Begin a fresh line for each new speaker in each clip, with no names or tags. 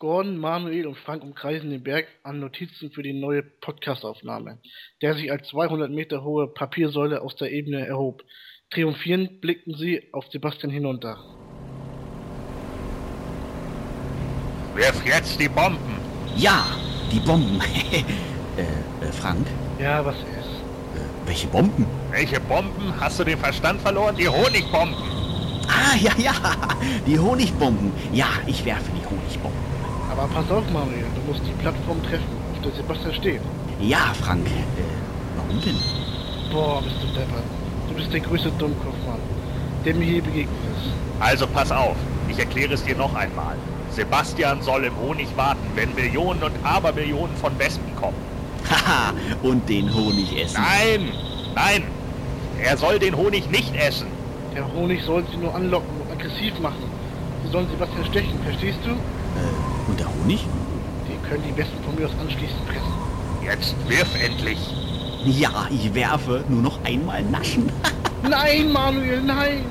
Gordon, Manuel und Frank umkreisen den Berg an Notizen für die neue Podcastaufnahme, der sich als 200 Meter hohe Papiersäule aus der Ebene erhob. Triumphierend blickten sie auf Sebastian hinunter.
Wirf jetzt die Bomben.
Ja, die Bomben. äh, äh, Frank?
Ja, was ist?
Äh, welche Bomben?
Welche Bomben? Hast du den Verstand verloren? Die Honigbomben.
Ah, ja, ja, die Honigbomben. Ja, ich werfe die Honigbomben.
Aber pass auf, Manuel, du musst die Plattform treffen, auf der Sebastian steht.
Ja, Frank. Äh, warum denn?
Boah, bist du deppert. Du bist der größte Dummkopf, Mann, der mir hier begegnet ist.
Also pass auf, ich erkläre es dir noch einmal. Sebastian soll im Honig warten, wenn Millionen und Abermillionen von Wespen kommen.
Haha, und den Honig essen.
Nein, nein, er soll den Honig nicht essen.
Der Honig soll sie nur anlocken und aggressiv machen. Sie sollen Sebastian stechen, verstehst du?
Äh, und der Honig?
Die können die Wespen von mir aus anschließend pressen.
Jetzt wirf endlich.
Ja, ich werfe. Nur noch einmal naschen.
nein, Manuel, nein!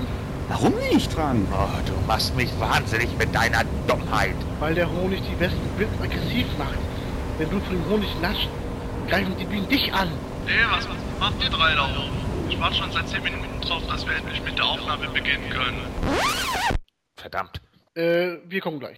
Warum nicht, Frank?
Oh, du machst mich wahnsinnig mit deiner Dummheit.
Weil der Honig die Wespen wild aggressiv macht. Wenn du von dem Honig naschst, greifen die Bienen dich an.
Nee, was macht ihr drei da oben? Ich warte schon seit 10 Minuten drauf, dass wir endlich mit der Aufnahme beginnen können.
Verdammt.
Äh, wir kommen gleich.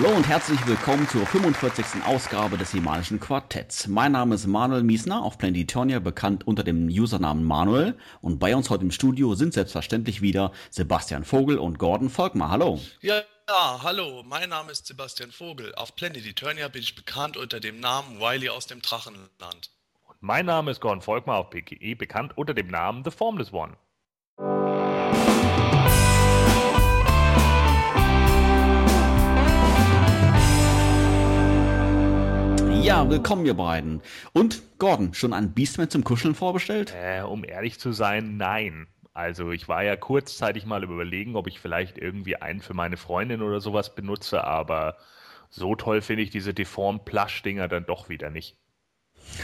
Hallo und herzlich willkommen zur 45. Ausgabe des Himalischen Quartetts. Mein Name ist Manuel Miesner, auf Planetonia bekannt unter dem Usernamen Manuel. Und bei uns heute im Studio sind selbstverständlich wieder Sebastian Vogel und Gordon Volkmar. Hallo.
Ja, ja, hallo, mein Name ist Sebastian Vogel. Auf Planet Eternia bin ich bekannt unter dem Namen Wiley aus dem Drachenland.
Und mein Name ist Gordon Volkmar, auf PKE bekannt unter dem Namen The Formless One.
Ja, willkommen ihr beiden. Und Gordon, schon ein Beastman zum Kuscheln vorbestellt?
Äh, um ehrlich zu sein, nein. Also ich war ja kurzzeitig mal überlegen, ob ich vielleicht irgendwie einen für meine Freundin oder sowas benutze, aber so toll finde ich diese deform Plush-Dinger dann doch wieder nicht.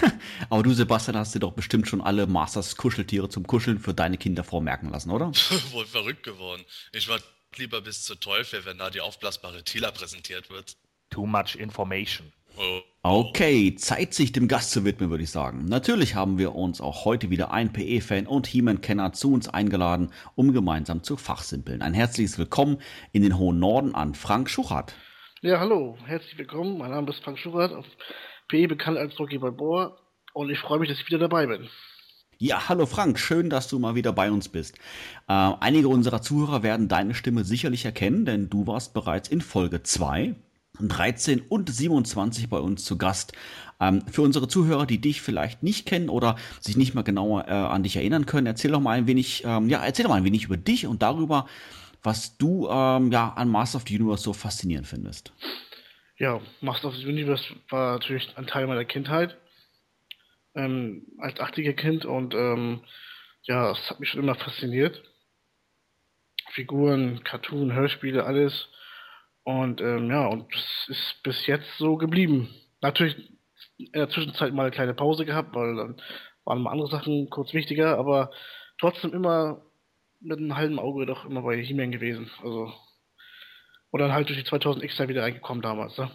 aber du, Sebastian, hast dir doch bestimmt schon alle Masters Kuscheltiere zum Kuscheln für deine Kinder vormerken lassen, oder?
Wohl verrückt geworden. Ich war lieber bis zur Teufel, wenn da die aufblasbare Tila präsentiert wird.
Too much information.
Oh. Okay, Zeit sich dem Gast zu widmen, würde ich sagen. Natürlich haben wir uns auch heute wieder ein PE-Fan und He-Man-Kenner zu uns eingeladen, um gemeinsam zu fachsimpeln. Ein herzliches Willkommen in den hohen Norden an Frank Schuchert.
Ja, hallo, herzlich willkommen. Mein Name ist Frank Schuchert, auf PE bekannt als Rocky Balboa und ich freue mich, dass ich wieder dabei bin.
Ja, hallo Frank, schön, dass du mal wieder bei uns bist. Äh, einige unserer Zuhörer werden deine Stimme sicherlich erkennen, denn du warst bereits in Folge 2 13 und 27 bei uns zu Gast. Ähm, für unsere Zuhörer, die dich vielleicht nicht kennen oder sich nicht mehr genauer äh, an dich erinnern können, erzähl doch mal ein wenig, ähm, ja, erzähl doch mal ein wenig über dich und darüber, was du ähm, ja an Master of the Universe so faszinierend findest.
Ja, Master of the Universe war natürlich ein Teil meiner Kindheit ähm, als achtiger Kind und ähm, ja, es hat mich schon immer fasziniert. Figuren, Cartoon, Hörspiele, alles und ähm, ja, und es ist bis jetzt so geblieben. Natürlich in der Zwischenzeit mal eine kleine Pause gehabt, weil dann waren mal andere Sachen kurz wichtiger, aber trotzdem immer mit einem halben Auge doch immer bei He-Man gewesen. Also und dann halt durch die 2000X da wieder reingekommen damals, ne?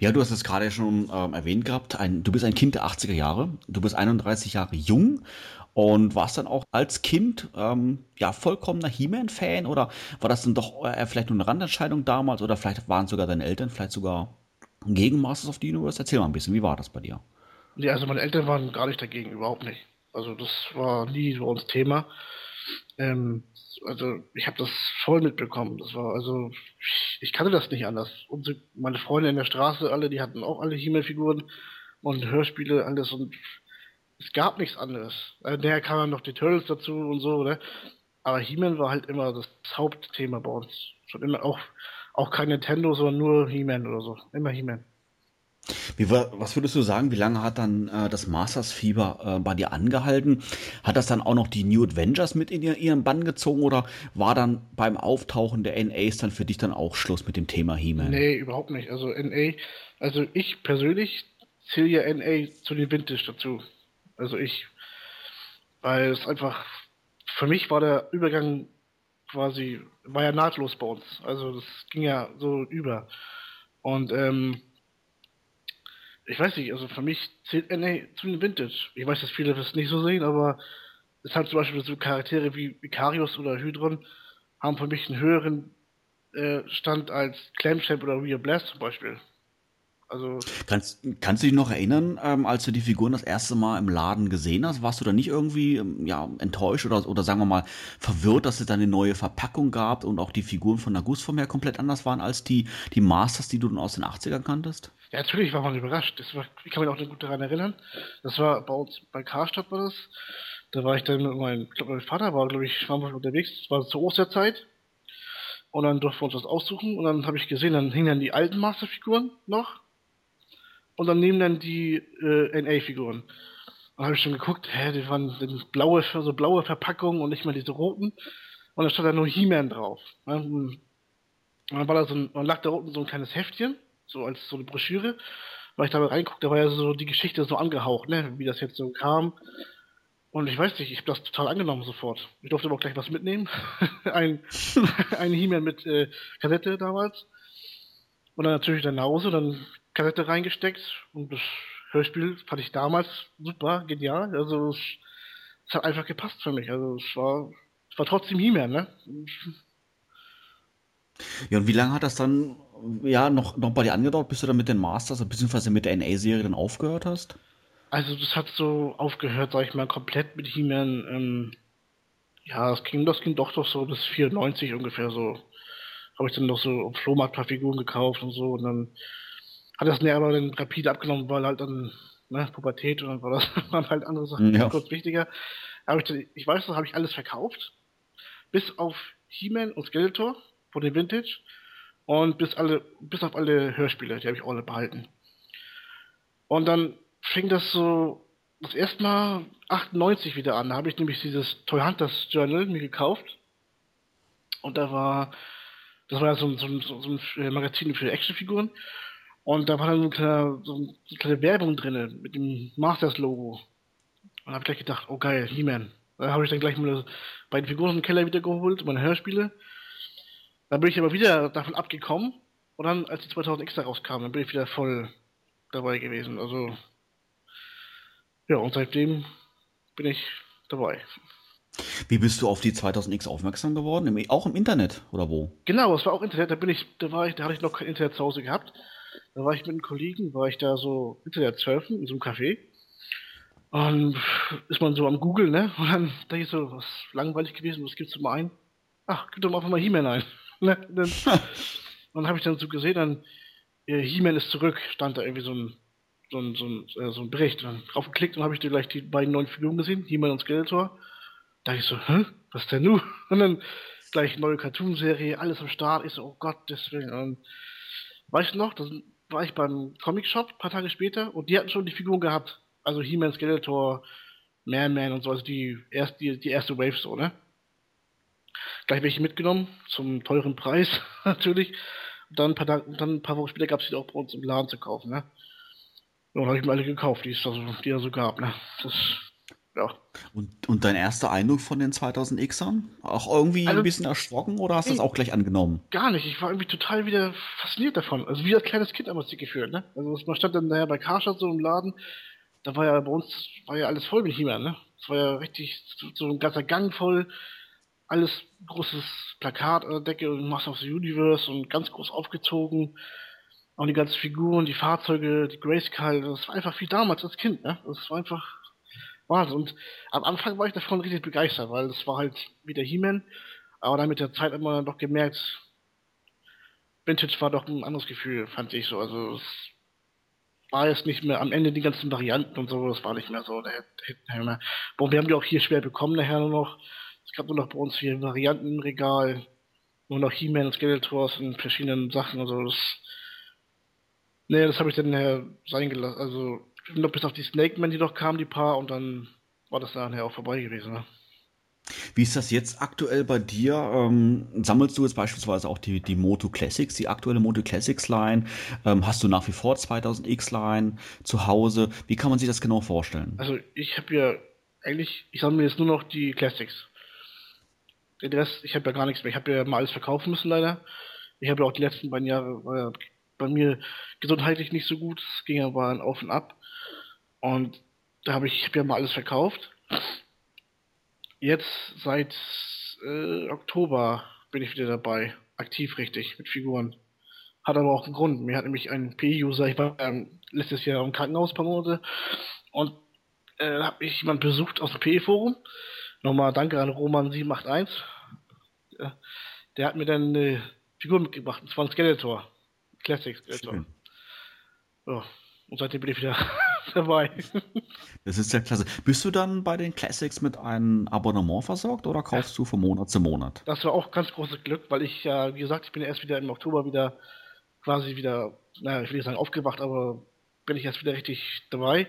Ja, du hast es gerade schon ähm, erwähnt gehabt. Ein, du bist ein Kind der 80er Jahre. Du bist 31 Jahre jung und warst dann auch als Kind ähm, ja vollkommener He-Man-Fan oder war das dann doch äh, vielleicht nur eine Randentscheidung damals oder vielleicht waren sogar deine Eltern vielleicht sogar gegen Masters of the Universe? Erzähl mal ein bisschen, wie war das bei dir?
Ja, also meine Eltern waren gar nicht dagegen, überhaupt nicht. Also das war nie so uns Thema. Ähm, also ich habe das voll mitbekommen. Das war also ich, ich kannte das nicht anders. Unsere, meine Freunde in der Straße, alle, die hatten auch alle He-Man-Figuren und Hörspiele, alles und es gab nichts anderes. Äh, daher kamen noch die Turtles dazu und so, ne? Aber He-Man war halt immer das Hauptthema bei uns. Schon immer auch, auch kein Nintendo, sondern nur He-Man oder so. Immer He-Man.
Wie, was würdest du sagen, wie lange hat dann äh, das Masters-Fieber äh, bei dir angehalten? Hat das dann auch noch die New Avengers mit in ihren Bann gezogen oder war dann beim Auftauchen der NAs dann für dich dann auch Schluss mit dem Thema He-Man?
Nee, überhaupt nicht. Also NA, also ich persönlich zähle ja NA zu den Vintage dazu. Also ich, weil es einfach, für mich war der Übergang quasi, war ja nahtlos bei uns. Also das ging ja so über. Und ähm, ich weiß nicht, also für mich zählt NA zu den Vintage. Ich weiß, dass viele das nicht so sehen, aber es haben zum Beispiel so Charaktere wie Vicarius oder Hydron haben für mich einen höheren äh, Stand als Clamchamp oder Real Blast zum Beispiel.
Also kannst, kannst du dich noch erinnern, ähm, als du die Figuren das erste Mal im Laden gesehen hast? Warst du da nicht irgendwie ähm, ja, enttäuscht oder, oder sagen wir mal verwirrt, dass es da eine neue Verpackung gab und auch die Figuren von der Gussform her komplett anders waren als die, die Masters, die du dann aus den 80ern kanntest?
Ja, natürlich war man überrascht. Das war, ich kann mich auch noch gut daran erinnern. Das war bei uns bei Karstadt war das. Da war ich dann mit meinem, ich glaube, mein Vater war, glaube ich, waren wir unterwegs. Das war zur Osterzeit. Und dann durften wir uns was aussuchen. Und dann habe ich gesehen, dann hingen dann die alten Masterfiguren noch und dann nehmen dann die äh, NA-Figuren. Dann habe ich schon geguckt, hä, die waren blaue, so blaue Verpackungen und nicht mal diese roten. Und da stand da nur He-Man drauf. Und dann war da so ein, dann lag da unten so ein kleines Heftchen, so als so eine Broschüre. Weil ich da mal reinguckte, da war ja so die Geschichte so angehaucht, ne, wie das jetzt so kam. Und ich weiß nicht, ich habe das total angenommen sofort. Ich durfte aber auch gleich was mitnehmen. ein ein He-Man mit äh, Kassette damals. Und dann natürlich dann nach Hause, dann Kassette reingesteckt und das Hörspiel fand ich damals super, genial. Also es, es hat einfach gepasst für mich. Also es war, es war trotzdem He-Man, ne?
Ja, und wie lange hat das dann ja noch, noch bei dir angedauert, bis du dann mit den Masters, beziehungsweise mit der NA-Serie dann aufgehört hast?
Also das hat so aufgehört, sag ich mal, komplett mit He-Man. Ähm, ja, das ging, das ging doch doch so bis 94 ungefähr so. Habe ich dann noch so auf Flohmarkt paar Figuren gekauft und so und dann hat das aber dann rapide abgenommen, weil halt dann ne, Pubertät und dann war das waren halt andere Sachen ja. kurz wichtiger. Aber ich, dann, ich weiß, das habe ich alles verkauft, bis auf He-Man und Skeletor von den Vintage und bis alle, bis auf alle Hörspiele, die habe ich alle behalten. Und dann fing das so das erste Mal 98 wieder an. Da habe ich nämlich dieses Toy Hunters Journal mir gekauft. Und da war, das war ja so, so, so, so ein Magazin für Actionfiguren. Und da war dann so eine kleine, so eine kleine Werbung drin mit dem Masters-Logo. Und habe gleich gedacht, oh geil, He-Man. Da habe ich dann gleich mal beiden Figuren im Keller wieder geholt, meine Hörspiele. Dann bin ich aber wieder davon abgekommen. Und dann, als die 2000X da rauskamen, dann bin ich wieder voll dabei gewesen. Also, ja, und seitdem bin ich dabei.
Wie bist du auf die 2000X aufmerksam geworden? Im, auch im Internet oder wo?
Genau, es war auch Internet. Da bin ich, da war ich, da hatte ich noch kein Internet zu Hause gehabt. Da war ich mit einem Kollegen, war ich da so Internet surfen in so einem Café. Und ist man so am Google, ne? Und dann dachte ich so, was langweilig gewesen, was gibt's mal ein? Ach, gib doch mal einfach mal He-Man ein. ne? Dann, dann habe ich dann so gesehen, dann äh, He-Man ist zurück, stand da irgendwie so ein so ein, so ein, äh, so ein Bericht. dann drauf geklickt und habe ich dir gleich die beiden neuen Figuren gesehen, He-Man und Skeletor. Da ich so, hä? Was denn nu? Und dann gleich neue Cartoon-Serie, alles am Start. Ich so, oh Gott, deswegen. Und weißt du noch, da war ich beim Comic-Shop ein paar Tage später und die hatten schon die Figuren gehabt. Also He-Man, Skeletor, Man-Man und so, also die, erst, die, die erste Wave so, ne? Gleich welche mitgenommen, zum teuren Preis natürlich. Und dann ein paar, dann ein paar Wochen später gab es die auch bei uns im Laden zu kaufen, ne? Und habe ich mir alle gekauft, die es da so, die da so gab, ne? Das ja.
Und, und dein erster Eindruck von den 2000Xern? Auch irgendwie also, ein bisschen erschrocken oder hast du das auch gleich angenommen?
Gar nicht. Ich war irgendwie total wieder fasziniert davon. Also wie als kleines Kind damals sich gefühlt, ne? Also man stand dann daher bei Karstadt so im Laden, da war ja bei uns, war ja alles voll mit he ne? Es war ja richtig so ein ganzer Gang voll, alles großes Plakat an der Decke und Master of the Universe und ganz groß aufgezogen. Auch die ganzen Figuren, die Fahrzeuge, die Grayskull, das war einfach wie damals als Kind, ne? Das war einfach Wahnsinn. Und am Anfang war ich davon richtig begeistert, weil das war halt wieder He-Man. Aber dann mit der Zeit dann doch gemerkt, Vintage war doch ein anderes Gefühl, fand ich so. Also es war jetzt nicht mehr am Ende die ganzen Varianten und so, das war nicht mehr so. Der, der, der, Boah, wir haben die auch hier schwer bekommen nachher nur noch. Es gab nur noch bei uns hier Varianten im Regal. Nur noch He-Man und Skeletors in verschiedenen Sachen. Also das. Nee, das habe ich dann nachher sein gelassen. Also noch bis auf die Snake Man, die noch kamen, die paar, und dann war das nachher auch vorbei gewesen. Ne?
Wie ist das jetzt aktuell bei dir? Ähm, sammelst du jetzt beispielsweise auch die, die Moto Classics, die aktuelle Moto Classics Line? Ähm, hast du nach wie vor 2000X Line zu Hause? Wie kann man sich das genau vorstellen?
Also ich habe ja eigentlich, ich sammle jetzt nur noch die Classics. Den Rest, ich habe ja gar nichts mehr. Ich habe ja mal alles verkaufen müssen leider. Ich habe ja auch die letzten beiden Jahre, ja bei mir gesundheitlich nicht so gut. Es ging aber ein Auf und Ab. Und da habe ich, ich habe ja mal alles verkauft jetzt seit äh, Oktober bin ich wieder dabei. Aktiv richtig, mit Figuren. Hat aber auch einen Grund. Mir hat nämlich ein P-User, ich war ähm, letztes Jahr im Krankenhaus ein paar Monate und äh, habe mich jemand besucht aus dem P-Forum. Nochmal danke an Roman781. Äh, der hat mir dann eine Figur mitgebracht, und zwar ein Skeletor. Classic Skeletor. So. Und seitdem bin ich wieder dabei.
Das ist ja klasse. Bist du dann bei den Classics mit einem Abonnement versorgt oder kaufst ja. du von Monat zu Monat?
Das war auch ganz großes Glück, weil ich ja, wie gesagt, ich bin ja erst wieder im Oktober wieder quasi wieder, naja, ich will nicht sagen aufgewacht, aber bin ich erst wieder richtig dabei.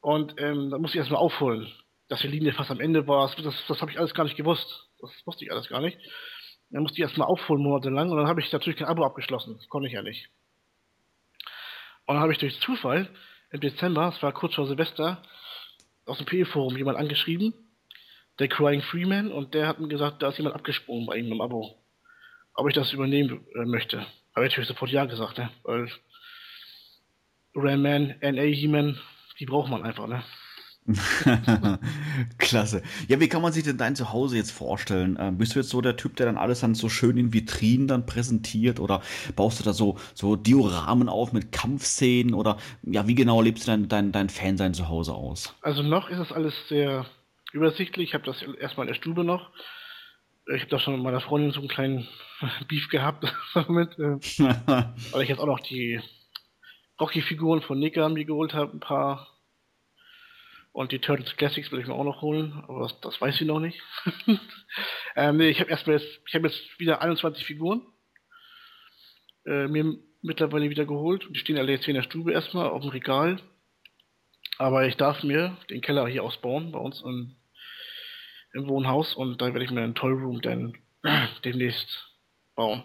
Und ähm, da muss ich erstmal aufholen, dass die Linie fast am Ende war. Das, das habe ich alles gar nicht gewusst. Das wusste ich alles gar nicht. Dann musste ich erstmal aufholen monatelang und dann habe ich natürlich kein Abo abgeschlossen. Das konnte ich ja nicht. Und dann habe ich durch Zufall im Dezember, es war kurz vor Silvester, aus dem PE-Forum jemand angeschrieben, der Crying Freeman, und der hat mir gesagt, da ist jemand abgesprungen bei ihm im Abo. Ob ich das übernehmen äh, möchte. Habe ich natürlich sofort Ja gesagt, ne? Weil Ram-Man, NA, He-Man, die braucht man einfach, ne?
Klasse. Ja, wie kann man sich denn dein Zuhause jetzt vorstellen? Ähm, bist du jetzt so der Typ, der dann alles dann so schön in Vitrinen dann präsentiert oder baust du da so, so Dioramen auf mit Kampfszenen oder ja, wie genau lebst du dein, dein, dein Fansein zu Hause aus?
Also noch ist das alles sehr übersichtlich. Ich habe das erstmal in der Stube noch. Ich habe da schon mit meiner Freundin so einen kleinen Beef gehabt damit, äh, weil ich jetzt auch noch die Rocky-Figuren von Nika mir geholt habe, ein paar und die Turtles Classics will ich mir auch noch holen, aber das, das weiß ich noch nicht. ähm, nee, ich habe erstmal jetzt, ich habe jetzt wieder 21 Figuren äh, mir mittlerweile wieder geholt. Die stehen alle jetzt hier in der Stube erstmal auf dem Regal. Aber ich darf mir den Keller hier ausbauen bei uns im, im Wohnhaus und da werde ich mir einen Tollroom dann demnächst bauen.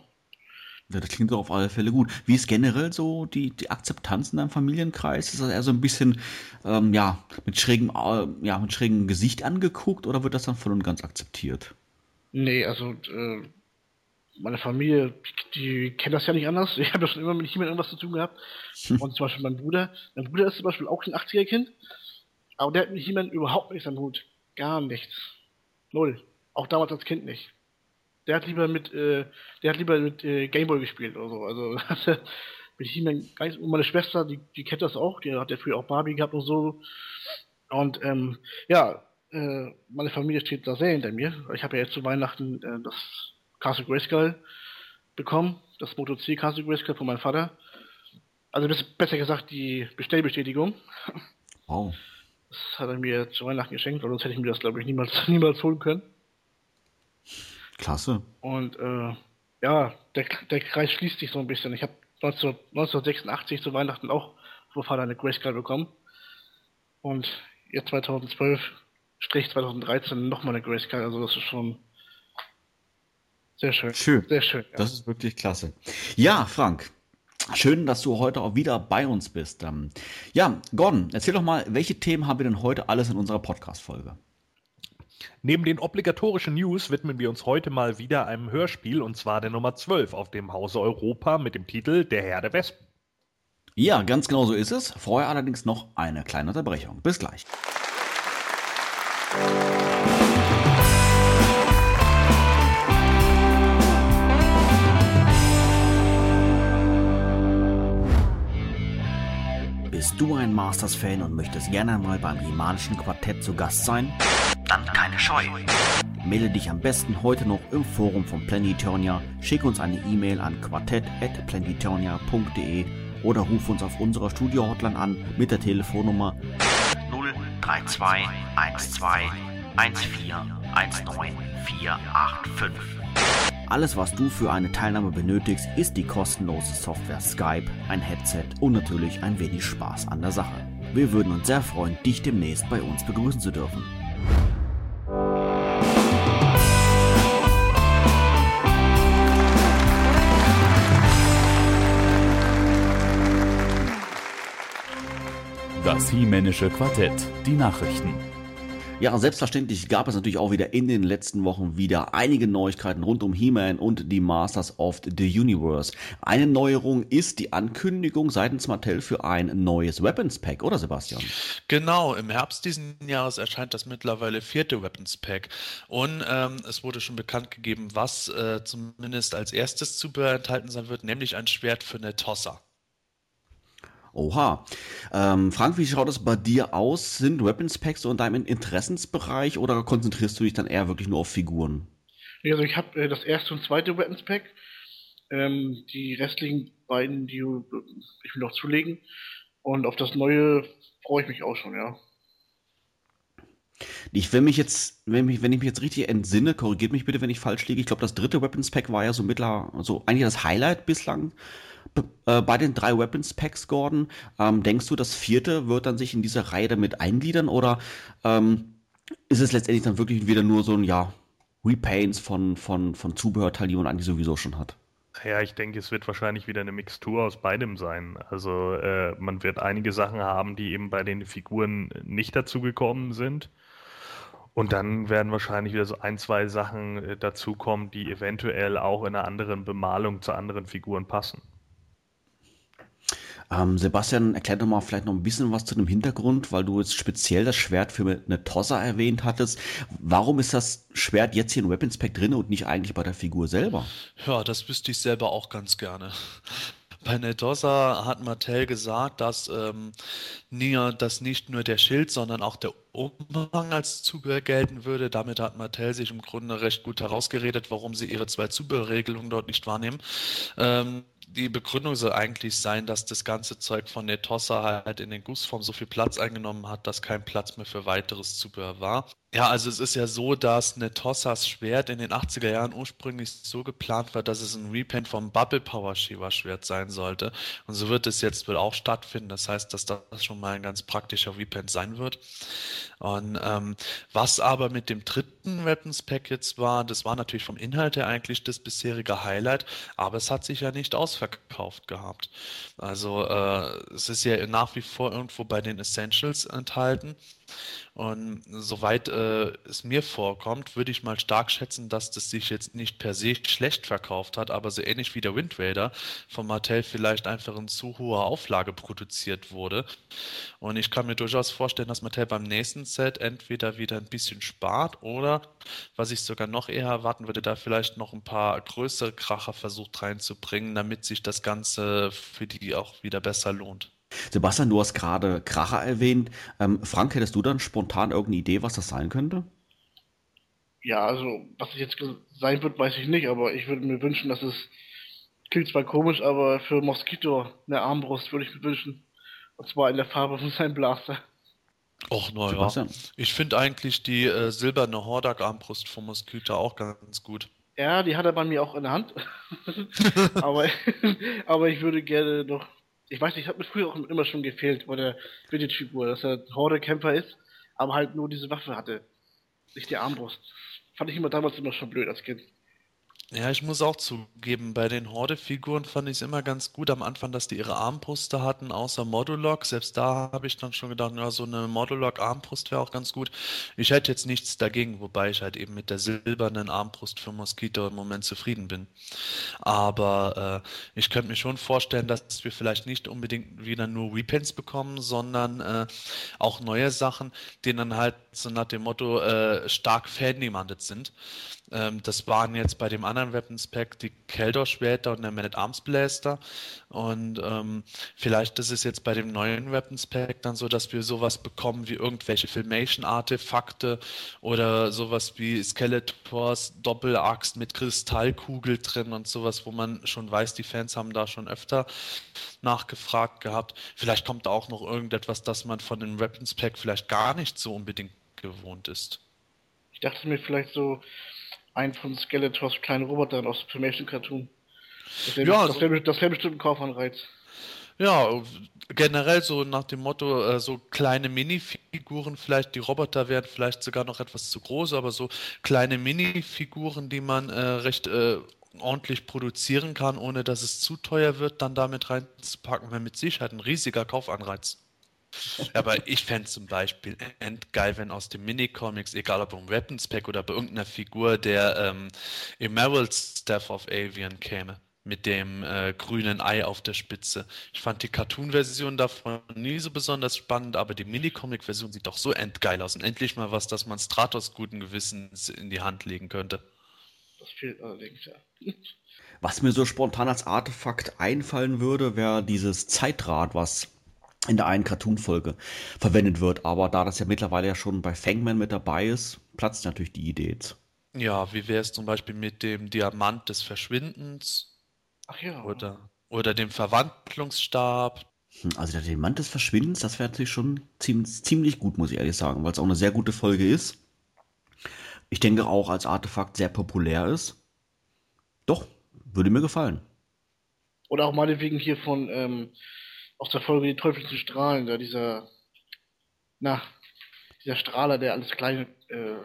Ja, das klingt doch auf alle Fälle gut. Wie ist generell so die, die Akzeptanz in deinem Familienkreis? Ist das eher so ein bisschen ähm, ja, mit, schrägem, äh, ja, mit schrägem Gesicht angeguckt oder wird das dann voll und ganz akzeptiert?
Nee, also äh, meine Familie, die, die kennt das ja nicht anders. Ich habe ja schon immer mit jemandem irgendwas zu tun gehabt. Und zum Beispiel mein Bruder. Mein Bruder ist zum Beispiel auch ein 80er-Kind. Aber der hat mit jemandem überhaupt nichts am Hut. Gar nichts. Null. Auch damals als Kind nicht. Der hat lieber mit, äh, der hat lieber mit äh, Gameboy gespielt oder so. Also mit He-Man Und meine Schwester, die, die kennt das auch, die hat ja früher auch Barbie gehabt und so. Und ähm, ja, äh, meine Familie steht da sehr hinter mir. Ich habe ja jetzt zu Weihnachten äh, das Castle Grayskull bekommen, das Moto C Castle Grayskull von meinem Vater. Also besser gesagt die Bestellbestätigung.
Wow.
Das hat er mir zu Weihnachten geschenkt, sonst hätte ich mir das glaube ich niemals, niemals holen können.
Klasse.
Und äh, ja, der, der Kreis schließt sich so ein bisschen. Ich habe 1986 zu Weihnachten auch vom Vater eine Grayscale bekommen. Und jetzt 2012, Strich 2013 nochmal eine Grayscale. Also das ist schon sehr schön.
Schön.
Sehr schön.
Ja. Das ist wirklich klasse. Ja, Frank. Schön, dass du heute auch wieder bei uns bist. Ähm, ja, Gordon, erzähl doch mal, welche Themen haben wir denn heute alles in unserer Podcast-Folge?
Neben den obligatorischen News widmen wir uns heute mal wieder einem Hörspiel und zwar der Nummer 12 auf dem Hause Europa mit dem Titel Der Herr der Wespen.
Ja, ganz genau so ist es. Vorher allerdings noch eine kleine Unterbrechung. Bis gleich. Bist du ein Masters-Fan und möchtest gerne mal beim Himalischen Quartett zu Gast sein? Dann keine Scheu. Melde dich am besten heute noch im Forum von Planetonia, schick uns eine E-Mail an quartett.planetonia.de oder ruf uns auf unserer Studio-Hotline an mit der Telefonnummer 032 12 14 19485. Alles, was du für eine Teilnahme benötigst, ist die kostenlose Software Skype, ein Headset und natürlich ein wenig Spaß an der Sache. Wir würden uns sehr freuen, dich demnächst bei uns begrüßen zu dürfen.
Das Hie-Männische Quartett, die Nachrichten.
Ja, selbstverständlich gab es natürlich auch wieder in den letzten Wochen wieder einige Neuigkeiten rund um He-Man und die Masters of the Universe. Eine Neuerung ist die Ankündigung seitens Mattel für ein neues Weapons Pack, oder Sebastian?
Genau, im Herbst diesen Jahres erscheint das mittlerweile vierte Weapons Pack und ähm, es wurde schon bekannt gegeben, was äh, zumindest als erstes Zubehör enthalten sein wird, nämlich ein Schwert für eine Tossa.
Oha. Ähm, Frank, wie schaut es bei dir aus? Sind Weapons Packs so in deinem Interessensbereich oder konzentrierst du dich dann eher wirklich nur auf Figuren?
Also ich habe äh, das erste und zweite Weapons Pack. Ähm, die restlichen beiden, die ich will noch zulegen. Und auf das neue freue ich mich auch schon, ja.
Ich will mich jetzt, wenn, mich, wenn ich mich jetzt richtig entsinne, korrigiert mich bitte, wenn ich falsch liege. Ich glaube, das dritte Weapons Pack war ja so mittler, so eigentlich das Highlight bislang äh, bei den drei Weapons Packs, Gordon. Ähm, denkst du, das vierte wird dann sich in diese Reihe damit eingliedern oder ähm, ist es letztendlich dann wirklich wieder nur so ein, ja, Repaints von, von, von Zubehörteilen, die man eigentlich sowieso schon hat?
Ja, ich denke, es wird wahrscheinlich wieder eine Mixtur aus beidem sein. Also äh, man wird einige Sachen haben, die eben bei den Figuren nicht dazu gekommen sind. Und dann werden wahrscheinlich wieder so ein, zwei Sachen äh, dazukommen, die eventuell auch in einer anderen Bemalung zu anderen Figuren passen.
Ähm, Sebastian, erklär doch mal vielleicht noch ein bisschen was zu dem Hintergrund, weil du jetzt speziell das Schwert für eine Tossa erwähnt hattest. Warum ist das Schwert jetzt hier in Weapons Pack drin und nicht eigentlich bei der Figur selber?
Ja, das wüsste ich selber auch ganz gerne. Bei Netossa hat Mattel gesagt, dass, ähm, dass nicht nur der Schild, sondern auch der Umhang als Zubehör gelten würde. Damit hat Mattel sich im Grunde recht gut herausgeredet, warum sie ihre zwei Zubehörregelungen dort nicht wahrnehmen. Ähm, die Begründung soll eigentlich sein, dass das ganze Zeug von der Tossa halt in den Gussform so viel Platz eingenommen hat, dass kein Platz mehr für weiteres Zubehör war. Ja, also es ist ja so, dass Netossas Schwert in den 80er Jahren ursprünglich so geplant war, dass es ein Repaint vom Bubble Power Shiva Schwert sein sollte. Und so wird es jetzt wohl auch stattfinden. Das heißt, dass das schon mal ein ganz praktischer Repaint sein wird. Und ähm, was aber mit dem dritten Weapons Pack jetzt war, das war natürlich vom Inhalt her eigentlich das bisherige Highlight, aber es hat sich ja nicht ausverkauft gehabt. Also äh, es ist ja nach wie vor irgendwo bei den Essentials enthalten. Und soweit äh, es mir vorkommt, würde ich mal stark schätzen, dass das sich jetzt nicht per se schlecht verkauft hat, aber so ähnlich wie der Wind Raider von Mattel vielleicht einfach in zu hoher Auflage produziert wurde. Und ich kann mir durchaus vorstellen, dass Mattel beim nächsten Set entweder wieder ein bisschen spart oder, was ich sogar noch eher erwarten würde, da vielleicht noch ein paar größere Kracher versucht reinzubringen, damit sich das Ganze für die auch wieder besser lohnt.
Sebastian, du hast gerade Kracher erwähnt. Ähm, Frank, hättest du dann spontan irgendeine Idee, was das sein könnte?
Ja, also, was es jetzt sein wird, weiß ich nicht, aber ich würde mir wünschen, dass es klingt zwar komisch, aber für Moskito eine Armbrust würde ich mir wünschen. Und zwar in der Farbe von seinem Blaster.
Och, naja. Ich finde eigentlich die äh, silberne Hordak-Armbrust von Moskito auch ganz gut.
Ja, die hat er bei mir auch in der Hand. aber, aber ich würde gerne noch ich weiß nicht, hat mir früher auch immer schon gefehlt bei der Vintage-Figur, dass er Horde-Kämpfer ist, aber halt nur diese Waffe hatte. Nicht die Armbrust. Fand ich immer damals immer schon blöd als Kind.
Ja, ich muss auch zugeben, bei den Horde-Figuren fand ich es immer ganz gut am Anfang, dass die ihre Armbrüste hatten, außer Modulok. Selbst da habe ich dann schon gedacht, ja, so eine Modulok-Armbrust wäre auch ganz gut. Ich hätte jetzt nichts dagegen, wobei ich halt eben mit der silbernen Armbrust für Mosquito im Moment zufrieden bin. Aber äh, ich könnte mir schon vorstellen, dass wir vielleicht nicht unbedingt wieder nur Repents bekommen, sondern äh, auch neue Sachen, die dann halt so nach dem Motto äh, stark fandemandet sind. Ähm, das waren jetzt bei dem anderen Weapons Pack die Keldor-Schwerter und der Man-at-Arms Blaster. Und ähm, vielleicht ist es jetzt bei dem neuen Weapons Pack dann so, dass wir sowas bekommen wie irgendwelche Filmation-Artefakte oder sowas wie Skeletors Doppelaxt mit Kristallkugel drin und sowas, wo man schon weiß, die Fans haben da schon öfter nachgefragt gehabt. Vielleicht kommt da auch noch irgendetwas, das man von dem Weapons Pack vielleicht gar nicht so unbedingt gewohnt ist
dachte mir vielleicht so ein von Skeletors kleinen Robotern aus Filmation Cartoon. Das wäre
Ja,
das wär, das wär bestimmt ein Kaufanreiz.
Ja, generell so nach dem Motto, äh, so kleine Minifiguren, vielleicht die Roboter wären vielleicht sogar noch etwas zu groß, aber so kleine Minifiguren, die man äh, recht äh, ordentlich produzieren kann, ohne dass es zu teuer wird, dann damit reinzupacken, wäre mit Sicherheit ein riesiger Kaufanreiz. Aber ich fände zum Beispiel endgeil, wenn aus den Minicomics, egal ob im Weapons Pack oder bei irgendeiner Figur, der ähm, Emerald Staff of Avian käme. Mit dem äh, grünen Ei auf der Spitze. Ich fand die Cartoon-Version davon nie so besonders spannend, aber die Minicomic-Version sieht doch so endgeil aus. Und endlich mal was, das man Stratos guten Gewissens in die Hand legen könnte.
Das fehlt allerdings, ja.
Was mir so spontan als Artefakt einfallen würde, wäre dieses Zeitrad, was in der einen Cartoon-Folge verwendet wird. Aber da das ja mittlerweile ja schon bei Fangman mit dabei ist, platzt natürlich die Idee jetzt.
Ja, wie wäre es zum Beispiel mit dem Diamant des Verschwindens
Ach ja.
oder, oder dem Verwandlungsstab?
Hm, Also der Diamant des Verschwindens, das wäre natürlich schon ziemlich, ziemlich gut, muss ich ehrlich sagen, weil es auch eine sehr gute Folge ist. Ich denke auch als Artefakt sehr populär ist. Doch, würde mir gefallen.
Oder auch meinetwegen hier von, ähm, aus der Folge Die teuflischen Strahlen, da dieser, na, dieser Strahler, der alles kleine, äh,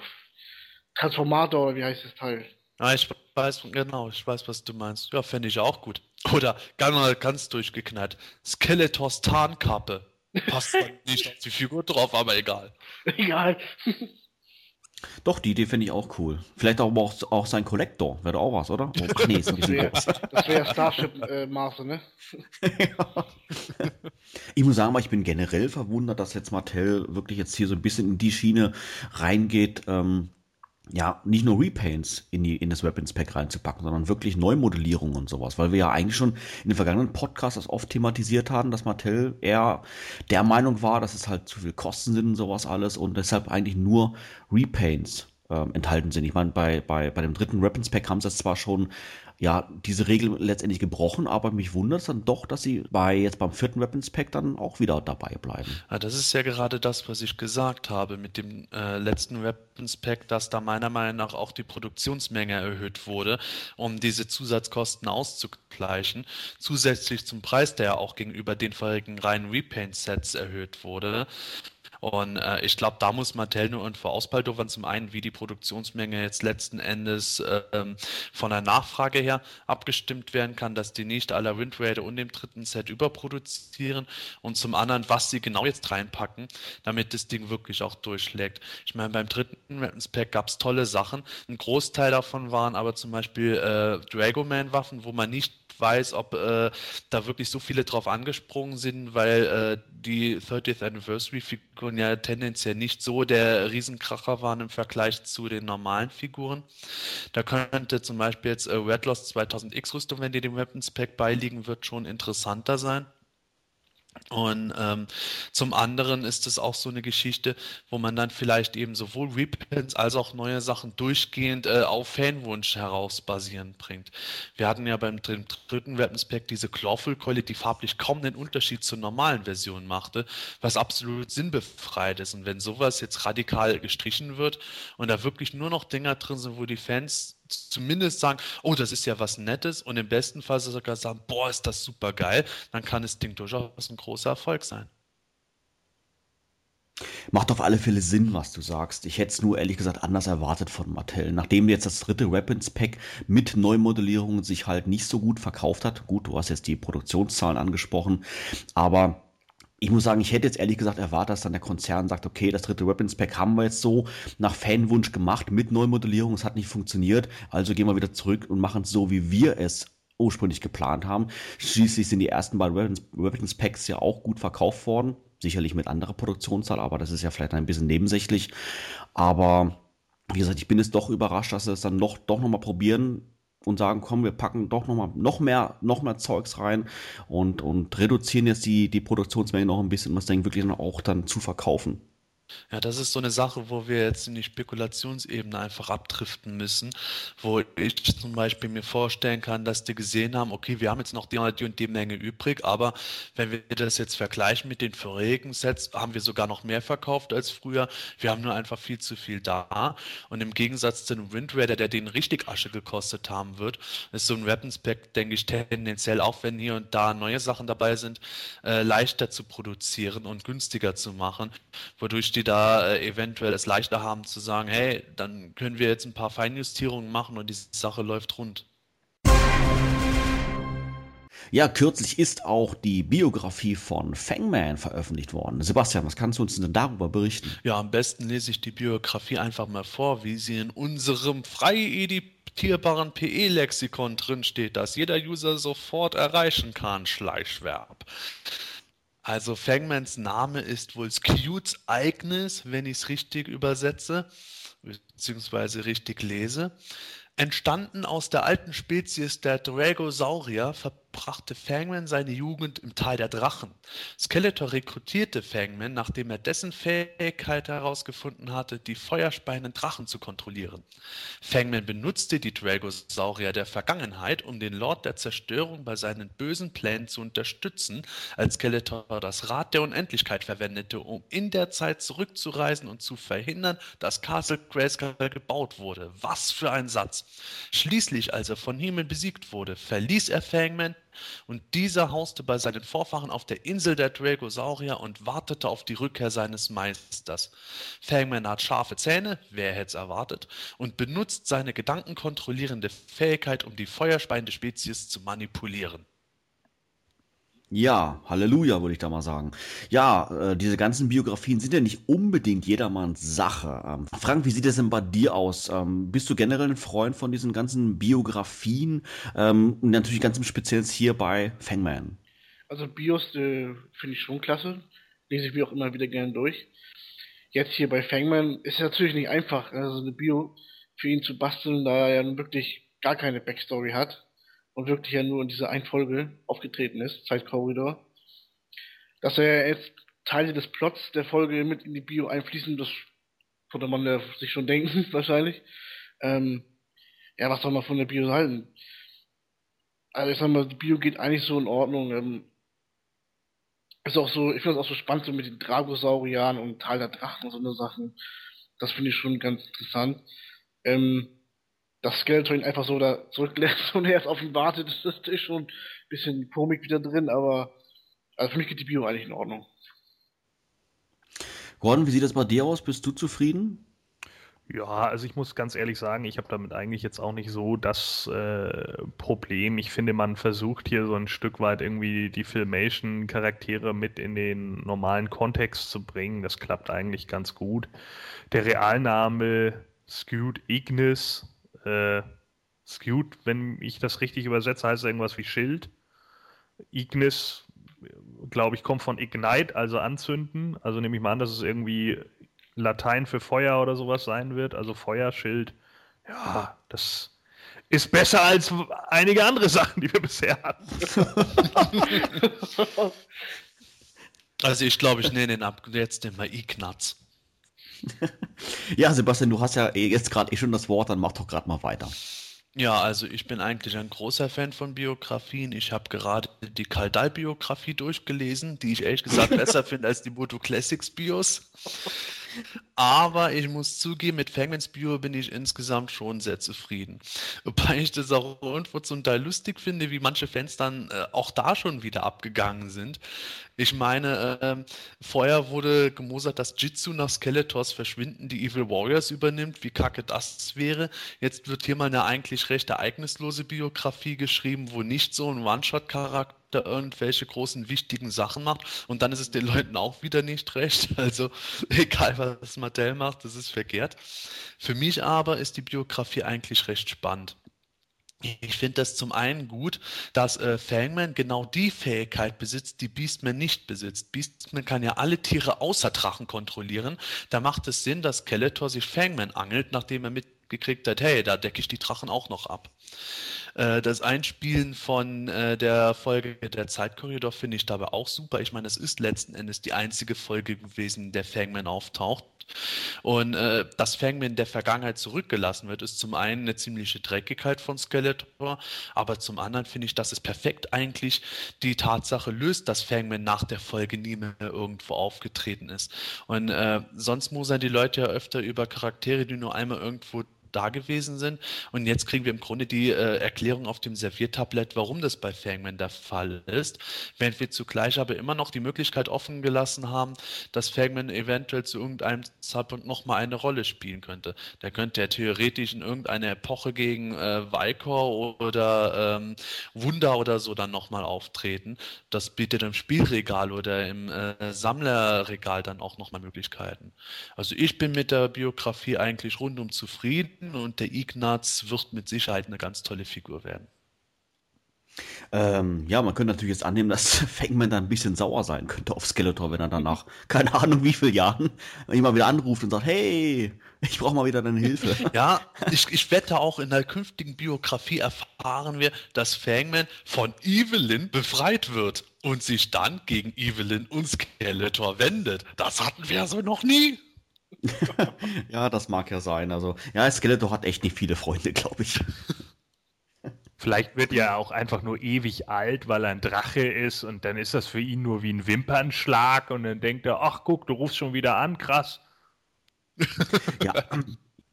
Transformator oder wie heißt das Teil?
Ah, ich weiß, genau, ich weiß, was du meinst. Ja, fände ich auch gut. Oder ganz, ganz durchgeknallt. Skeletors Tarnkappe. Passt dann nicht auf die Figur drauf, aber egal.
Egal.
Doch, die Idee finde ich auch cool. Vielleicht aber auch, auch sein Kollektor, wäre doch auch was, oder? Oh, ach nee, ist ein
Das
bisschen
wäre
groß.
das wär Starship-Maße, ne?
Ich muss sagen, ich bin generell verwundert, dass jetzt Mattel wirklich jetzt hier so ein bisschen in die Schiene reingeht, ähm, ja, nicht nur Repaints in, die, in das Weapons Pack reinzupacken, sondern wirklich Neumodellierungen und sowas, weil wir ja eigentlich schon in den vergangenen Podcasts das oft thematisiert haben, dass Mattel eher der Meinung war, dass es halt zu viel Kosten sind und sowas alles und deshalb eigentlich nur Repaints ähm, enthalten sind. Ich meine, bei, bei, bei dem dritten Weapons Pack haben sie es zwar schon ja, diese Regel letztendlich gebrochen, aber mich wundert es dann doch, dass sie bei jetzt beim vierten Weapons Pack dann auch wieder dabei bleiben.
Ja, das ist ja gerade das, was ich gesagt habe mit dem äh, letzten Weapons Pack, dass da meiner Meinung nach auch die Produktionsmenge erhöht wurde, um diese Zusatzkosten auszugleichen. Zusätzlich zum Preis, der ja auch gegenüber den vorherigen reinen Repaint-Sets erhöht wurde. Und äh, ich glaube, da muss Mattel nur irgendwo ausbaldowern. Zum einen, wie die Produktionsmenge jetzt letzten Endes äh, von der Nachfrage her abgestimmt werden kann, dass die nicht aller Wind Raider und dem dritten Set überproduzieren. Und zum anderen, was sie genau jetzt reinpacken, damit das Ding wirklich auch durchschlägt. Ich meine, beim dritten Weapons Pack gab es tolle Sachen. Ein Großteil davon waren aber zum Beispiel äh, Dragoman-Waffen, wo man nicht weiß, ob äh, da wirklich so viele drauf angesprungen sind, weil äh, die 30th Anniversary Figuren ja tendenziell nicht so der Riesenkracher waren im Vergleich zu den normalen Figuren. Da könnte zum Beispiel jetzt äh, Red Lost 2000X Rüstung, wenn die dem Weapons Pack beiliegen wird, schon interessanter sein. Und ähm, zum anderen ist es auch so eine Geschichte, wo man dann vielleicht eben sowohl Reprints als auch neue Sachen durchgehend äh, auf Fanwunsch heraus basierend bringt. Wir hatten ja beim dr- dritten Weapons Pack diese Clawful-Keule, die farblich kaum den Unterschied zur normalen Version machte, was absolut sinnbefreit ist. Und wenn sowas jetzt radikal gestrichen wird und da wirklich nur noch Dinger drin sind, wo die Fans zumindest sagen, oh, das ist ja was Nettes und im besten Fall sogar sagen, boah, ist das super geil, dann kann das Ding durchaus ein großer Erfolg sein.
Macht auf alle Fälle Sinn, was du sagst. Ich hätte es nur ehrlich gesagt anders erwartet von Mattel. Nachdem jetzt das dritte Weapons Pack mit Neumodellierungen sich halt nicht so gut verkauft hat. Gut, du hast jetzt die Produktionszahlen angesprochen, aber ich muss sagen, ich hätte jetzt ehrlich gesagt erwartet, dass dann der Konzern sagt, okay, das dritte Weapons Pack haben wir jetzt so nach Fanwunsch gemacht mit Neumodellierung, es hat nicht funktioniert, also gehen wir wieder zurück und machen es so, wie wir es ursprünglich geplant haben. Schließlich sind die ersten beiden Weapons, Weapons Packs ja auch gut verkauft worden, sicherlich mit anderer Produktionszahl, aber das ist ja vielleicht ein bisschen nebensächlich. Aber wie gesagt, ich bin jetzt doch überrascht, dass sie es dann noch, doch nochmal probieren und sagen, komm, wir packen doch noch mal noch mehr, noch mehr Zeugs rein und, und reduzieren jetzt die, die Produktionsmenge noch ein bisschen, um das Ding wirklich dann auch dann zu verkaufen.
Ja, das ist so eine Sache, wo wir jetzt in die Spekulationsebene einfach abdriften müssen, wo ich zum Beispiel mir vorstellen kann, dass die gesehen haben, okay, wir haben jetzt noch die und die Menge übrig, aber wenn wir das jetzt vergleichen mit den vorigen Sets, haben wir sogar noch mehr verkauft als früher. Wir haben nur einfach viel zu viel da. Und im Gegensatz zu einem Wind Raider, der den richtig Asche gekostet haben wird, ist so ein Weapons Pack, denke ich, tendenziell auch, wenn hier und da neue Sachen dabei sind, äh, leichter zu produzieren und günstiger zu machen, wodurch die da äh, eventuell es leichter haben zu sagen, hey, dann können wir jetzt ein paar Feinjustierungen machen und die Sache läuft rund.
Ja, kürzlich ist auch die Biografie von Fangman veröffentlicht worden. Sebastian, was kannst du uns denn darüber berichten?
Ja, am besten lese ich die Biografie einfach mal vor, wie sie in unserem frei editierbaren PE-Lexikon drinsteht, das jeder User sofort erreichen kann. Schleichverb. Also Fangmans Name ist wohl Skewts Agnes, wenn ich es richtig übersetze, beziehungsweise richtig lese. Entstanden aus der alten Spezies der Dragosaurier, verbrachte Fangman seine Jugend im Tal der Drachen. Skeletor rekrutierte Fangman, nachdem er dessen Fähigkeit herausgefunden hatte, die feuerspeienden Drachen zu kontrollieren. Fangman benutzte die Dragosaurier der Vergangenheit, um den Lord der Zerstörung bei seinen bösen Plänen zu unterstützen, als Skeletor das Rad der Unendlichkeit verwendete, um in der Zeit zurückzureisen und zu verhindern, dass Castle Grayskull gebaut wurde. Was für ein Satz! Schließlich, als er von Himmel besiegt wurde, verließ er Fangman, und dieser hauste bei seinen Vorfahren auf der Insel der Dragosaurier und wartete auf die Rückkehr seines Meisters. Fangman hat scharfe Zähne, wer hätte es erwartet, und benutzt seine gedankenkontrollierende Fähigkeit, um die feuerspeiende Spezies zu manipulieren.
Ja, Halleluja, würde ich da mal sagen. Ja, äh, diese ganzen Biografien sind ja nicht unbedingt jedermanns Sache. Ähm, Frank, wie sieht es denn bei dir aus? Ähm, bist du generell ein Freund von diesen ganzen Biografien? Ähm, und natürlich ganz im Speziellen hier bei Fangman.
Also Bios äh, finde ich schon klasse. Lese ich mir auch immer wieder gerne durch. Jetzt hier bei Fangman ist es natürlich nicht einfach, also eine Bio für ihn zu basteln, da er ja wirklich gar keine Backstory hat und wirklich ja nur in dieser einen Folge aufgetreten ist, Zeitkorridor, dass er jetzt Teile des Plots der Folge mit in die Bio einfließen, das konnte man ja sich schon denken, wahrscheinlich. Ähm, ja, was soll man von der Bio halten? Also ich sag mal, die Bio geht eigentlich so in Ordnung. Ähm, ist auch so, ich finde es auch so spannend, so mit den Dragosauriern und Teil der Drachen und so eine Sachen. Das finde ich schon ganz interessant. Ähm, dass Skeletor ihn einfach so da zurücklässt und er erst auf ihn wartet, das ist schon ein bisschen Komik wieder drin, aber also für mich geht die Bio eigentlich in Ordnung.
Gordon, wie sieht das bei dir aus? Bist du zufrieden?
Ja, also ich muss ganz ehrlich sagen, ich habe damit eigentlich jetzt auch nicht so das äh, Problem. Ich finde, man versucht hier so ein Stück weit irgendwie die Filmation-Charaktere mit in den normalen Kontext zu bringen. Das klappt eigentlich ganz gut. Der Realname Skewed Ignis äh, Skewed, wenn ich das richtig übersetze, heißt es irgendwas wie Schild. Ignis, glaube ich, kommt von Ignite, also anzünden. Also nehme ich mal an, dass es irgendwie Latein für Feuer oder sowas sein wird. Also Feuerschild. Ja, das ist besser als einige andere Sachen, die wir bisher hatten.
also ich glaube, ich nenne ihn ab jetzt immer Ignaz
ja, Sebastian, du hast ja jetzt gerade eh schon das Wort, dann mach doch gerade mal weiter.
Ja, also ich bin eigentlich ein großer Fan von Biografien. Ich habe gerade die Kaldal-Biografie durchgelesen, die ich ehrlich gesagt besser finde als die Moto Classics Bios. Aber ich muss zugeben, mit Fangmans Bio bin ich insgesamt schon sehr zufrieden. Wobei ich das auch irgendwo zum Teil lustig finde, wie manche Fans dann äh, auch da schon wieder abgegangen sind. Ich meine, äh, vorher wurde gemosert, dass Jitsu nach Skeletors Verschwinden die Evil Warriors übernimmt, wie kacke das wäre. Jetzt wird hier mal eine eigentlich recht ereignislose Biografie geschrieben, wo nicht so ein One-Shot-Charakter da irgendwelche großen wichtigen Sachen macht und dann ist es den Leuten auch wieder nicht recht. Also egal was Mattel macht, das ist verkehrt. Für mich aber ist die Biografie eigentlich recht spannend. Ich finde das zum einen gut, dass äh, Fangman genau die Fähigkeit besitzt, die Beastman nicht besitzt. Beastman kann ja alle Tiere außer Drachen kontrollieren. Da macht es Sinn, dass Skeletor sich Fangman angelt, nachdem er mitgekriegt hat, hey, da decke ich die Drachen auch noch ab. Äh, das Einspielen von äh, der Folge Der Zeitkorridor finde ich dabei auch super. Ich meine, es ist letzten Endes die einzige Folge gewesen, in der Fangman auftaucht. Und äh, dass Fangman der Vergangenheit zurückgelassen wird, ist zum einen eine ziemliche Dreckigkeit von Skeletor, aber zum anderen finde ich, dass es perfekt eigentlich die Tatsache löst, dass Fangman nach der Folge nie mehr irgendwo aufgetreten ist. Und äh, sonst muss er die Leute ja öfter über Charaktere, die nur einmal irgendwo da gewesen sind. Und jetzt kriegen wir im Grunde die äh, Erklärung auf dem Serviertablett, warum das bei Fangman der Fall ist, während wir zugleich aber immer noch die Möglichkeit offen gelassen haben, dass Fangman eventuell zu irgendeinem Zeitpunkt nochmal eine Rolle spielen könnte. Der könnte ja theoretisch in irgendeiner Epoche gegen äh, Valkor oder ähm, Wunder oder so dann nochmal auftreten. Das bietet im Spielregal oder im äh, Sammlerregal dann auch nochmal Möglichkeiten. Also ich bin mit der Biografie eigentlich rundum zufrieden und der Ignaz wird mit Sicherheit eine ganz tolle Figur werden.
Ähm, ja, man könnte natürlich jetzt annehmen, dass Fangman dann ein bisschen sauer sein könnte auf Skeletor, wenn er danach, keine Ahnung wie viele Jahren, immer wieder anruft und sagt, hey, ich brauche mal wieder deine Hilfe.
Ja, ich, ich wette auch in der künftigen Biografie erfahren wir, dass Fangman von Evelyn befreit wird und sich dann gegen Evelyn und Skeletor wendet. Das hatten wir so noch nie.
ja, das mag ja sein. Also, ja, Skeletor hat echt nicht viele Freunde, glaube ich.
Vielleicht wird er auch einfach nur ewig alt, weil er ein Drache ist und dann ist das für ihn nur wie ein Wimpernschlag und dann denkt er, ach guck, du rufst schon wieder an, krass.
ja,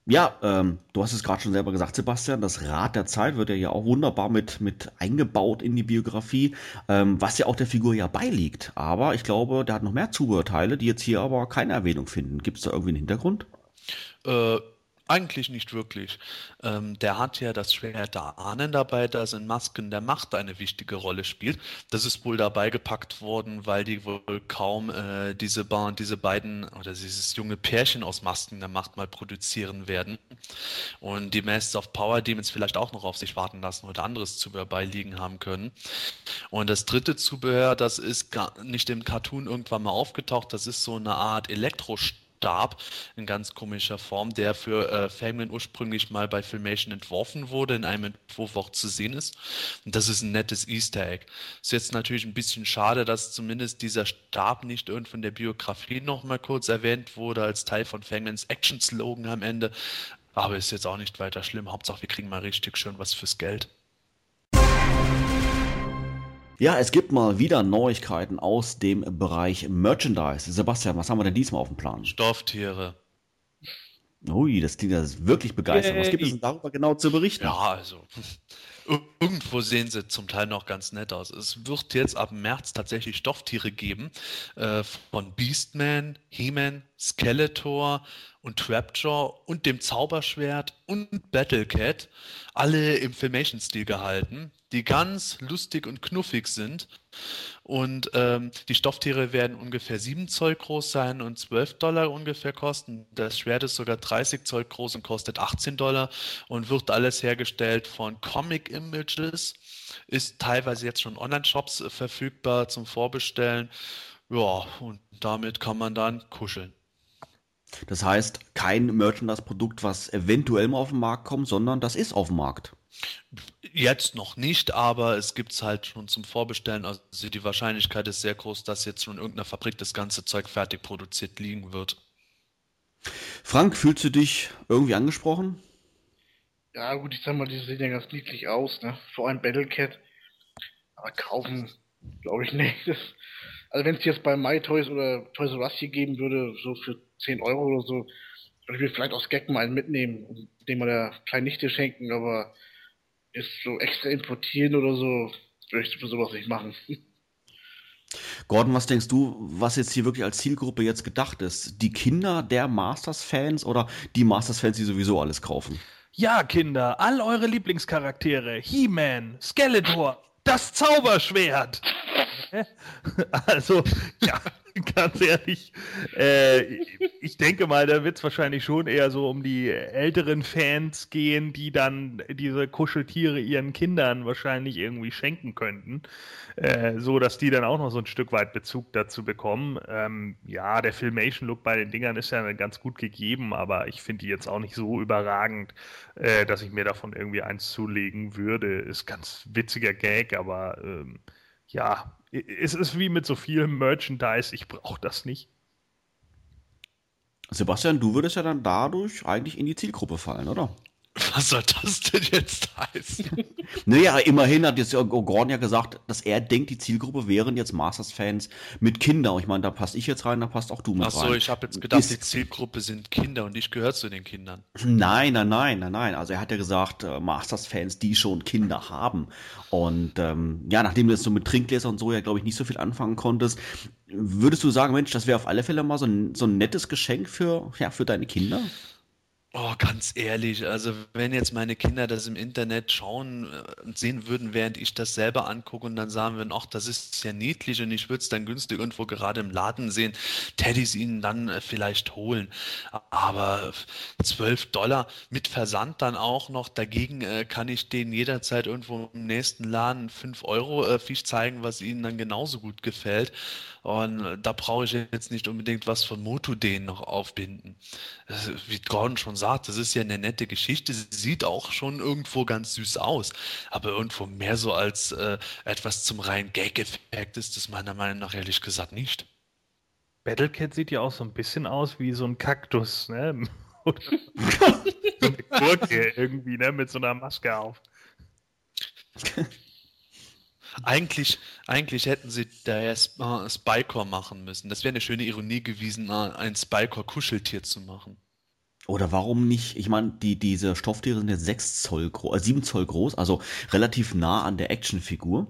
ja, ähm, du hast es gerade schon selber gesagt, Sebastian, das Rad der Zeit wird ja, ja auch wunderbar mit, mit eingebaut in die Biografie, ähm, was ja auch der Figur ja beiliegt. Aber ich glaube, der hat noch mehr Zubehörteile, die jetzt hier aber keine Erwähnung finden. Gibt es da irgendwie einen Hintergrund?
Äh, eigentlich nicht wirklich. Ähm, der hat ja das Schwert der Ahnen dabei, das in Masken der Macht eine wichtige Rolle spielt. Das ist wohl dabei gepackt worden, weil die wohl kaum äh, diese, ba diese beiden oder dieses junge Pärchen aus Masken der Macht mal produzieren werden. Und die Masters of Power Demons vielleicht auch noch auf sich warten lassen oder anderes Zubehör beiliegen haben können. Und das dritte Zubehör, das ist gar nicht im Cartoon irgendwann mal aufgetaucht, das ist so eine Art Elektrostab Stab in ganz komischer Form, der für äh, Fangman ursprünglich mal bei Filmation entworfen wurde, in einem Entwurf auch zu sehen ist. Und das ist ein nettes Easter Egg. Ist jetzt natürlich ein bisschen schade, dass zumindest dieser Stab nicht irgendwo in der Biografie nochmal kurz erwähnt wurde, als Teil von Fangmans Action-Slogan am Ende. Aber ist jetzt auch nicht weiter schlimm. Hauptsache, wir kriegen mal richtig schön was fürs Geld.
Ja, es gibt mal wieder Neuigkeiten aus dem Bereich Merchandise. Sebastian, was haben wir denn diesmal auf dem Plan?
Stofftiere.
Ui, das klingt ja wirklich begeistert. Was gibt es denn darüber genau zu berichten?
Ja, also irgendwo sehen sie zum Teil noch ganz nett aus. Es wird jetzt ab März tatsächlich Stofftiere geben äh, von Beastman, He-Man, Skeletor und Trapjaw und dem Zauberschwert und Battlecat. Alle im Filmation-Stil gehalten die ganz lustig und knuffig sind. Und ähm, die Stofftiere werden ungefähr 7 Zoll groß sein und 12 Dollar ungefähr kosten. Das Schwert ist sogar 30 Zoll groß und kostet 18 Dollar und wird alles hergestellt von Comic Images. Ist teilweise jetzt schon Online-Shops verfügbar zum Vorbestellen. Ja, und damit kann man dann kuscheln.
Das heißt, kein Merchandise-Produkt, was eventuell mal auf den Markt kommt, sondern das ist auf dem Markt.
Jetzt noch nicht, aber es gibt es halt schon zum Vorbestellen. Also die Wahrscheinlichkeit ist sehr groß, dass jetzt schon in irgendeiner Fabrik das ganze Zeug fertig produziert liegen wird.
Frank, fühlst du dich irgendwie angesprochen?
Ja, gut, ich sag mal, die sehen ja ganz niedlich aus, ne? Vor allem Battlecat. Aber kaufen, glaube ich nicht. Das, also wenn es jetzt bei MyToys oder Toys R Us hier geben würde, so für 10 Euro oder so, würde ich mir vielleicht aus Gag mal einen mitnehmen und den mal der kleinen Nichte schenken, aber ist so extra importieren oder so, würde ich für sowas nicht machen.
Gordon, was denkst du, was jetzt hier wirklich als Zielgruppe jetzt gedacht ist? Die Kinder der Masters-Fans oder die Masters-Fans, die sowieso alles kaufen?
Ja, Kinder, all eure Lieblingscharaktere, He-Man, Skeletor, das Zauberschwert. also, ja, ganz ehrlich, äh, ich denke mal, da wird es wahrscheinlich schon eher so um die älteren Fans gehen, die dann diese Kuscheltiere ihren Kindern wahrscheinlich irgendwie schenken könnten, äh, so dass die dann auch noch so ein Stück weit Bezug dazu bekommen. Ähm, ja, der Filmation-Look bei den Dingern ist ja ganz gut gegeben, aber ich finde die jetzt auch nicht so überragend, äh, dass ich mir davon irgendwie eins zulegen würde. Ist ganz witziger Gag, aber ähm, ja, es ist wie mit so viel Merchandise, ich brauche das nicht.
Sebastian, du würdest ja dann dadurch eigentlich in die Zielgruppe fallen, oder?
Was soll das denn jetzt heißen?
naja, immerhin hat jetzt Gordon ja gesagt, dass er denkt, die Zielgruppe wären jetzt Masters-Fans mit Kindern. Ich meine, da passe ich jetzt rein, da passt auch du mit
Ach so,
rein.
ich habe jetzt gedacht, Ist, die Zielgruppe sind Kinder und ich gehöre zu den Kindern.
Nein, nein, nein, nein, nein. Also er hat ja gesagt, äh, Masters-Fans, die schon Kinder haben. Und ähm, ja, nachdem du jetzt so mit Trinkgläser und so ja, glaube ich, nicht so viel anfangen konntest, würdest du sagen, Mensch, das wäre auf alle Fälle mal so ein, so ein nettes Geschenk für, ja, für deine Kinder?
Oh, ganz ehrlich, also wenn jetzt meine Kinder das im Internet schauen äh, und sehen würden, während ich das selber angucke und dann sagen würden, ach, das ist ja niedlich und ich würde es dann günstig irgendwo gerade im Laden sehen, es ihnen dann äh, vielleicht holen. Aber 12 Dollar mit Versand dann auch noch, dagegen äh, kann ich denen jederzeit irgendwo im nächsten Laden 5 Euro Fisch zeigen, was ihnen dann genauso gut gefällt. Und da brauche ich jetzt nicht unbedingt was von Moto-Den noch aufbinden. Wie Gordon schon sagt, das ist ja eine nette Geschichte. Sie sieht auch schon irgendwo ganz süß aus. Aber irgendwo mehr so als äh, etwas zum reinen Gag-Effekt ist das meiner Meinung nach ehrlich gesagt nicht.
Battlecat sieht ja auch so ein bisschen aus wie so ein Kaktus, ne? so eine Gurke irgendwie, ne? Mit so einer Maske auf.
Eigentlich, eigentlich hätten sie daher äh, Spycore machen müssen. Das wäre eine schöne Ironie gewesen, äh, ein Spycore-Kuscheltier zu machen.
Oder warum nicht? Ich meine, die, diese Stofftiere sind jetzt 6 Zoll groß, äh, 7 Zoll groß, also relativ nah an der Actionfigur.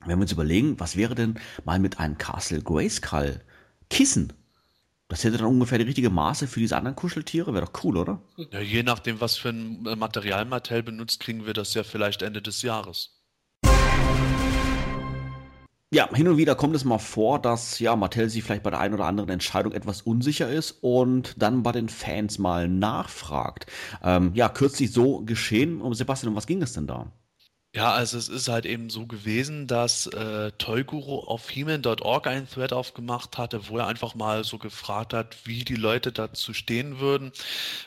Wenn wir uns überlegen, was wäre denn mal mit einem Castle Grayskull Kissen? Das hätte dann ungefähr die richtige Maße für diese anderen Kuscheltiere. Wäre doch cool, oder?
Ja, je nachdem, was für ein Material Mattel benutzt, kriegen wir das ja vielleicht Ende des Jahres.
Ja, hin und wieder kommt es mal vor, dass ja Mattel sich vielleicht bei der einen oder anderen Entscheidung etwas unsicher ist und dann bei den Fans mal nachfragt. Ähm, ja, kürzlich so geschehen. Um Sebastian, um was ging es denn da?
Ja, also es ist halt eben so gewesen, dass äh, Toyguru auf He-Man.org einen Thread aufgemacht hatte, wo er einfach mal so gefragt hat, wie die Leute dazu stehen würden,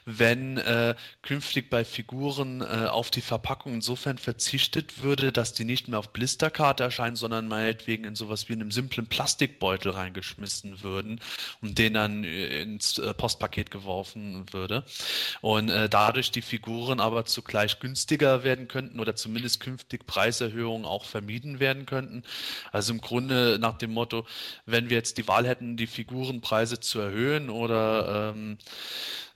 wenn äh, künftig bei Figuren äh, auf die Verpackung insofern verzichtet würde, dass die nicht mehr auf Blisterkarte erscheinen, sondern meinetwegen in sowas wie einem simplen Plastikbeutel reingeschmissen würden und den dann äh, ins äh, Postpaket geworfen würde. Und äh, dadurch die Figuren aber zugleich günstiger werden könnten oder zumindest künftig künftig Preiserhöhungen auch vermieden werden könnten. Also im Grunde nach dem Motto, wenn wir jetzt die Wahl hätten, die Figurenpreise zu erhöhen oder ähm,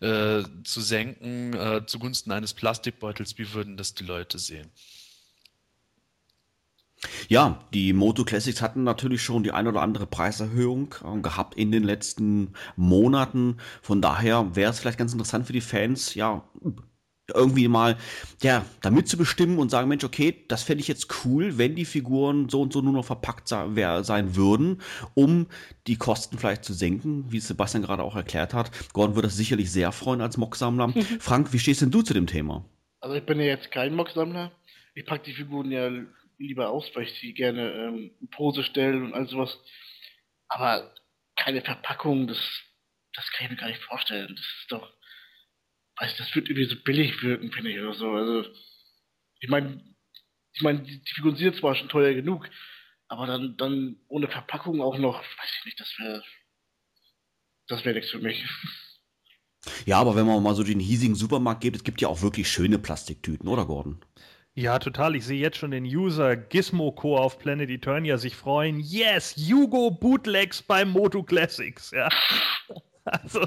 äh, zu senken äh, zugunsten eines Plastikbeutels, wie würden das die Leute sehen?
Ja, die Moto Classics hatten natürlich schon die ein oder andere Preiserhöhung äh, gehabt in den letzten Monaten. Von daher wäre es vielleicht ganz interessant für die Fans, ja, irgendwie mal, ja, da mitzubestimmen und sagen, Mensch, okay, das fände ich jetzt cool, wenn die Figuren so und so nur noch verpackt sein würden, um die Kosten vielleicht zu senken, wie Sebastian gerade auch erklärt hat. Gordon würde das sicherlich sehr freuen als Mocksammler. Frank, wie stehst denn du zu dem Thema?
Also ich bin ja jetzt kein Mocksammler. Ich packe die Figuren ja lieber aus, weil ich sie gerne ähm, in Pose stelle und all sowas. Aber keine Verpackung, das, das kann ich mir gar nicht vorstellen. Das ist doch weiß, das wird irgendwie so billig wirken, finde ich, oder so. Also, ich meine, ich meine, die, die Figuren sind zwar schon teuer genug, aber dann, dann ohne Verpackung auch noch, weiß ich nicht, das wäre, das wäre nichts für mich.
Ja, aber wenn man mal so den hiesigen Supermarkt geht, es gibt ja auch wirklich schöne Plastiktüten, oder Gordon?
Ja, total. Ich sehe jetzt schon den User Gizmo Co. auf Planet Eternia sich freuen. Yes, Hugo Bootlegs bei Moto Classics. Ja. Also,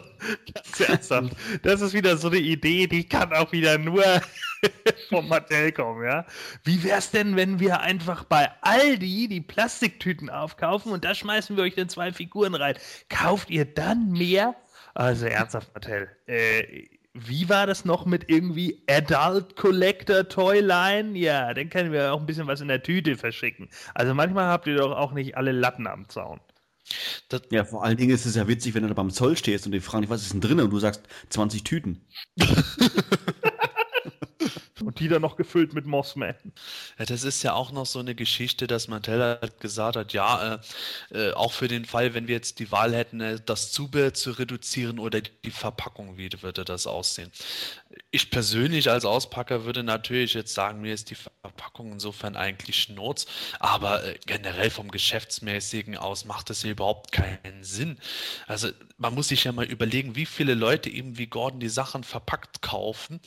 ganz ernsthaft. Das ist wieder so eine Idee, die kann auch wieder nur vom Mattel kommen, ja. Wie wär's denn, wenn wir einfach bei Aldi die Plastiktüten aufkaufen und da schmeißen wir euch dann zwei Figuren rein? Kauft ihr dann mehr? Also, ernsthaft, Mattel. Äh, wie war das noch mit irgendwie Adult Collector Toyline? Ja, dann können wir auch ein bisschen was in der Tüte verschicken. Also manchmal habt ihr doch auch nicht alle Latten am Zaun.
Das ja, vor allen Dingen ist es ja witzig, wenn du da beim Zoll stehst und die fragen, was ist denn drin? Und du sagst 20 Tüten.
Und die dann noch gefüllt mit Mossman.
Ja, das ist ja auch noch so eine Geschichte, dass Mantella gesagt hat, ja, äh, äh, auch für den Fall, wenn wir jetzt die Wahl hätten, äh, das Zubehör zu reduzieren oder die Verpackung, wie würde das aussehen? Ich persönlich als Auspacker würde natürlich jetzt sagen, mir ist die Verpackung insofern eigentlich Schnurz, aber äh, generell vom Geschäftsmäßigen aus macht das ja überhaupt keinen Sinn. Also man muss sich ja mal überlegen, wie viele Leute eben wie Gordon die Sachen verpackt kaufen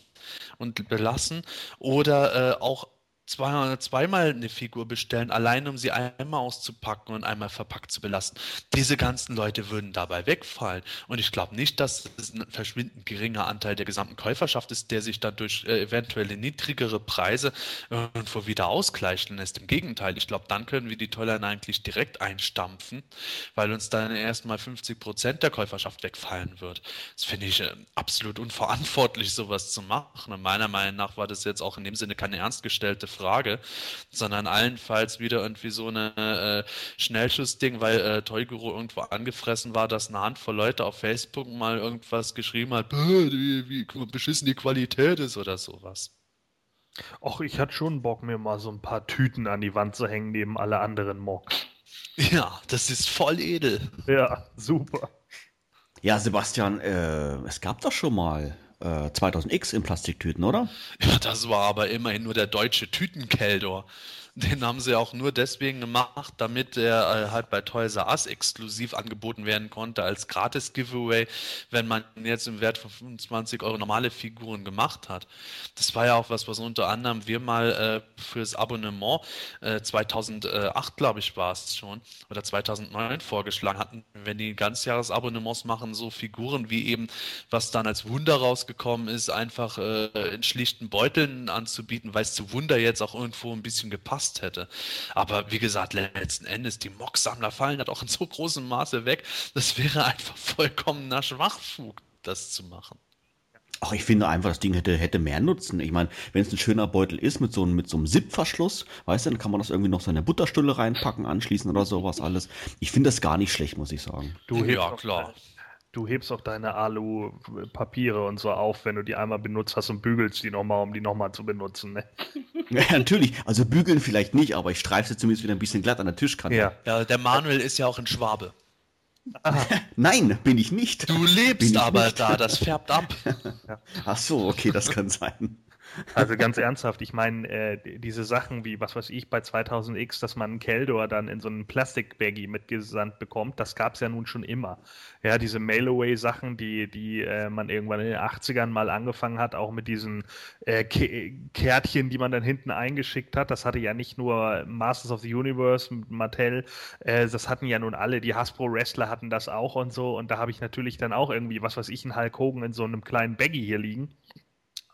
und belassen oder äh, auch zwei, zweimal eine Figur bestellen, allein um sie einmal auszupacken und einmal verpackt zu belassen. Diese ganzen Leute würden dabei wegfallen. Und ich glaube nicht, dass es ein verschwindend geringer Anteil der gesamten Käuferschaft ist, der sich dann durch äh, eventuelle niedrigere Preise irgendwo wieder ausgleichen lässt. Im Gegenteil, ich glaube, dann können wir die Tollern eigentlich direkt einstampfen, weil uns dann erstmal 50 Prozent der Käuferschaft wegfallen wird. Das finde ich äh, absolut unverantwortlich, sowas zu machen. Und meiner Meinung nach war das jetzt auch in dem Sinne keine ernst gestellte Frage Frage, sondern allenfalls wieder irgendwie so eine äh, Schnellschussding, weil äh, Toyguru irgendwo angefressen war, dass eine Handvoll Leute auf Facebook mal irgendwas geschrieben hat, wie, wie beschissen die Qualität ist oder sowas.
Och, ich hatte schon Bock, mir mal so ein paar Tüten an die Wand zu hängen, neben alle anderen Mocks.
Ja, das ist voll edel.
Ja, super.
Ja, Sebastian, äh, es gab doch schon mal 2000X äh, in Plastiktüten, oder?
Ja, das war aber immerhin nur der deutsche Tütenkeldor. Den haben sie auch nur deswegen gemacht, damit er äh, halt bei Toys R Us exklusiv angeboten werden konnte als Gratis-Giveaway, wenn man jetzt im Wert von 25 Euro normale Figuren gemacht hat. Das war ja auch was, was unter anderem wir mal äh, fürs Abonnement äh, 2008, glaube ich, war es schon, oder 2009 vorgeschlagen hatten, wenn die Ganzjahresabonnements machen, so Figuren wie eben, was dann als Wunder rausgekommen ist, einfach äh, in schlichten Beuteln anzubieten, weil es zu Wunder jetzt auch irgendwo ein bisschen gepasst gepasst hätte. Aber wie gesagt, letzten Endes, die Mock-Sammler fallen halt auch in so großem Maße weg. Das wäre einfach vollkommener Schwachfug, das zu machen.
Ach, ich finde einfach, das Ding hätte, hätte mehr Nutzen. Ich meine, wenn es ein schöner Beutel ist mit so, mit so einem Zip-Verschluss, weißt du, dann kann man das irgendwie noch so in der Butterstulle reinpacken, anschließen oder sowas alles. Ich finde das gar nicht schlecht, muss ich sagen.
Du, ja, klar. Du hebst auch deine Alu-Papiere und so auf, wenn du die einmal benutzt hast und bügelst die nochmal, um die nochmal zu benutzen. Ne?
Ja, natürlich. Also bügeln vielleicht nicht, aber ich streife sie zumindest wieder ein bisschen glatt an der Tischkante.
Ja, ja der Manuel ist ja auch ein Schwabe.
Nein, bin ich nicht.
Du lebst aber nicht. da, das färbt ab.
Ach so, okay, das kann sein.
Also ganz ernsthaft, ich meine, äh, diese Sachen wie, was weiß ich, bei 2000X, dass man einen Keldor dann in so einen Plastikbaggy mitgesandt bekommt, das gab es ja nun schon immer. Ja, diese Mail-Away-Sachen, die, die äh, man irgendwann in den 80ern mal angefangen hat, auch mit diesen äh, Kärtchen, die man dann hinten eingeschickt hat, das hatte ja nicht nur Masters of the Universe mit Mattel, äh, das hatten ja nun alle, die Hasbro-Wrestler hatten das auch und so und da habe ich natürlich dann auch irgendwie, was weiß ich, einen Hulk Hogan in so einem kleinen Baggy hier liegen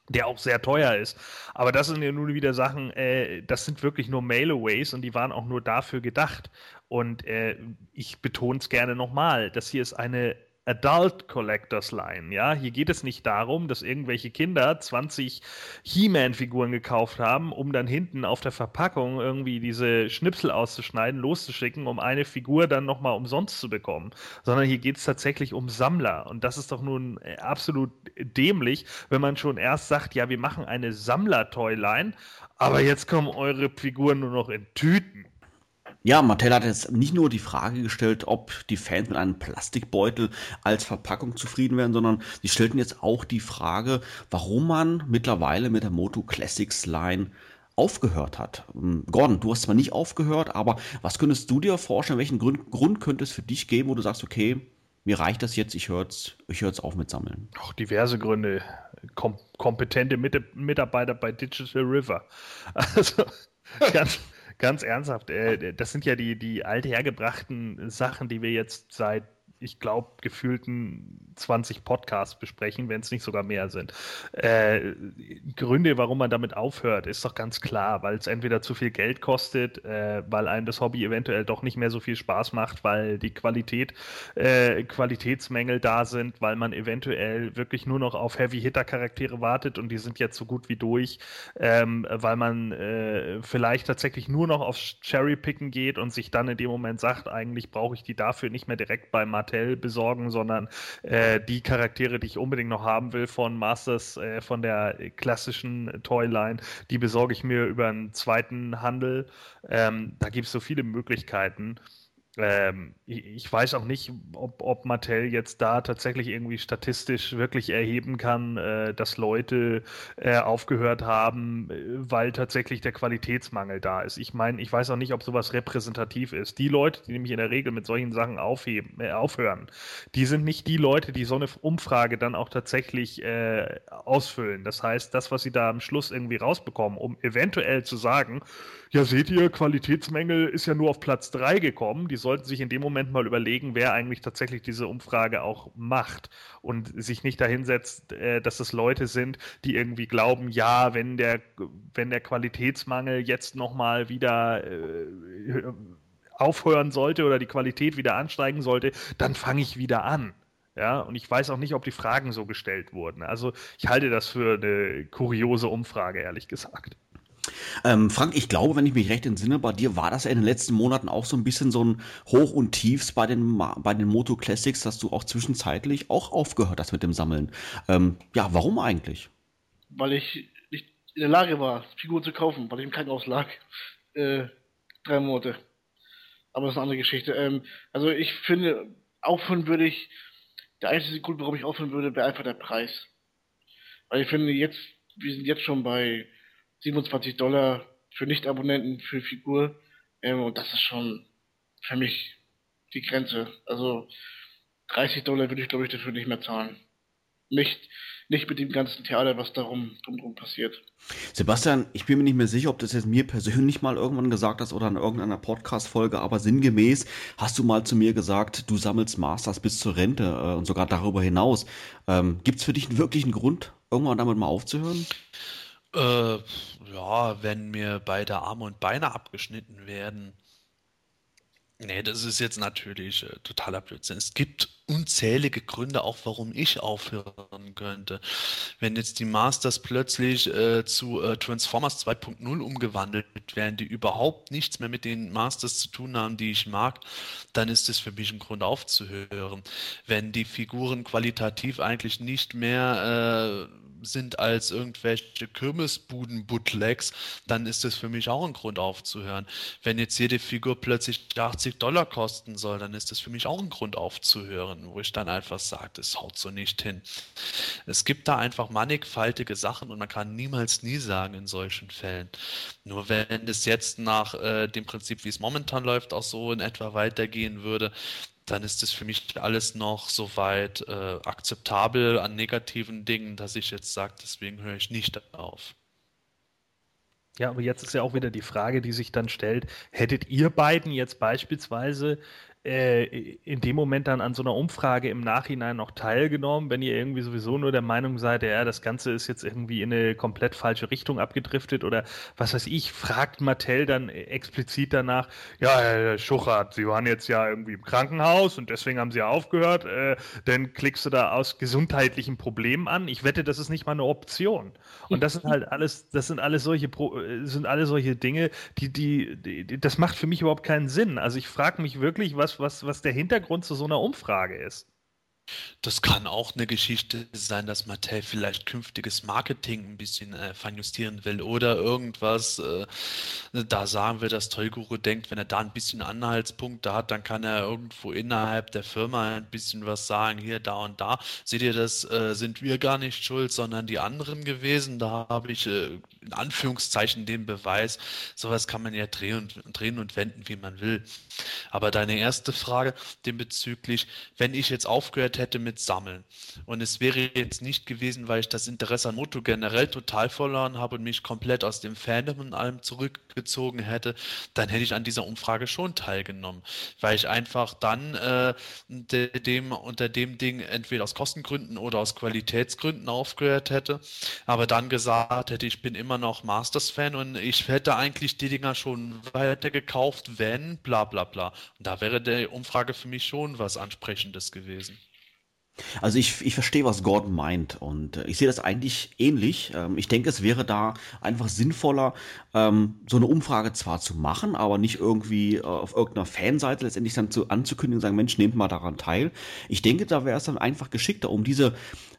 der auch sehr teuer ist. Aber das sind ja nun wieder Sachen, äh, das sind wirklich nur Mailaways und die waren auch nur dafür gedacht. Und äh, ich betone es gerne nochmal, das hier ist eine Adult Collectors Line. Ja, hier geht es nicht darum, dass irgendwelche Kinder 20 He-Man-Figuren gekauft haben, um dann hinten auf der Verpackung irgendwie diese Schnipsel auszuschneiden, loszuschicken, um eine Figur dann nochmal umsonst zu bekommen. Sondern hier geht es tatsächlich um Sammler. Und das ist doch nun äh, absolut dämlich, wenn man schon erst sagt, ja, wir machen eine Sammler-Toy-Line, aber jetzt kommen eure Figuren nur noch in Tüten.
Ja, Mattel hat jetzt nicht nur die Frage gestellt, ob die Fans mit einem Plastikbeutel als Verpackung zufrieden wären, sondern sie stellten jetzt auch die Frage, warum man mittlerweile mit der Moto Classics Line aufgehört hat. Ähm, Gordon, du hast zwar nicht aufgehört, aber was könntest du dir vorstellen, welchen Grund, Grund könnte es für dich geben, wo du sagst, okay, mir reicht das jetzt, ich höre jetzt ich hör auf mit Sammeln?
Auch diverse Gründe. Kom kompetente Mit Mitarbeiter bei Digital River. Also ganz, ganz ernsthaft, äh, das sind ja die, die althergebrachten Sachen, die wir jetzt seit ich glaube, gefühlten 20 Podcasts besprechen, wenn es nicht sogar mehr sind. Äh, Gründe, warum man damit aufhört, ist doch ganz klar, weil es entweder zu viel Geld kostet, äh, weil einem das Hobby eventuell doch nicht mehr so viel Spaß macht, weil die Qualität, äh, Qualitätsmängel da sind, weil man eventuell wirklich nur noch auf Heavy-Hitter-Charaktere wartet und die sind jetzt so gut wie durch, ähm, weil man äh, vielleicht tatsächlich nur noch auf Cherry-Picken geht und sich dann in dem Moment sagt, eigentlich brauche ich die dafür nicht mehr direkt bei Martell besorgen, sondern äh, die Charaktere, die ich unbedingt noch haben will von Masters, äh, von der klassischen Toyline, die besorge ich mir über einen zweiten Handel. Ähm, da gibt es so viele Möglichkeiten. Ähm, ich weiß auch nicht, ob, ob Mattel jetzt da tatsächlich irgendwie statistisch wirklich erheben kann, äh, dass Leute äh, aufgehört haben, äh, weil tatsächlich der Qualitätsmangel da ist. Ich meine, ich weiß auch nicht, ob sowas repräsentativ ist. Die Leute, die nämlich in der Regel mit solchen Sachen aufheben, äh, aufhören, die sind nicht die Leute, die so eine Umfrage dann auch tatsächlich äh, ausfüllen. Das heißt, das, was sie da am Schluss irgendwie rausbekommen, um eventuell zu sagen, ja, seht ihr, Qualitätsmängel ist ja nur auf Platz 3 gekommen. Die sollten sich in dem Moment mal überlegen, wer eigentlich tatsächlich diese Umfrage auch macht und sich nicht dahinsetzt, äh, dass es Leute sind, die irgendwie glauben, ja, wenn der, wenn der Qualitätsmangel jetzt nochmal wieder äh, aufhören sollte oder die Qualität wieder ansteigen sollte, dann fange ich wieder an. Ja, und ich weiß auch nicht, ob die Fragen so gestellt wurden. Also ich halte das für eine kuriose Umfrage, ehrlich gesagt.
Ähm, Frank, ich glaube, wenn ich mich recht entsinne, bei dir war das ja in den letzten Monaten auch so ein bisschen so ein Hoch und Tiefs bei den, bei den Moto Classics, dass du auch zwischenzeitlich auch aufgehört hast mit dem Sammeln. Ähm, ja, warum eigentlich?
Weil ich nicht in der Lage war, Figuren zu kaufen, weil ich im Krankenhaus lag. Äh, drei Monate. Aber das ist eine andere Geschichte. Ähm, also ich finde, aufhören würde ich, der einzige Grund, warum ich aufhören würde, wäre einfach der Preis. Weil ich finde, jetzt, wir sind jetzt schon bei 27 Dollar für Nicht-Abonnenten für Figur. Ähm, und das ist schon für mich die Grenze. Also 30 Dollar würde ich, glaube ich, dafür nicht mehr zahlen. Nicht, nicht mit dem ganzen Theater, was darum drum passiert.
Sebastian, ich bin mir nicht mehr sicher, ob das jetzt mir persönlich mal irgendwann gesagt hast oder in irgendeiner Podcast-Folge, aber sinngemäß hast du mal zu mir gesagt, du sammelst Masters bis zur Rente äh, und sogar darüber hinaus. Ähm, Gibt es für dich einen Grund, irgendwann damit mal aufzuhören?
Äh, ja, wenn mir beide Arme und Beine abgeschnitten werden. Nee, das ist jetzt natürlich äh, totaler Blödsinn. Es gibt unzählige Gründe auch, warum ich aufhören könnte. Wenn jetzt die Masters plötzlich äh, zu äh, Transformers 2.0 umgewandelt werden, die überhaupt nichts mehr mit den Masters zu tun haben, die ich mag, dann ist es für mich ein Grund aufzuhören. Wenn die Figuren qualitativ eigentlich nicht mehr äh, sind als irgendwelche Kirmesbuden-Bootlegs, dann ist das für mich auch ein Grund aufzuhören. Wenn jetzt jede Figur plötzlich 80 Dollar kosten soll, dann ist das für mich auch ein Grund aufzuhören, wo ich dann einfach sage, das haut so nicht hin. Es gibt da einfach mannigfaltige Sachen und man kann niemals nie sagen in solchen Fällen. Nur wenn es jetzt nach äh, dem Prinzip, wie es momentan läuft, auch so in etwa weitergehen würde, dann ist es für mich alles noch soweit äh, akzeptabel an negativen Dingen, dass ich jetzt sage, deswegen höre ich nicht auf.
Ja, aber jetzt ist ja auch wieder die Frage, die sich dann stellt, hättet ihr beiden jetzt beispielsweise in dem Moment dann an so einer Umfrage im Nachhinein noch teilgenommen, wenn ihr irgendwie sowieso nur der Meinung seid, ja, das Ganze ist jetzt irgendwie in eine komplett falsche Richtung abgedriftet oder was weiß ich, fragt Mattel dann explizit danach, ja, Herr Schuchert, Sie waren jetzt ja irgendwie im Krankenhaus und deswegen haben Sie ja aufgehört, äh, dann klickst du da aus gesundheitlichen Problemen an. Ich wette, das ist nicht mal eine Option. Und das sind halt alles, das sind alles solche, äh, sind alle solche Dinge, die, die, die das macht für mich überhaupt keinen Sinn. Also ich frage mich wirklich, was was, was der Hintergrund zu so einer Umfrage ist.
Das kann auch eine Geschichte sein, dass Mattel vielleicht künftiges Marketing ein bisschen äh, feinjustieren will oder irgendwas. Äh, da sagen wir, dass Toyguru denkt, wenn er da ein bisschen Anhaltspunkte hat, dann kann er irgendwo innerhalb der Firma ein bisschen was sagen, hier, da und da. Seht ihr, das äh, sind wir gar nicht schuld, sondern die anderen gewesen. Da habe ich äh, in Anführungszeichen den Beweis. Sowas kann man ja drehen und, drehen und wenden, wie man will. Aber deine erste Frage, dem bezüglich, wenn ich jetzt aufgehört hätte mit Sammeln und es wäre jetzt nicht gewesen, weil ich das Interesse an Moto generell total verloren habe und mich komplett aus dem Fandom und allem zurückgezogen hätte, dann hätte ich an dieser Umfrage schon teilgenommen, weil ich einfach dann äh, dem, unter dem Ding entweder aus Kostengründen oder aus Qualitätsgründen aufgehört hätte, aber dann gesagt hätte, ich bin immer noch Masters-Fan und ich hätte eigentlich die Dinger schon weiter gekauft, wenn, bla bla bla. Und da wäre die Umfrage für mich schon was Ansprechendes gewesen.
Also ich, ich verstehe, was Gordon meint und äh, ich sehe das eigentlich ähnlich. Ähm, ich denke, es wäre da einfach sinnvoller, ähm, so eine Umfrage zwar zu machen, aber nicht irgendwie äh, auf irgendeiner Fanseite letztendlich dann zu, anzukündigen und sagen, Mensch, nehmt mal daran teil. Ich denke, da wäre es dann einfach geschickter, um diese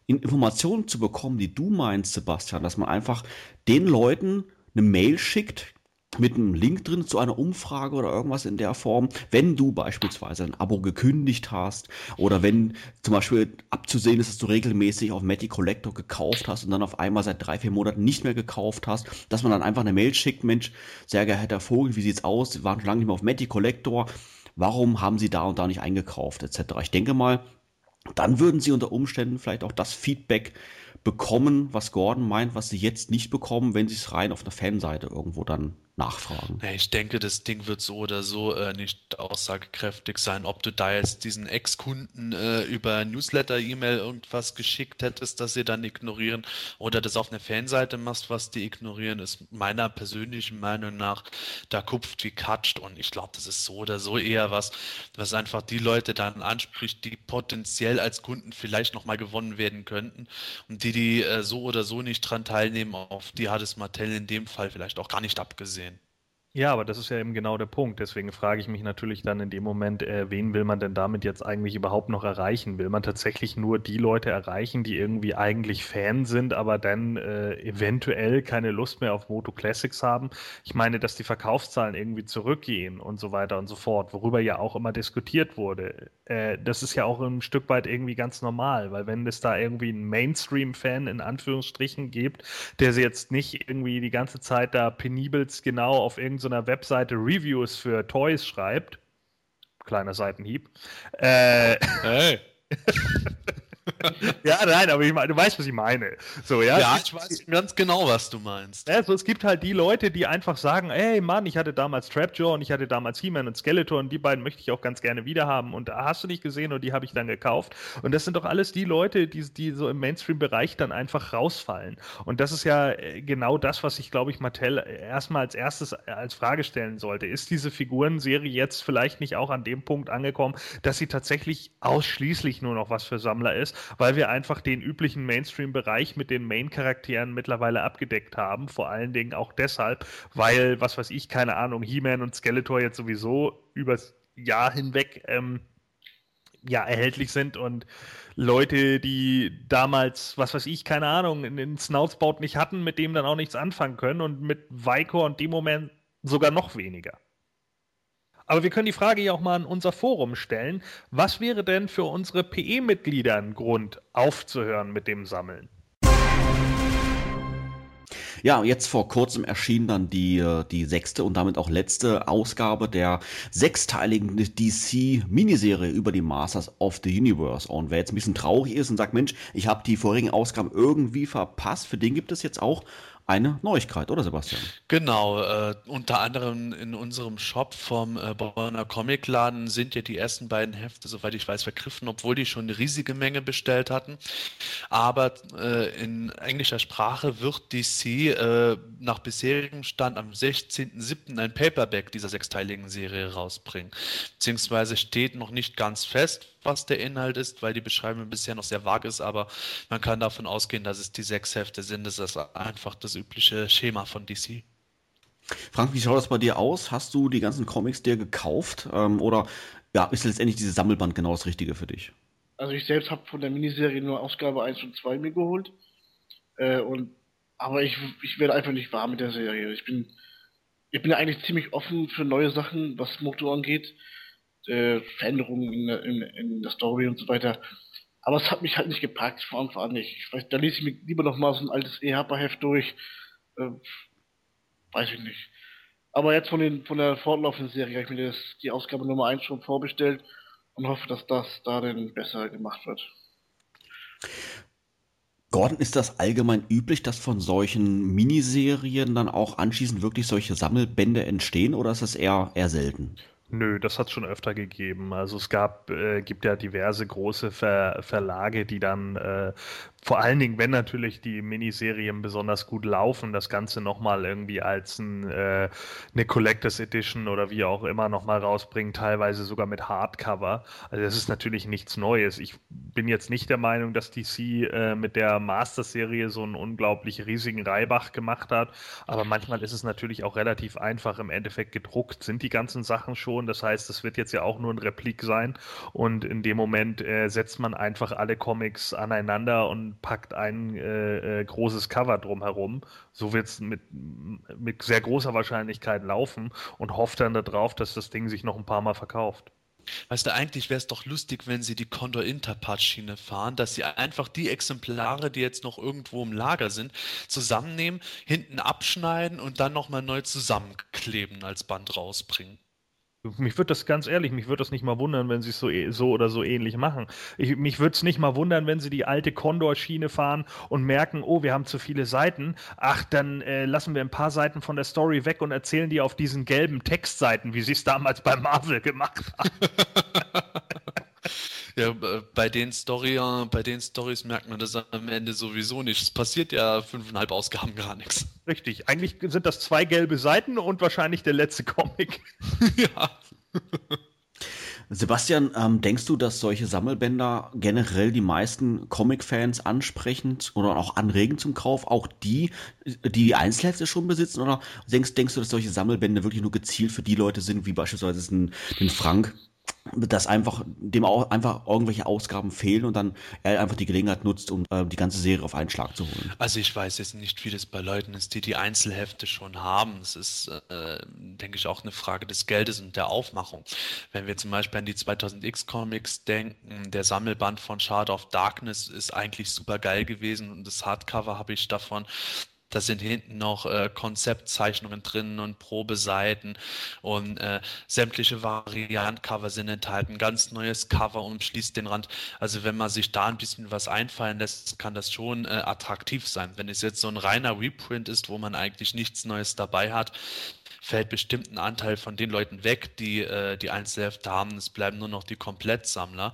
Informationen zu bekommen, die du meinst, Sebastian, dass man einfach den Leuten eine Mail schickt, mit einem Link drin zu einer Umfrage oder irgendwas in der Form, wenn du beispielsweise ein Abo gekündigt hast oder wenn zum Beispiel abzusehen ist, dass du regelmäßig auf Matty Collector gekauft hast und dann auf einmal seit drei, vier Monaten nicht mehr gekauft hast, dass man dann einfach eine Mail schickt, Mensch, sehr geehrter Vogel, wie sieht's aus? Sie waren schon lange nicht mehr auf Matty Collector. Warum haben Sie da und da nicht eingekauft, etc. Ich denke mal, dann würden Sie unter Umständen vielleicht auch das Feedback bekommen, was Gordon meint, was Sie jetzt nicht bekommen, wenn Sie es rein auf einer Fanseite irgendwo dann nachfragen.
Ich denke, das Ding wird so oder so äh, nicht aussagekräftig sein, ob du da jetzt diesen Ex-Kunden äh, über Newsletter, E-Mail irgendwas geschickt hättest, dass sie dann ignorieren oder das auf einer Fanseite machst, was die ignorieren, ist meiner persönlichen Meinung nach da kupft wie katscht und ich glaube, das ist so oder so eher was, was einfach die Leute dann anspricht, die potenziell als Kunden vielleicht nochmal gewonnen werden könnten und die, die äh, so oder so nicht dran teilnehmen, auf die hat es Mattel in dem Fall vielleicht auch gar nicht abgesehen.
Ja, aber das ist ja eben genau der Punkt. Deswegen frage ich mich natürlich dann in dem Moment, äh, wen will man denn damit jetzt eigentlich überhaupt noch erreichen? Will man tatsächlich nur die Leute erreichen, die irgendwie eigentlich Fan sind, aber dann äh, eventuell keine Lust mehr auf Moto Classics haben? Ich meine, dass die Verkaufszahlen irgendwie zurückgehen und so weiter und so fort, worüber ja auch immer diskutiert wurde. Äh, das ist ja auch ein Stück weit irgendwie ganz normal, weil wenn es da irgendwie einen Mainstream-Fan in Anführungsstrichen gibt, der sie jetzt nicht irgendwie die ganze Zeit da penibelst genau auf irgendeine so Webseite Reviews für Toys schreibt, kleiner Seitenhieb, äh, hey. ja, nein, aber ich meine, du weißt, was ich meine. So, ja,
ja ich weiß ganz genau, was du meinst.
Also, es gibt halt die Leute, die einfach sagen, ey Mann, ich hatte damals Trapjaw und ich hatte damals He-Man und Skeletor und die beiden möchte ich auch ganz gerne wieder haben und hast du nicht gesehen und die habe ich dann gekauft. Und das sind doch alles die Leute, die, die so im Mainstream-Bereich dann einfach rausfallen. Und das ist ja äh, genau das, was ich, glaube ich, Mattel erstmal als erstes als Frage stellen sollte. Ist diese Figurenserie jetzt vielleicht nicht auch an dem Punkt angekommen, dass sie tatsächlich ausschließlich nur noch was für Sammler ist? Weil wir einfach den üblichen Mainstream-Bereich mit den Main-Charakteren mittlerweile abgedeckt haben. Vor allen Dingen auch deshalb, weil, was weiß ich, keine Ahnung, He-Man und Skeletor jetzt sowieso übers Jahr hinweg ähm, ja, erhältlich sind und Leute, die damals, was weiß ich, keine Ahnung, den Snoutspout nicht hatten, mit dem dann auch nichts anfangen können und mit Vicor und dem Moment sogar noch weniger. Aber wir können die Frage ja auch mal an unser Forum stellen. Was wäre denn für unsere PE-Mitglieder ein Grund, aufzuhören mit dem Sammeln?
Ja, jetzt vor kurzem erschien dann die, äh, die sechste und damit auch letzte Ausgabe der sechsteiligen DC-Miniserie über die Masters of the Universe. Und wer jetzt ein bisschen traurig ist und sagt, Mensch, ich habe die vorigen Ausgaben irgendwie verpasst, für den gibt es jetzt auch eine Neuigkeit, oder Sebastian?
Genau, äh, unter anderem in unserem Shop vom äh, Bonner Comicladen sind ja die ersten beiden Hefte, soweit ich weiß, vergriffen, obwohl die schon eine riesige Menge bestellt hatten. Aber äh, in englischer Sprache wird DC äh, nach bisherigem Stand am 16.07. ein Paperback dieser sechsteiligen Serie rausbringen. Beziehungsweise steht noch nicht ganz fest, was der Inhalt ist, weil die Beschreibung bisher noch sehr vage ist, aber man kann davon ausgehen, dass es die sechs Hefte sind. Das ist einfach das übliche Schema von DC.
Frank, wie schaut das bei dir aus? Hast du die ganzen Comics dir gekauft? Ähm, oder ja, ist letztendlich dieses Sammelband genau das Richtige für dich?
Also ich selbst habe von der Miniserie nur Ausgabe 1 und 2 mir geholt. Äh, und, aber ich, ich werde einfach nicht warm mit der Serie. Ich bin, ich bin eigentlich ziemlich offen für neue Sachen, was Motor angeht äh, Veränderungen in, in, in, der Story und so weiter. Aber es hat mich halt nicht gepackt, vor allem nicht. Ich weiß, da lese ich mir lieber noch mal so ein altes EHPA-Heft durch, Äh, weiß ich nicht. Aber jetzt von, den, von der fortlaufenden Serie habe ich mir das, die Ausgabe Nummer 1 schon vorbestellt und hoffe, dass das da dann besser gemacht wird.
Gordon, ist das allgemein üblich, dass von solchen Miniserien dann auch anschließend wirklich solche Sammelbände entstehen oder ist das eher, eher selten?
Nö, das hat es schon öfter gegeben. Also es gab, äh, gibt ja diverse große Ver Verlage, die dann äh, vor allen Dingen, wenn natürlich die Miniserien besonders gut laufen, das Ganze nochmal irgendwie als ein, äh, eine Collectors Edition oder wie auch immer nochmal rausbringen, teilweise sogar mit Hardcover. Also das ist natürlich nichts Neues. Ich bin jetzt nicht der Meinung, dass DC äh, mit der Master-Serie so einen unglaublich riesigen Reibach gemacht hat, aber manchmal ist es natürlich auch relativ einfach im Endeffekt gedruckt, sind die ganzen Sachen schon. Das heißt, es wird jetzt ja auch nur ein Replik sein und in dem Moment äh, setzt man einfach alle Comics aneinander und packt ein äh, äh, großes Cover drumherum. So wird es mit, mit sehr großer Wahrscheinlichkeit laufen und hofft dann darauf, dass das Ding sich noch ein paar Mal verkauft.
Weißt du, eigentlich wäre es doch lustig, wenn sie die Condor Interpart Schiene fahren, dass sie einfach die Exemplare, die jetzt noch irgendwo im Lager sind, zusammennehmen, hinten abschneiden und dann nochmal neu zusammenkleben als Band rausbringen.
Mich würde das ganz ehrlich, mich würde das nicht mal wundern, wenn sie es so, e, so oder so ähnlich machen. Ich, mich würde es nicht mal wundern, wenn sie die alte Condor-Schiene fahren und merken, oh, wir haben zu viele Seiten. Ach, dann äh, lassen wir ein paar Seiten von der Story weg und erzählen die auf diesen gelben Textseiten, wie sie es damals bei Marvel gemacht haben.
Ja, bei den Story, bei den Stories merkt man das am Ende sowieso nicht. Es passiert ja fünfeinhalb Ausgaben gar nichts.
Richtig. Eigentlich sind das zwei gelbe Seiten und wahrscheinlich der letzte Comic. ja.
Sebastian, ähm, denkst du, dass solche Sammelbänder generell die meisten Comic-Fans ansprechend oder auch anregend zum Kauf, auch die, die die Einzelhefte schon besitzen? Oder denkst, denkst du, dass solche Sammelbände wirklich nur gezielt für die Leute sind, wie beispielsweise den, den Frank, dass einfach dem auch einfach irgendwelche Ausgaben fehlen und dann er einfach die Gelegenheit nutzt, um äh, die ganze Serie auf einen Schlag zu holen.
Also ich weiß jetzt nicht, wie das bei Leuten ist, die die Einzelhefte schon haben. Es ist, äh, denke ich, auch eine Frage des Geldes und der Aufmachung. Wenn wir zum Beispiel an die 2000X Comics denken, der Sammelband von Shard of Darkness ist eigentlich super geil gewesen und das Hardcover habe ich davon da sind hinten noch äh, Konzeptzeichnungen drin und Probeseiten und äh, sämtliche Variantcover sind enthalten. Ganz neues Cover umschließt den Rand. Also wenn man sich da ein bisschen was einfallen lässt, kann das schon äh, attraktiv sein. Wenn es jetzt so ein reiner Reprint ist, wo man eigentlich nichts Neues dabei hat, fällt bestimmt ein Anteil von den Leuten weg, die äh, die Einzelhefte haben. Es bleiben nur noch die Komplettsammler.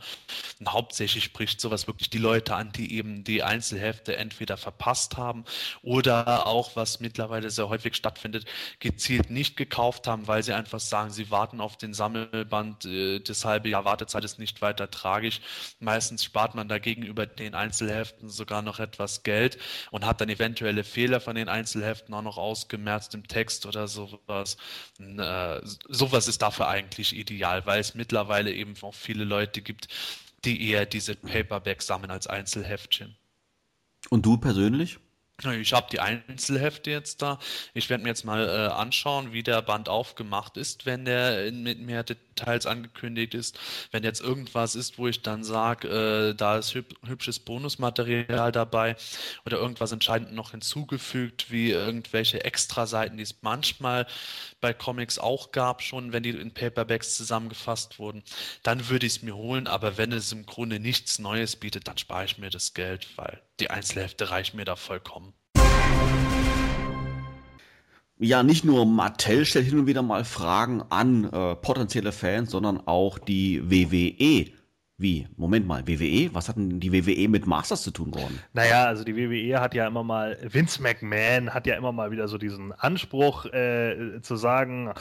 Und hauptsächlich spricht sowas wirklich die Leute an, die eben die Einzelhefte entweder verpasst haben oder auch, was mittlerweile sehr häufig stattfindet, gezielt nicht gekauft haben, weil sie einfach sagen, sie warten auf den Sammelband. Äh, das halbe Wartezeit ist nicht weiter tragisch. Meistens spart man dagegen über den Einzelheften sogar noch etwas Geld und hat dann eventuelle Fehler von den Einzelheften auch noch ausgemerzt im Text oder so sowas. Äh, sowas ist dafür eigentlich ideal, weil es mittlerweile eben auch viele Leute gibt, die eher diese Paperbacks sammeln als Einzelheftchen.
Und du persönlich?
Ich habe die Einzelhefte jetzt da. Ich werde mir jetzt mal äh, anschauen, wie der Band aufgemacht ist, wenn der mit mehr Details angekündigt ist. Wenn jetzt irgendwas ist, wo ich dann sage, äh, da ist hüb hübsches Bonusmaterial dabei oder irgendwas entscheidend noch hinzugefügt, wie irgendwelche Extraseiten, die es manchmal bei Comics auch gab, schon wenn die in Paperbacks zusammengefasst wurden, dann würde ich es mir holen. Aber wenn es im Grunde nichts Neues bietet, dann spare ich mir das Geld, weil die Einzelhefte reicht mir da vollkommen.
Ja, nicht nur Mattel stellt hin und wieder mal Fragen an äh, potenzielle Fans, sondern auch die WWE. Wie? Moment mal, WWE? Was hat denn die WWE mit Masters zu tun worden?
Naja, also die WWE hat ja immer mal, Vince McMahon hat ja immer mal wieder so diesen Anspruch äh, zu sagen,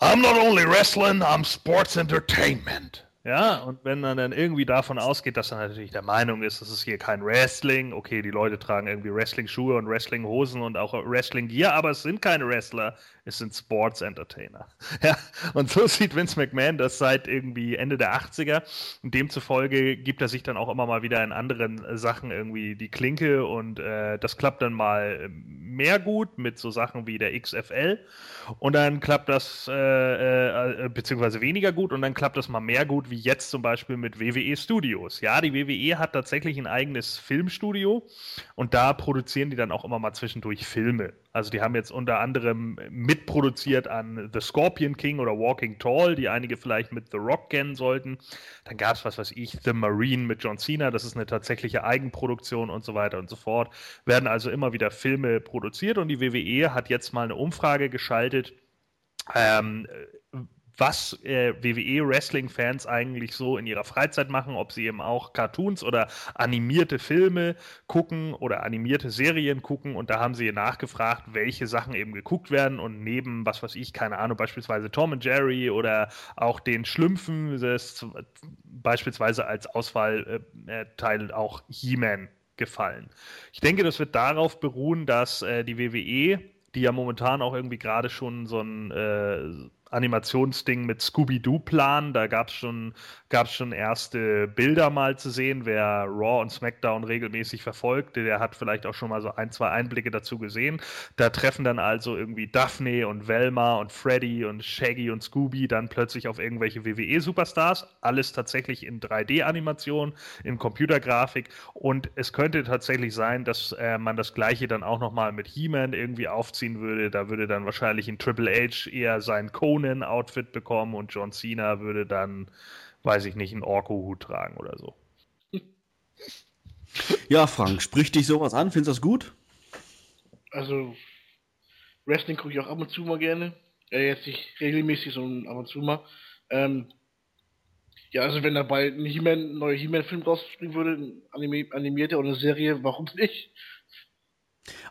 I'm not only wrestling, I'm sports entertainment. Ja, und wenn man dann irgendwie davon ausgeht, dass er natürlich der Meinung ist, das ist hier kein Wrestling, okay, die Leute tragen irgendwie Wrestling-Schuhe und Wrestling-Hosen und auch Wrestling-Gear, aber es sind keine Wrestler, es sind Sports-Entertainer. Ja, und so sieht Vince McMahon das seit irgendwie Ende der 80er und demzufolge gibt er sich dann auch immer mal wieder in anderen Sachen irgendwie die Klinke und äh, das klappt dann mal mehr gut mit so Sachen wie der XFL und dann klappt das äh, äh, beziehungsweise weniger gut und dann klappt das mal mehr gut wie jetzt zum Beispiel mit WWE Studios. Ja, die WWE hat tatsächlich ein eigenes Filmstudio und da produzieren die dann auch immer mal zwischendurch Filme. Also die haben jetzt unter anderem mitproduziert an The Scorpion King oder Walking Tall, die einige vielleicht mit The Rock kennen sollten. Dann gab es, was weiß ich, The Marine mit John Cena, das ist eine tatsächliche Eigenproduktion und so weiter und so fort. Werden also immer wieder Filme produziert und die WWE hat jetzt mal eine Umfrage geschaltet, ähm, was äh, WWE-Wrestling-Fans eigentlich so in ihrer Freizeit machen, ob sie eben auch Cartoons oder animierte Filme gucken oder animierte Serien gucken. Und da haben sie nachgefragt, welche Sachen eben geguckt werden. Und neben, was weiß ich, keine Ahnung, beispielsweise Tom und Jerry oder auch den Schlümpfen, das beispielsweise als Auswahlteil äh, auch He-Man gefallen. Ich denke, das wird darauf beruhen, dass äh, die WWE, die ja momentan auch irgendwie gerade schon so ein äh, Animationsding mit Scooby-Doo planen. Da gab es schon, gab's schon erste Bilder mal zu sehen. Wer Raw und SmackDown regelmäßig verfolgt, der hat vielleicht auch schon mal so ein, zwei Einblicke dazu gesehen. Da treffen dann also irgendwie Daphne und Velma und Freddy und Shaggy und Scooby dann plötzlich auf irgendwelche WWE-Superstars. Alles tatsächlich in 3D-Animation, in Computergrafik. Und es könnte tatsächlich sein, dass äh, man das Gleiche dann auch nochmal mit He-Man irgendwie aufziehen würde. Da würde dann wahrscheinlich in Triple H eher sein Cone Conan-Outfit bekommen und John Cena würde dann, weiß ich nicht, einen Orko-Hut tragen oder so.
Ja, Frank, spricht dich sowas an? Findest du das gut?
Also, Wrestling gucke ich auch ab und zu mal gerne. Äh, jetzt nicht regelmäßig, sondern ab und zu mal. Ähm, ja, also wenn dabei ein He-Man, neuer He-Man-Film rausspringen würde, ein animi animierter oder eine Serie, warum nicht?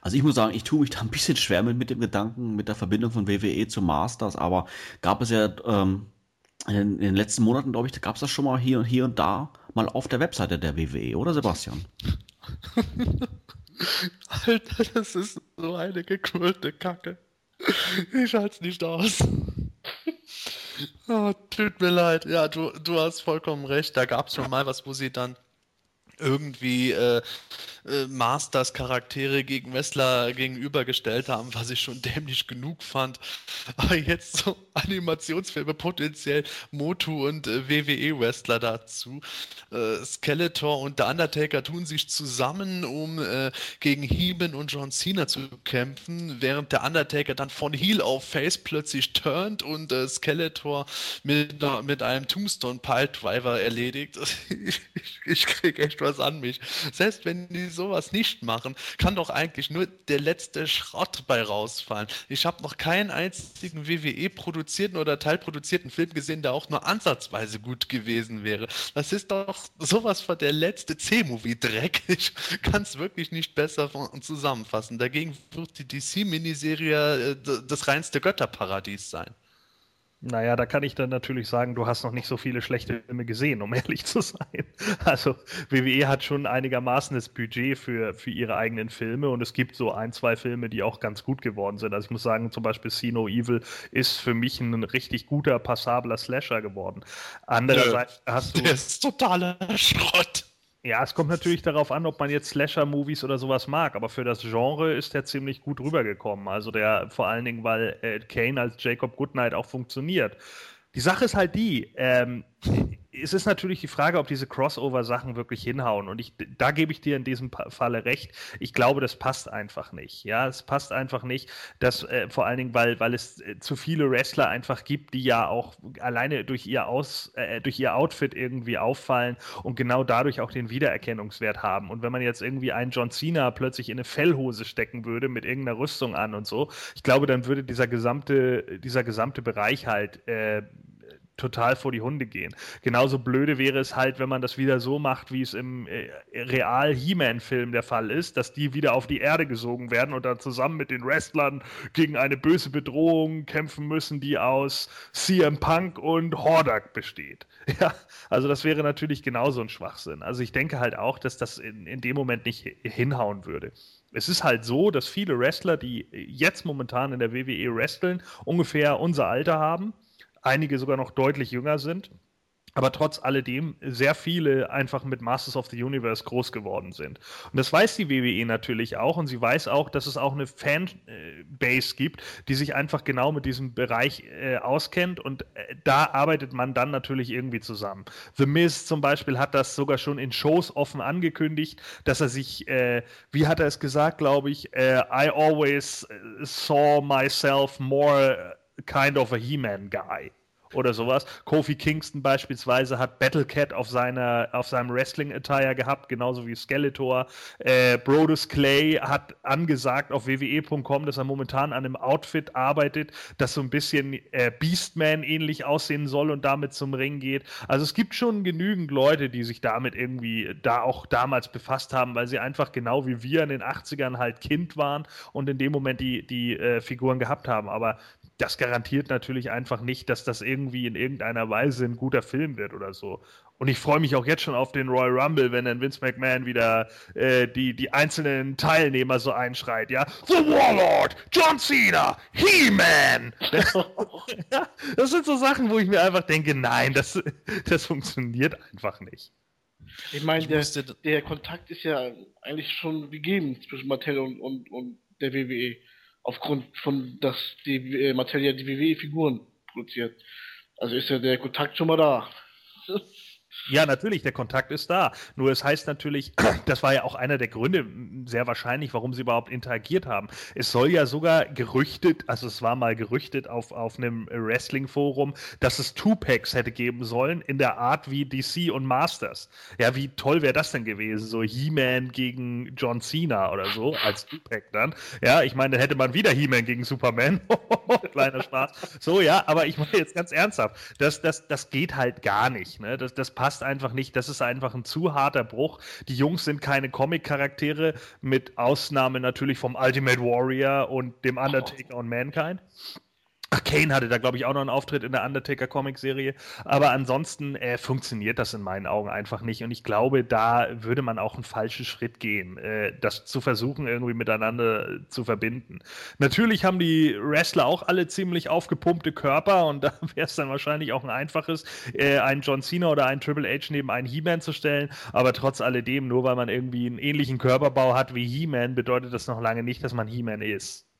Also ich muss sagen, ich tue mich da ein bisschen schwer mit, mit dem Gedanken, mit der Verbindung von WWE zu Masters, aber gab es ja ähm, in, in, den letzten Monaten, glaube ich, gab es das schon mal hier und hier und da mal auf der Webseite der WWE, oder Sebastian?
Alter, das ist so eine gekrüllte Kacke. Ich halte es nicht aus. Oh, tut mir leid. Ja, du, du hast vollkommen recht. Da gab es schon mal was, wo sie dann irgendwie äh, äh, Masters Charaktere gegen Wrestler gegenübergestellt haben, was ich schon dämlich genug fand. Aber jetzt so Animationsfilme, potenziell Motu und äh, WWE Wrestler dazu. Äh, Skeletor und der Undertaker tun sich zusammen, um äh, gegen Heeman und John Cena zu kämpfen, während der Undertaker dann von Heel auf Face plötzlich turnt und Skeletor mit, mit einem Tombstone Piledriver erledigt. ich, ich krieg echt was an mich. Selbst wenn die sowas nicht machen, kann doch eigentlich nur der letzte Schrott bei rausfallen. Ich habe noch keinen einzigen WWE produzierten oder teilproduzierten Film gesehen, der auch nur ansatzweise gut gewesen wäre. Das ist doch sowas von der letzte C-Movie-Dreck. Ich kann es wirklich nicht besser zusammenfassen. Dagegen wird die DC-Miniserie äh, das reinste Götterparadies sein.
Naja, da kann ich dann natürlich sagen, du hast noch nicht so viele schlechte Filme gesehen, um ehrlich zu sein. Also WWE hat schon einigermaßen das Budget für, für ihre eigenen Filme und es gibt so ein, zwei Filme, die auch ganz gut geworden sind. Also ich muss sagen, zum Beispiel See No Evil ist für mich ein richtig guter, passabler Slasher geworden. Andererseits hast du...
Der ist totaler Schrott.
Ja, es kommt natürlich darauf an, ob man jetzt Slasher-Movies oder sowas mag, aber für das Genre ist der ziemlich gut rübergekommen. Also der vor allen Dingen, weil äh, Kane als Jacob Goodnight auch funktioniert. Die Sache ist halt die, ähm, es ist natürlich die Frage, ob diese Crossover-Sachen wirklich hinhauen. Und ich, da gebe ich dir in diesem Falle recht. Ich glaube, das passt einfach nicht. Ja, es passt einfach nicht, dass äh, vor allen Dingen, weil, weil es äh, zu viele Wrestler einfach gibt, die ja auch alleine durch ihr Aus, äh, durch ihr Outfit irgendwie auffallen und genau dadurch auch den Wiedererkennungswert haben. Und wenn man jetzt irgendwie einen John Cena plötzlich in eine Fellhose stecken würde mit irgendeiner Rüstung an und so, ich glaube, dann würde dieser gesamte, dieser gesamte Bereich halt äh, total vor die Hunde gehen. Genauso blöde wäre es halt, wenn man das wieder so macht, wie es im äh, real He-Man-Film der Fall ist, dass die wieder auf die Erde gesogen werden und dann zusammen mit den Wrestlern gegen eine böse Bedrohung kämpfen müssen, die aus CM Punk und Hordak besteht. Ja, also das wäre natürlich genauso ein Schwachsinn. Also ich denke halt auch, dass das in, in dem Moment nicht hinhauen würde es ist halt so, dass viele Wrestler, die jetzt momentan in der WWE wresteln, ungefähr unser Alter haben einige sogar noch deutlich jünger sind. aber trotz alledem sehr viele einfach mit Masters of the Universe groß geworden sind. Und das weiß die WWE natürlich auch und sie weiß auch, dass es auch eine Fanbase gibt, die sich einfach genau mit diesem Bereich äh, auskennt und äh, da arbeitet man dann natürlich irgendwie zusammen. The Miz zum Beispiel hat das sogar schon in Shows offen angekündigt, dass er sich, äh, wie hat er es gesagt, glaube ich, äh, I always äh, saw myself more kind of a He-Man guy oder sowas. Kofi Kingston beispielsweise hat Battlecat auf, seiner, auf seinem Wrestling-Attire gehabt, genauso wie Skeletor. Äh, Brodus Clay hat angesagt auf wwe.com, dass er momentan an einem Outfit arbeitet, das so ein bisschen äh, Beastman ähnlich aussehen soll und damit zum Ring geht. Also es gibt schon genügend Leute, die sich damit irgendwie da auch damals befasst haben, weil sie einfach genau wie wir in den 80ern halt Kind waren und in dem Moment die, die äh, Figuren gehabt haben. Aber das garantiert natürlich einfach nicht, dass das irgendwie in irgendeiner Weise ein guter Film wird oder so. Und ich freue mich auch jetzt schon auf den Royal Rumble, wenn dann Vince McMahon wieder äh, die, die einzelnen Teilnehmer so einschreit, ja. The Warlord, John Cena, He-Man. das sind so Sachen, wo ich mir einfach denke, nein, das, das funktioniert einfach nicht.
Ich meine, der, der Kontakt ist ja eigentlich schon gegeben zwischen Mattel und, und, und der WWE aufgrund von, dass die äh, Materia die WWE-Figuren produziert. Also ist ja der Kontakt schon mal da.
Ja, natürlich, der Kontakt ist da. Nur es heißt natürlich, das war ja auch einer der Gründe, sehr wahrscheinlich, warum sie überhaupt interagiert haben. Es soll ja sogar gerüchtet, also es war mal gerüchtet auf, auf einem Wrestling-Forum, dass es Two-Packs hätte geben sollen in der Art wie DC und Masters. Ja, wie toll wäre das denn gewesen? So He-Man gegen John Cena oder so, als Two-Pack dann. Ja, ich meine, dann hätte man wieder He-Man gegen Superman. Kleiner Spaß. So, ja, aber ich meine jetzt ganz ernsthaft, das, das, das geht halt gar nicht. Ne? Das, das passt einfach nicht. Das ist einfach ein zu harter Bruch. Die Jungs sind keine Comic-Charaktere, mit Ausnahme natürlich vom Ultimate Warrior und dem Undertaker oh. und Mankind. Ach, Kane hatte da, glaube ich, auch noch einen Auftritt in der Undertaker-Comic-Serie. Aber ansonsten äh, funktioniert das in meinen Augen einfach nicht. Und ich glaube, da würde man auch einen falschen Schritt gehen, äh, das zu versuchen, irgendwie miteinander zu verbinden. Natürlich haben die Wrestler auch alle ziemlich aufgepumpte Körper und da wäre es dann wahrscheinlich auch ein einfaches, äh, einen John Cena oder einen Triple H neben einen He-Man zu stellen. Aber trotz alledem, nur weil man irgendwie einen ähnlichen Körperbau hat wie He-Man, bedeutet das noch lange nicht, dass man He-Man ist.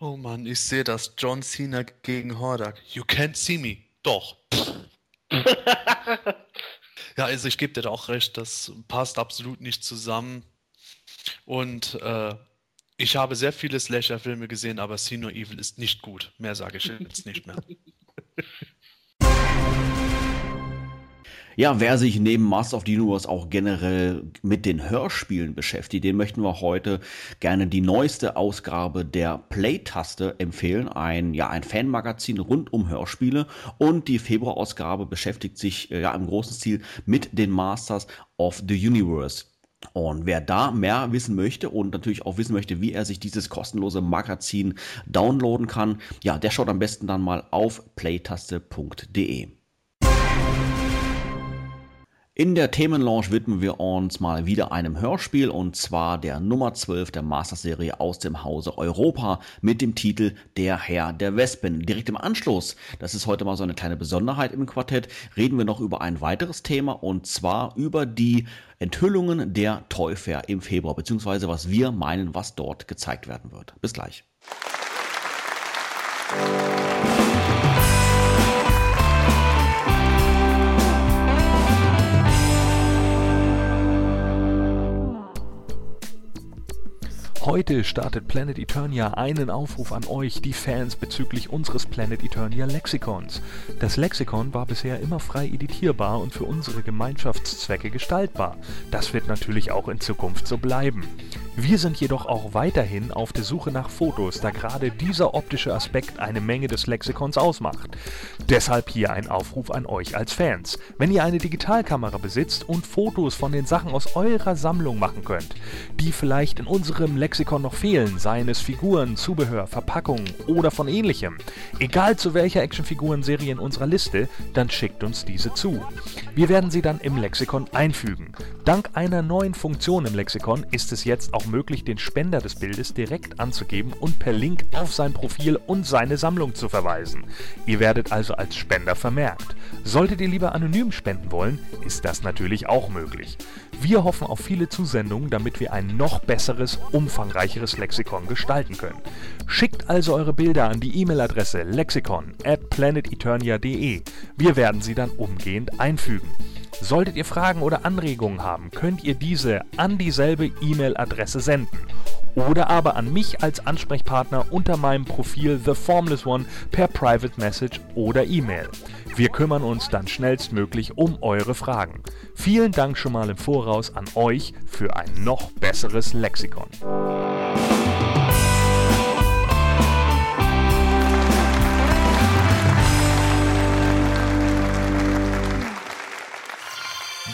Oh Mann, ich sehe das. John Cena gegen Hordak. You can't see me. Doch. ja, also ich gebe dir da auch recht, das passt absolut nicht zusammen. Und äh, ich habe sehr viele Slasher-Filme gesehen, aber See No Evil ist nicht gut. Mehr sage ich jetzt nicht mehr.
Ja, wer sich neben Master of the Universe auch generell mit den Hörspielen beschäftigt, den möchten wir heute gerne die neueste Ausgabe der Play-Taste empfehlen. Ein, ja, ein Fanmagazin rund um Hörspiele. Und die Februarausgabe beschäftigt sich äh, ja im großen Stil mit den Masters of the Universe. Und wer da mehr wissen möchte und natürlich auch wissen möchte, wie er sich dieses kostenlose Magazin downloaden kann, ja, der schaut am besten dann mal auf playtaste.de. In der Themenlaunch widmen wir uns mal wieder einem Hörspiel und zwar der Nummer 12 der Master-Serie aus dem Hause Europa mit dem Titel Der Herr der Wespen. Direkt im Anschluss, das ist heute mal so eine kleine Besonderheit im Quartett, reden wir noch über ein weiteres Thema und zwar über die Enthüllungen der Toy Fair im Februar, beziehungsweise was wir meinen, was dort gezeigt werden wird. Bis gleich.
Heute startet Planet Eternia einen Aufruf an euch, die Fans, bezüglich unseres Planet Eternia Lexikons. Das Lexikon war bisher immer frei editierbar und für unsere Gemeinschaftszwecke gestaltbar. Das wird natürlich auch in Zukunft so bleiben. Wir sind jedoch auch weiterhin auf der Suche nach Fotos, da gerade dieser optische Aspekt eine Menge des Lexikons ausmacht. Deshalb hier ein Aufruf an euch als Fans. Wenn ihr eine Digitalkamera besitzt und Fotos von den Sachen aus eurer Sammlung machen könnt, die vielleicht in unserem Lexikon Lexikon noch fehlen, seien es Figuren, Zubehör, Verpackungen oder von ähnlichem, egal zu welcher Actionfigurenserie in unserer Liste, dann schickt uns diese zu. Wir werden sie dann im Lexikon einfügen. Dank einer neuen Funktion im Lexikon ist es jetzt auch möglich, den Spender des Bildes direkt anzugeben und per Link auf sein Profil und seine Sammlung zu verweisen. Ihr werdet also als Spender vermerkt. Solltet ihr lieber anonym spenden wollen, ist das natürlich auch möglich. Wir hoffen auf viele Zusendungen, damit wir ein noch besseres, umfangreicheres Lexikon gestalten können. Schickt also eure Bilder an die E-Mail-Adresse lexikon at planeteternia.de. Wir werden sie dann umgehend einfügen. Solltet ihr Fragen oder Anregungen haben, könnt ihr diese an dieselbe E-Mail-Adresse senden oder aber an mich als Ansprechpartner unter meinem Profil The Formless One per Private Message oder E-Mail. Wir kümmern uns dann schnellstmöglich um eure Fragen. Vielen Dank schon mal im Voraus an euch für ein noch besseres Lexikon.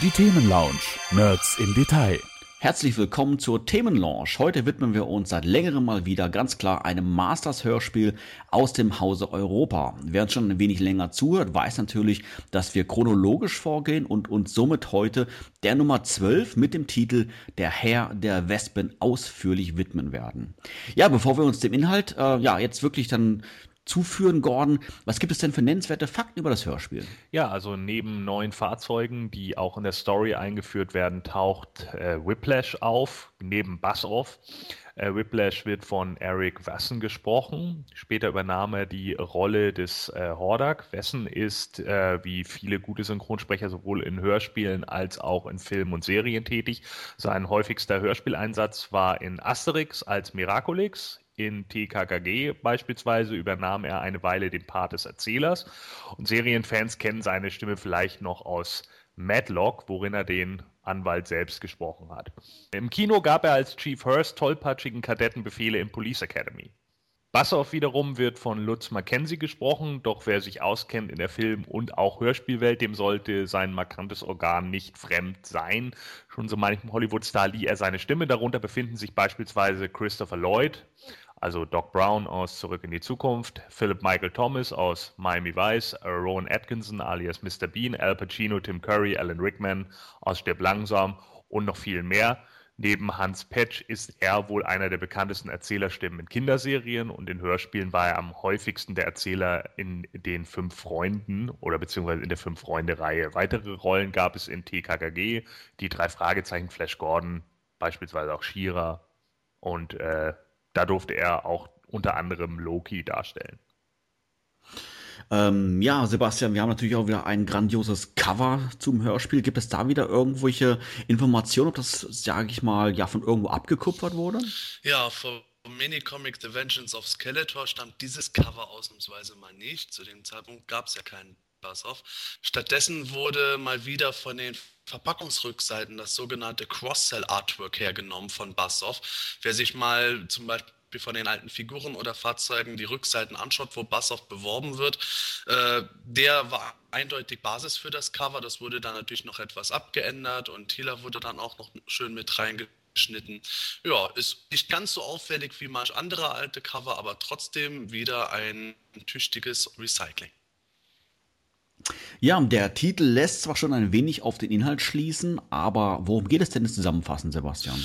Die Themenlounge. Nerds im Detail. Herzlich willkommen zur Themenlaunch. Heute widmen wir uns seit längerem mal wieder ganz klar einem Masters-Hörspiel aus dem Hause Europa. Wer uns schon ein wenig länger zuhört, weiß natürlich, dass wir chronologisch vorgehen und uns somit heute der Nummer 12 mit dem Titel Der Herr der Wespen ausführlich widmen werden. Ja, bevor wir uns dem Inhalt, äh, ja, jetzt wirklich dann zuführen, Gordon. Was gibt es denn für nennenswerte Fakten über das Hörspiel?
Ja, also neben neuen Fahrzeugen, die auch in der Story eingeführt werden, taucht äh, Whiplash auf, neben Buzz-Off. Äh, Whiplash wird von Eric Wassen gesprochen. Später übernahm er die Rolle des äh, Hordak. Wassen ist, äh, wie viele gute Synchronsprecher, sowohl in Hörspielen als auch in Filmen und Serien tätig. Sein häufigster Hörspieleinsatz war in Asterix als Miraculix, in TKKG beispielsweise übernahm er eine Weile den Part des Erzählers und Serienfans kennen seine Stimme vielleicht noch aus Madlock, worin er den Anwalt selbst gesprochen hat. Im Kino gab er als Chief Hurst tollpatschigen Kadettenbefehle im Police Academy. Bassoff wiederum wird von Lutz Mackenzie gesprochen, doch wer sich auskennt in der Film- und auch Hörspielwelt, dem sollte sein markantes Organ nicht fremd sein. Schon so manchem Hollywood-Star lieh er seine Stimme. Darunter befinden sich beispielsweise Christopher Lloyd, also Doc Brown aus Zurück in die Zukunft, Philip Michael Thomas aus Miami Vice, Rowan Atkinson alias Mr. Bean, Al Pacino, Tim Curry, Alan Rickman aus Stirb langsam und noch viel mehr. Neben Hans Petsch ist er wohl einer der bekanntesten Erzählerstimmen in Kinderserien und in Hörspielen war er am häufigsten der Erzähler in den Fünf Freunden oder beziehungsweise in der Fünf-Freunde-Reihe. Weitere Rollen gab es in TKKG, die drei Fragezeichen, Flash Gordon, beispielsweise auch Shira und äh, da durfte er auch unter anderem Loki darstellen.
Ähm, ja, Sebastian, wir haben natürlich auch wieder ein grandioses Cover zum Hörspiel. Gibt es da wieder irgendwelche Informationen, ob das, sage ich mal, ja von irgendwo abgekupfert wurde?
Ja, vom Minicomic The Vengeance of Skeletor stammt dieses Cover ausnahmsweise mal nicht. Zu dem Zeitpunkt gab es ja keinen Buzz-Off. Stattdessen wurde mal wieder von den Verpackungsrückseiten das sogenannte Cross-Sell-Artwork hergenommen von Bassoff. Wer sich mal zum Beispiel von den alten Figuren oder Fahrzeugen die Rückseiten anschaut, wo Bassoff beworben wird, äh, der war eindeutig Basis für das Cover. Das wurde dann natürlich noch etwas abgeändert und Thieler wurde dann auch noch schön mit reingeschnitten. Ja, ist nicht ganz so auffällig wie manch andere alte Cover, aber trotzdem wieder ein tüchtiges Recycling.
Ja, der Titel lässt zwar schon ein wenig auf den Inhalt schließen, aber worum geht es denn zusammenfassend, Sebastian?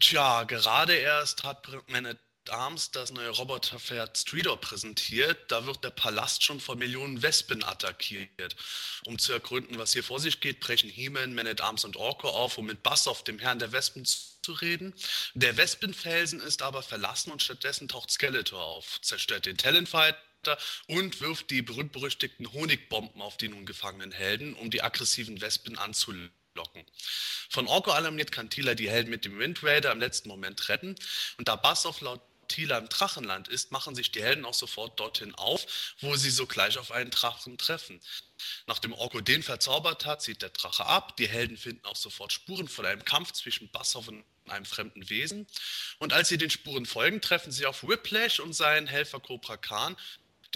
Tja, gerade erst hat Man at Arms das neue Roboterpferd Streetor präsentiert. Da wird der Palast schon von Millionen Wespen attackiert. Um zu ergründen, was hier vor sich geht, brechen He-Man, Man at Arms und Orko auf, um mit Bassoff, dem Herrn der Wespen, zu reden. Der Wespenfelsen ist aber verlassen und stattdessen taucht Skeletor auf, zerstört den Talonfight und wirft die berühmt-berüchtigten Honigbomben auf die nun gefangenen Helden, um die aggressiven Wespen anzulocken. Von Orko alarmiert kann Tila die Helden mit dem Wind Raider im letzten Moment retten und da Bassoff laut Tila im Drachenland ist, machen sich die Helden auch sofort dorthin auf, wo sie sogleich auf einen Drachen treffen. Nachdem Orko den verzaubert hat, zieht der Drache ab. Die Helden finden auch sofort Spuren von einem Kampf zwischen Bassoff und einem fremden Wesen. Und als sie den Spuren folgen, treffen sie auf Whiplash und seinen Helfer Cobra Khan,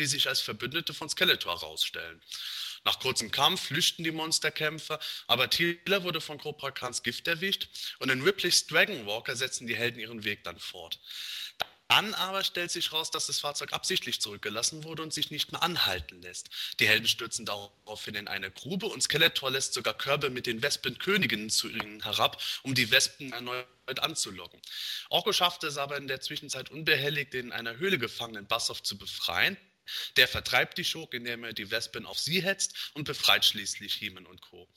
die sich als Verbündete von Skeletor herausstellen. Nach kurzem Kampf flüchten die Monsterkämpfer, aber Tila wurde von Cobra Khans Gift erwischt und in Ripley's Dragon Walker setzen die Helden ihren Weg dann fort. Dann aber stellt sich raus, dass das Fahrzeug absichtlich zurückgelassen wurde und sich nicht mehr anhalten lässt. Die Helden stürzen daraufhin in eine Grube und Skeletor lässt sogar Körbe mit den Wespenköniginnen zu ihnen herab, um die Wespen erneut anzulocken. Orko schafft es aber in der Zwischenzeit unbehelligt, den in einer Höhle gefangenen Bassoff zu befreien. Der vertreibt die Schurke, indem er die Wespen auf sie hetzt und befreit schließlich Heeman und Co.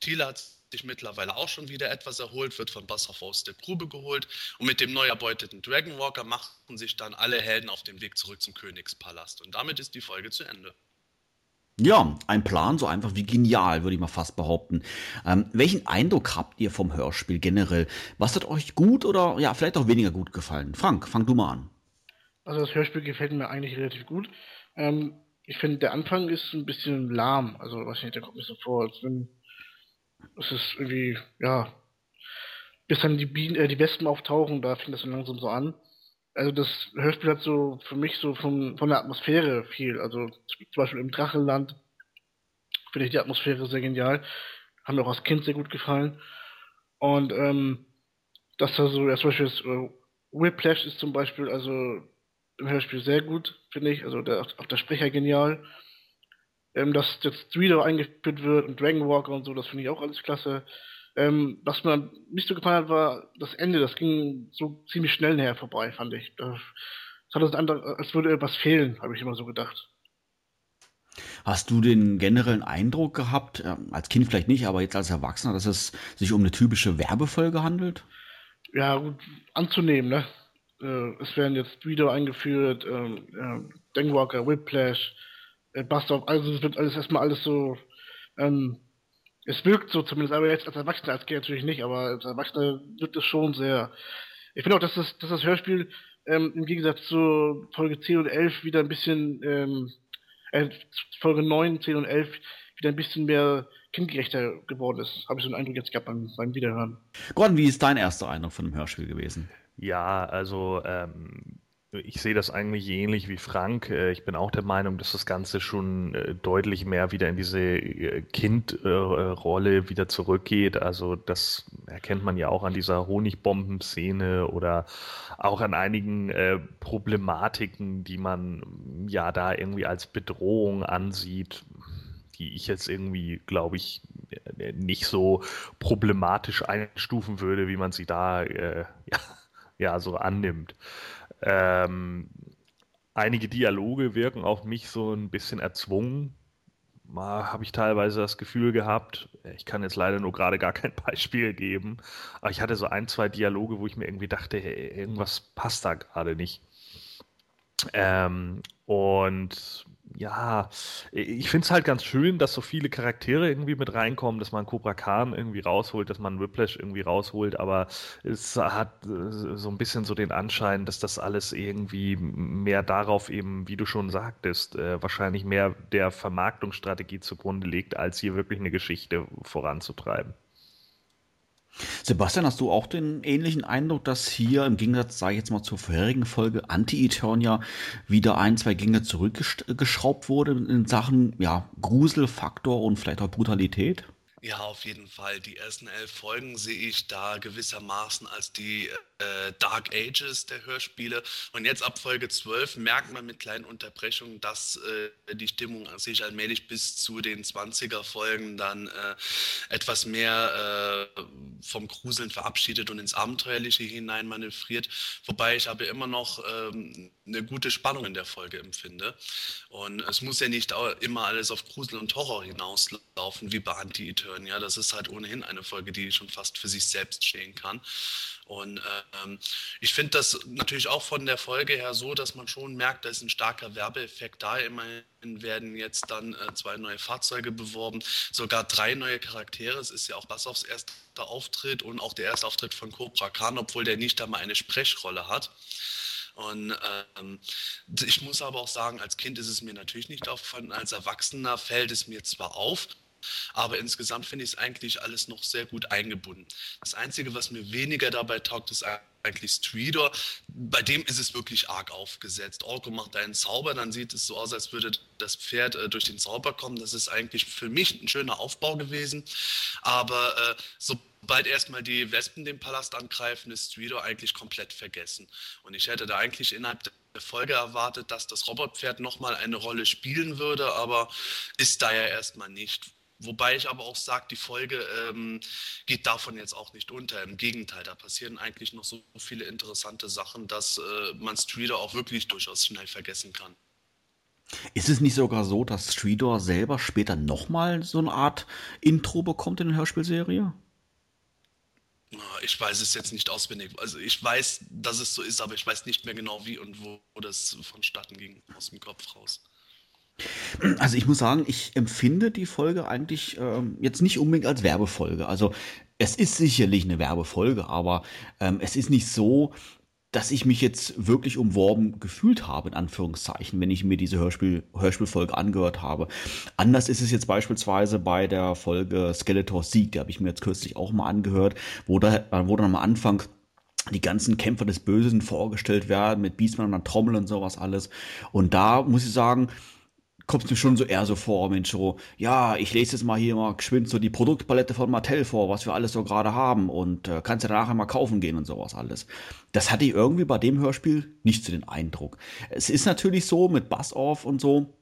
Thiele hat sich mittlerweile auch schon wieder etwas erholt, wird von Bassoff aus der Grube geholt und mit dem neu erbeuteten Dragonwalker machten sich dann alle Helden auf den Weg zurück zum Königspalast. Und damit ist die Folge zu Ende.
Ja, ein Plan so einfach wie genial, würde ich mal fast behaupten. Ähm, welchen Eindruck habt ihr vom Hörspiel generell? Was hat euch gut oder ja, vielleicht auch weniger gut gefallen? Frank, fang du mal an.
Also das Hörspiel gefällt mir eigentlich relativ gut. Ähm, ich finde, der Anfang ist ein bisschen lahm. Also, weiß nicht, der kommt mir so vor, als wenn es ist irgendwie, ja, bis dann die Bienen, äh, die Wespen auftauchen, da fängt das so langsam so an. Also das Hörspiel hat so für mich so von, von der Atmosphäre viel. Also zum Beispiel im Drachenland finde ich die Atmosphäre sehr genial. Haben mir auch als Kind sehr gut gefallen. Und ähm, dass da so, ja, zum Beispiel das, äh, Whiplash ist zum Beispiel, also im Hörspiel sehr gut, finde ich. Also der, auch der Sprecher genial. Ähm, dass jetzt Streeter eingeführt wird und Dragon Walker und so, das finde ich auch alles klasse. Ähm, was mir nicht so gefallen hat, war das Ende. Das ging so ziemlich schnell näher vorbei, fand ich. Das, das hat das andere, als würde etwas fehlen, habe ich immer so gedacht.
Hast du den generellen Eindruck gehabt, als Kind vielleicht nicht, aber jetzt als Erwachsener, dass es sich um eine typische Werbefolge handelt?
Ja, gut anzunehmen, ne? Äh, es werden jetzt Video eingeführt, ähm, äh, Denkwalker, Whiplash, äh, Bastard, also es wird alles erstmal alles so, ähm, es wirkt so zumindest, aber jetzt als Erwachsener, als Kind natürlich nicht, aber als Erwachsener wirkt es schon sehr. Ich finde auch, dass das, dass das Hörspiel ähm, im Gegensatz zu Folge 10 und 11 wieder ein bisschen, ähm, äh, Folge 9, 10 und 11 wieder ein bisschen mehr kindgerechter geworden ist. Habe ich so einen Eindruck jetzt gehabt beim, beim Wiederhören.
Gordon, wie ist dein erster Eindruck von dem Hörspiel gewesen?
Ja, also ähm, ich sehe das eigentlich ähnlich wie Frank. Äh, ich bin auch der Meinung, dass das Ganze schon äh, deutlich mehr wieder in diese äh, Kindrolle wieder zurückgeht. Also das erkennt man ja auch an dieser Honigbomben-Szene oder auch an einigen Problematiken, die man ja da irgendwie als Bedrohung ansieht, die ich jetzt irgendwie, glaube ich, nicht so problematisch einstufen würde, wie man sie da ja, ja so annimmt. Ähm, einige Dialoge wirken auf mich so ein bisschen erzwungen. Habe ich teilweise das Gefühl gehabt. Ich kann jetzt leider nur gerade gar kein Beispiel geben. Aber ich hatte so ein, zwei Dialoge, wo ich mir irgendwie dachte, hey, irgendwas passt da gerade nicht. Ähm, und ja, ich finde es halt ganz schön, dass so viele Charaktere irgendwie mit reinkommen, dass man Cobra Khan irgendwie rausholt, dass man Whiplash irgendwie rausholt, aber es hat äh, so ein bisschen so den Anschein, dass das alles irgendwie mehr darauf eben, wie du schon sagtest, äh, wahrscheinlich mehr der Vermarktungsstrategie zugrunde liegt, als hier wirklich eine Geschichte voranzutreiben.
Sebastian, hast du auch den ähnlichen Eindruck, dass hier im Gegensatz, sage ich jetzt mal zur vorherigen Folge, Anti-Eternia wieder ein, zwei Gänge zurückgeschraubt wurde in Sachen ja, Gruselfaktor und vielleicht auch Brutalität?
Ja, auf jeden Fall. Die ersten elf Folgen sehe ich da gewissermaßen als die äh, Dark Ages der Hörspiele. Und jetzt ab Folge 12 merkt man mit kleinen Unterbrechungen, dass äh, die Stimmung sich allmählich bis zu den 20er Folgen dann äh, etwas mehr äh, vom Gruseln verabschiedet und ins Abenteuerliche hinein manövriert. Wobei ich aber immer noch ähm, eine gute Spannung in der Folge empfinde. Und es muss ja nicht immer alles auf Grusel und Horror hinauslaufen, wie bei Anti-Eternia. Das ist halt ohnehin eine Folge, die schon fast für sich selbst stehen kann. Und ähm, ich finde das natürlich auch von der Folge her so, dass man schon merkt, da ist ein starker Werbeeffekt da. Immerhin werden jetzt dann äh, zwei neue Fahrzeuge beworben, sogar drei neue Charaktere. Es ist ja auch Bassoffs erster Auftritt und auch der erste Auftritt von Cobra Khan, obwohl der nicht einmal eine Sprechrolle hat. Und ähm, ich muss aber auch sagen, als Kind ist es mir natürlich nicht aufgefallen, als Erwachsener fällt es mir zwar auf, aber insgesamt finde ich es eigentlich alles noch sehr gut eingebunden. Das Einzige, was mir weniger dabei taugt, ist eigentlich Streeter. Bei dem ist es wirklich arg aufgesetzt. Orko macht einen Zauber, dann sieht es so aus, als würde das Pferd äh, durch den Zauber kommen. Das ist eigentlich für mich ein schöner Aufbau gewesen. Aber äh, sobald erstmal die Wespen den Palast angreifen, ist Streeter eigentlich komplett vergessen. Und ich hätte da eigentlich innerhalb der Folge erwartet, dass das Robotpferd nochmal eine Rolle spielen würde, aber ist da ja erstmal nicht Wobei ich aber auch sage, die Folge ähm, geht davon jetzt auch nicht unter. Im Gegenteil, da passieren eigentlich noch so viele interessante Sachen, dass äh, man Streeter auch wirklich durchaus schnell vergessen kann.
Ist es nicht sogar so, dass Streeter selber später nochmal so eine Art Intro bekommt in der Hörspielserie?
Ich weiß es jetzt nicht auswendig. Also ich weiß, dass es so ist, aber ich weiß nicht mehr genau wie und wo das vonstatten ging aus dem Kopf raus.
Also ich muss sagen, ich empfinde die Folge eigentlich ähm, jetzt nicht unbedingt als Werbefolge. Also es ist sicherlich eine Werbefolge, aber ähm, es ist nicht so, dass ich mich jetzt wirklich umworben gefühlt habe, in Anführungszeichen, wenn ich mir diese Hörspiel, Hörspielfolge angehört habe. Anders ist es jetzt beispielsweise bei der Folge Skeletor Sieg, die habe ich mir jetzt kürzlich auch mal angehört, wo, da, wo dann am Anfang die ganzen Kämpfer des Bösen vorgestellt werden, mit Beastman und Trommel und sowas alles. Und da muss ich sagen, kommt es mir schon so eher so vor, Mensch, so, ja, ich lese jetzt mal hier mal geschwind so die Produktpalette von Mattel vor, was wir alles so gerade haben und äh, kannst ja nachher mal kaufen gehen und sowas alles. Das hatte ich irgendwie bei dem Hörspiel nicht so den Eindruck. Es ist natürlich so mit Bass-Off und so,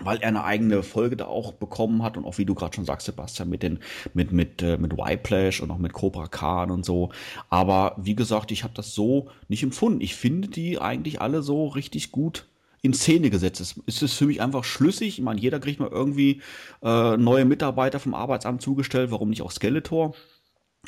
weil er eine eigene Folge da auch bekommen hat und auch wie du gerade schon sagst, Sebastian, mit den mit mit äh, mit Whiplash und auch mit Cobra Khan und so. Aber wie gesagt, ich habe das so nicht empfunden. Ich finde die eigentlich alle so richtig gut in Szene gesetzt ist. Ist es für mich einfach schlüssig? Ich meine, jeder kriegt mal irgendwie äh, neue Mitarbeiter vom Arbeitsamt zugestellt, warum nicht auch Skeletor?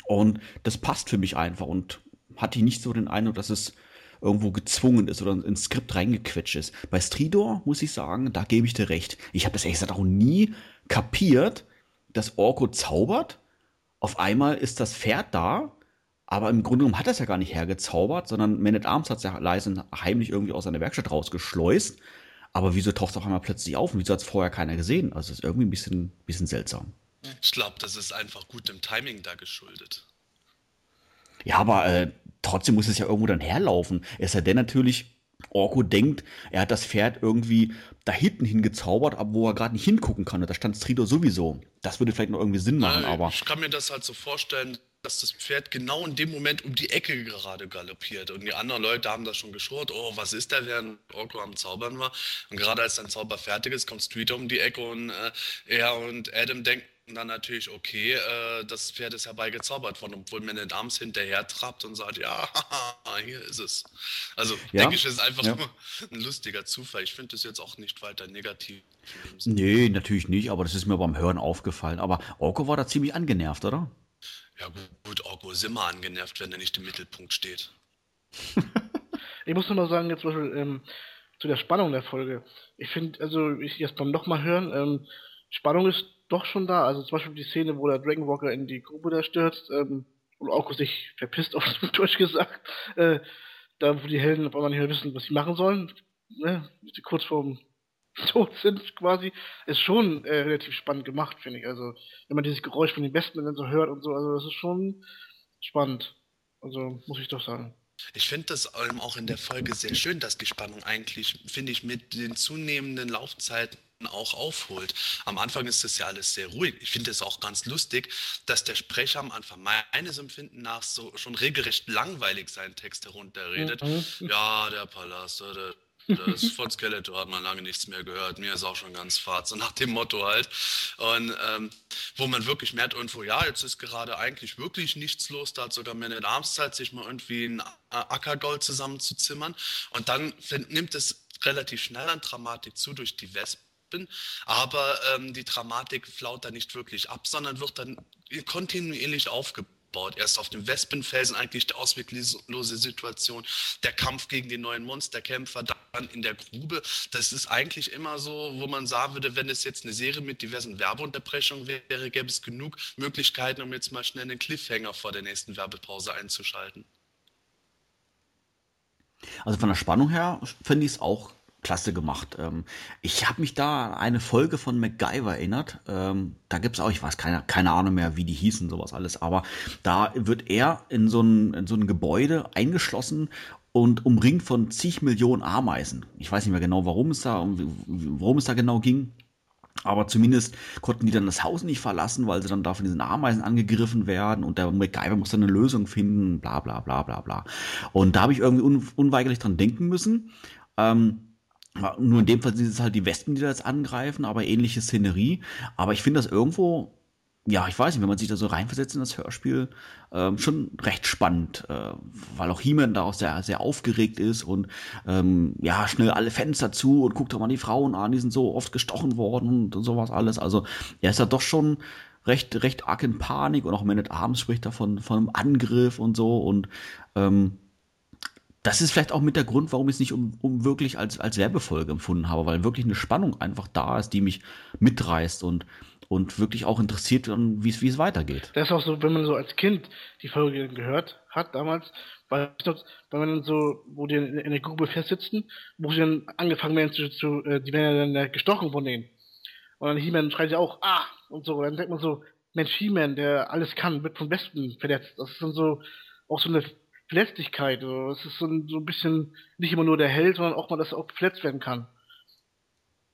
Und das passt für mich einfach und hatte ich nicht so den Eindruck, dass es irgendwo gezwungen ist oder ins Skript reingequetscht ist. Bei Stridor muss ich sagen, da gebe ich dir recht. Ich habe das ehrlich gesagt auch nie kapiert, dass Orko zaubert. Auf einmal ist das Pferd da aber im Grunde genommen hat er es ja gar nicht hergezaubert, sondern Man at Arms hat es ja leise heimlich irgendwie aus seiner Werkstatt rausgeschleust. Aber wieso taucht es auf einmal plötzlich auf und wieso hat es vorher keiner gesehen? Also ist irgendwie ein bisschen, bisschen seltsam.
Ich glaube, das ist einfach gut dem Timing da geschuldet.
Ja, aber äh, trotzdem muss es ja irgendwo dann herlaufen. Es sei denn natürlich, Orko denkt, er hat das Pferd irgendwie da hinten hingezaubert, aber wo er gerade nicht hingucken kann. Und da stand Strido sowieso. Das würde vielleicht noch irgendwie Sinn machen, Nein, aber.
Ich kann mir das halt so vorstellen, dass das Pferd genau in dem Moment um die Ecke gerade galoppiert. Und die anderen Leute haben das schon geschurt, oh, was ist der, während Orko am Zaubern war. Und gerade als sein Zauber fertig ist, kommt Streeter um die Ecke und äh, er und Adam denken dann natürlich, okay, äh, das Pferd ist herbeigezaubert worden, obwohl Man at Arms hinterher trappt und sagt, ja, hier ist es. Also ja, denke ich, ist einfach ja. nur ein lustiger Zufall. Ich finde das jetzt auch nicht weiter negativ.
Nee, natürlich nicht, aber das ist mir beim Hören aufgefallen. Aber Orko war da ziemlich angenervt, oder?
Ja gut, Orko ist immer angenervt, wenn er nicht im Mittelpunkt steht.
ich muss nur sagen, jetzt zum Beispiel ähm, zu der Spannung der Folge. Ich finde, also ich jetzt beim nochmal hören, ähm, Spannung ist doch schon da. Also zum Beispiel die Szene, wo der Dragonwalker in die Grube da stürzt ähm, und Orko sich verpisst auf Deutsch gesagt. Äh, da wo die Helden auf einmal nicht mehr wissen, was sie machen sollen. Ne? Kurz vorm tot sind quasi, ist schon äh, relativ spannend gemacht, finde ich. Also, wenn man dieses Geräusch von den Besten dann so hört und so, also das ist schon spannend. Also, muss ich doch sagen.
Ich finde das auch in der Folge sehr schön, dass die Spannung eigentlich, finde ich, mit den zunehmenden Laufzeiten auch aufholt. Am Anfang ist das ja alles sehr ruhig. Ich finde es auch ganz lustig, dass der Sprecher am Anfang meines Empfinden nach so schon regelrecht langweilig seinen Text herunterredet. Mhm. Ja, der Palast, der das von Skeletor hat man lange nichts mehr gehört. Mir ist auch schon ganz fad, so nach dem Motto halt. Und ähm, wo man wirklich merkt, irgendwo, ja, jetzt ist gerade eigentlich wirklich nichts los. Da hat sogar Man at Arms Zeit, sich mal irgendwie ein Ackergold zusammenzuzimmern. Und dann nimmt es relativ schnell an Dramatik zu durch die Wespen. Aber ähm, die Dramatik flaut da nicht wirklich ab, sondern wird dann kontinuierlich aufgebaut baut. Erst auf dem Wespenfelsen eigentlich die ausweglose Situation, der Kampf gegen den neuen Monsterkämpfer, dann in der Grube. Das ist eigentlich immer so, wo man sagen würde, wenn es jetzt eine Serie mit diversen Werbeunterbrechungen wäre, gäbe es genug Möglichkeiten, um jetzt mal schnell einen Cliffhanger vor der nächsten Werbepause einzuschalten.
Also von der Spannung her finde ich es auch klasse gemacht. Ähm, ich habe mich da an eine Folge von MacGyver erinnert. Ähm, da gibt's auch, ich weiß keine, keine Ahnung mehr, wie die hießen, sowas alles, aber da wird er in so ein, in so ein Gebäude eingeschlossen und umringt von zig Millionen Ameisen. Ich weiß nicht mehr genau, warum es da, worum es da genau ging. Aber zumindest konnten die dann das Haus nicht verlassen, weil sie dann da von diesen Ameisen angegriffen werden und der MacGyver muss dann eine Lösung finden, bla bla bla bla bla. Und da habe ich irgendwie un unweigerlich dran denken müssen. Ähm, nur in dem Fall sind es halt die Wespen, die da jetzt angreifen, aber ähnliche Szenerie. Aber ich finde das irgendwo, ja, ich weiß nicht, wenn man sich da so reinversetzt in das Hörspiel, ähm, schon recht spannend, äh, weil auch He-Man da auch sehr, sehr aufgeregt ist und ähm, ja, schnell alle Fenster zu und guckt doch mal die Frauen an, die sind so oft gestochen worden und sowas alles. Also er ist ja doch schon recht, recht arg in Panik und auch Man at Arms spricht da von, von einem Angriff und so und ähm, das ist vielleicht auch mit der Grund, warum ich es nicht um, um wirklich als, als Werbefolge empfunden habe, weil wirklich eine Spannung einfach da ist, die mich mitreißt und, und wirklich auch interessiert, wie es, wie es weitergeht.
Das ist auch so, wenn man so als Kind die Folge gehört hat damals, weil, wenn man so, wo die in, in der Grube festsitzen, wo sie dann angefangen werden zu, zu äh, die werden dann gestochen von denen. Und dann He-Man schreit ja auch, ah, und so. Und dann denkt man so, Mensch, He-Man, der alles kann, wird vom Westen verletzt. Das ist dann so, auch so eine Verletzlichkeit. Es ist so ein, so ein bisschen nicht immer nur der Held, sondern auch mal, dass er auch verletzt werden kann.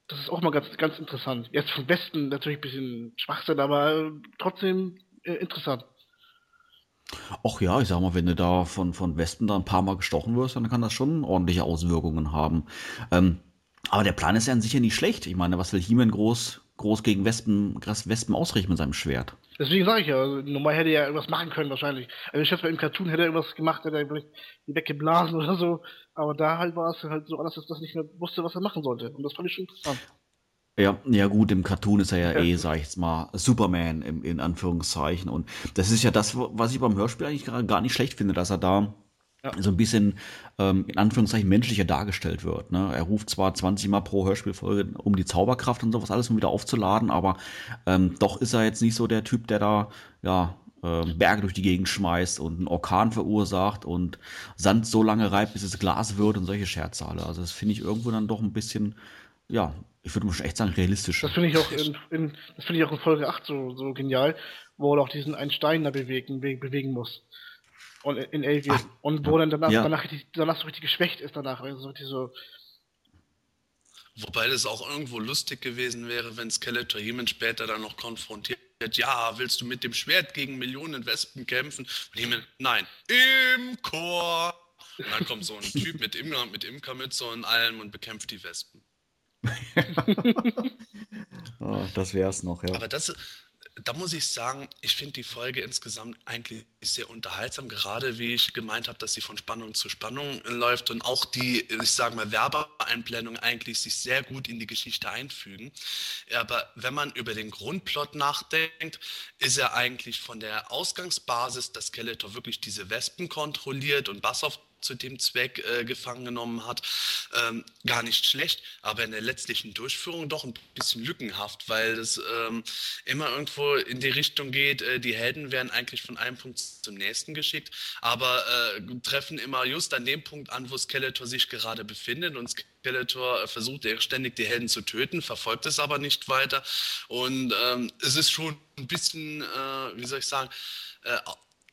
Das ist auch mal ganz, ganz interessant. Jetzt vom Westen natürlich ein bisschen Schwachsinn, aber trotzdem äh, interessant.
Ach ja, ich sag mal, wenn du da von, von Wespen da ein paar Mal gestochen wirst, dann kann das schon ordentliche Auswirkungen haben. Ähm, aber der Plan ist ja an sich ja nicht schlecht. Ich meine, was will He-Man groß, groß gegen Wespen, Wespen ausrichten mit seinem Schwert?
Deswegen sage ich ja, also, normal hätte er ja irgendwas machen können wahrscheinlich. Also ich schätze mal im Cartoon hätte er irgendwas gemacht, hätte er vielleicht die weggeblasen oder so. Aber da halt war es halt so anders, dass er nicht mehr wusste, was er machen sollte. Und das fand ich schon interessant.
Ja, ja gut, im Cartoon ist er ja, ja. eh, sag ich jetzt mal, Superman im, in Anführungszeichen. Und das ist ja das, was ich beim Hörspiel eigentlich gar nicht schlecht finde, dass er da. So ein bisschen ähm, in Anführungszeichen menschlicher dargestellt wird. Ne? Er ruft zwar 20 Mal pro Hörspielfolge, um die Zauberkraft und sowas alles um wieder aufzuladen, aber ähm, doch ist er jetzt nicht so der Typ, der da ja äh, Berge durch die Gegend schmeißt und einen Orkan verursacht und Sand so lange reibt, bis es Glas wird und solche Scherze alle. Also das finde ich irgendwo dann doch ein bisschen, ja, ich würde mal schon echt sagen, realistisch.
Das finde ich auch in, in, das finde ich auch in Folge 8 so, so genial, wo er auch diesen einen Stein da bewegen, bewegen muss und in Alien. Ach, und wo dann danach, ja. danach, richtig, danach so richtig geschwächt ist danach. Also so
Wobei das auch irgendwo lustig gewesen wäre, wenn Skeletor Heeman später dann noch konfrontiert. Ja, willst du mit dem Schwert gegen Millionen Wespen kämpfen? Und nein, im Chor. Und dann kommt so ein Typ mit, Imker, mit Imkermütze und allem und bekämpft die Wespen.
oh, das wär's noch, ja.
Aber das, da muss ich sagen, ich finde die Folge insgesamt eigentlich sehr unterhaltsam, gerade wie ich gemeint habe, dass sie von Spannung zu Spannung läuft und auch die, ich sage mal, Werbeeinblendungen eigentlich sich sehr gut in die Geschichte einfügen. Aber wenn man über den Grundplot nachdenkt, ist er eigentlich von der Ausgangsbasis, dass Skeletor wirklich diese Wespen kontrolliert und Bassoff zu dem Zweck äh, gefangen genommen hat, ähm, gar nicht schlecht, aber in der letztlichen Durchführung doch ein bisschen lückenhaft, weil es ähm, immer irgendwo in die Richtung geht, äh, die Helden werden eigentlich von einem Punkt zum nächsten geschickt, aber äh, treffen immer just an dem Punkt an, wo Skeletor sich gerade befindet und Skeletor äh, versucht ständig die Helden zu töten, verfolgt es aber nicht weiter und ähm, es ist schon ein bisschen, äh, wie soll ich sagen, äh,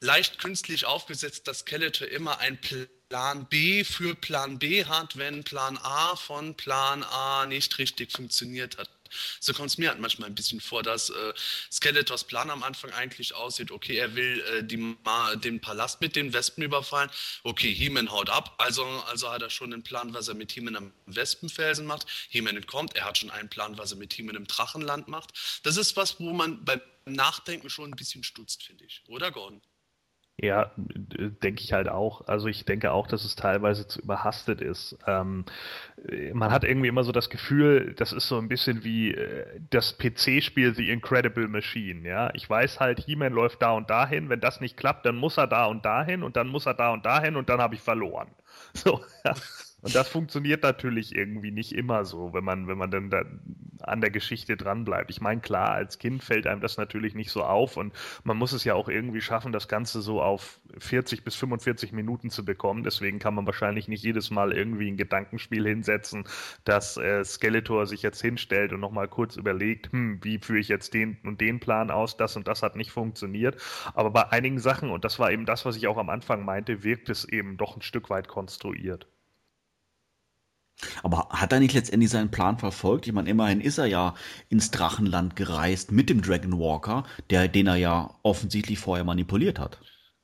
leicht künstlich aufgesetzt, dass Skeletor immer ein Plan B für Plan B hat, wenn Plan A von Plan A nicht richtig funktioniert hat. So kommt es mir halt manchmal ein bisschen vor, dass äh, Skeletors Plan am Anfang eigentlich aussieht, okay, er will äh, die, den Palast mit den Wespen überfallen. Okay, He-Man haut ab, also, also hat er schon einen Plan, was er mit He-Man am Wespenfelsen macht. He-Man entkommt, er hat schon einen Plan, was er mit He-Man im Drachenland macht. Das ist was, wo man beim Nachdenken schon ein bisschen stutzt, finde ich. Oder, Gordon?
Ja, denke ich halt auch. Also ich denke auch, dass es teilweise zu überhastet ist. Ähm, man hat irgendwie immer so das Gefühl, das ist so ein bisschen wie äh, das PC-Spiel The Incredible Machine. Ja, ich weiß halt, He-Man läuft da und dahin. Wenn das nicht klappt, dann muss er da und dahin und dann muss er da und dahin und dann habe ich verloren. So, ja. Und das funktioniert natürlich irgendwie nicht immer so, wenn man, wenn man dann da an der Geschichte dranbleibt. Ich meine, klar, als Kind fällt einem das natürlich nicht so auf und man muss es ja auch irgendwie schaffen, das Ganze so auf 40 bis 45 Minuten zu bekommen. Deswegen kann man wahrscheinlich nicht jedes Mal irgendwie ein Gedankenspiel hinsetzen, dass äh, Skeletor sich jetzt hinstellt und nochmal kurz überlegt, hm, wie führe ich jetzt den und den Plan aus, das und das hat nicht funktioniert. Aber bei einigen Sachen, und das war eben das, was ich auch am Anfang meinte, wirkt es eben doch ein Stück weit konstruiert.
Aber hat er nicht letztendlich seinen Plan verfolgt? Ich meine, immerhin ist er ja ins Drachenland gereist mit dem Dragon Walker, der, den er ja offensichtlich vorher manipuliert hat.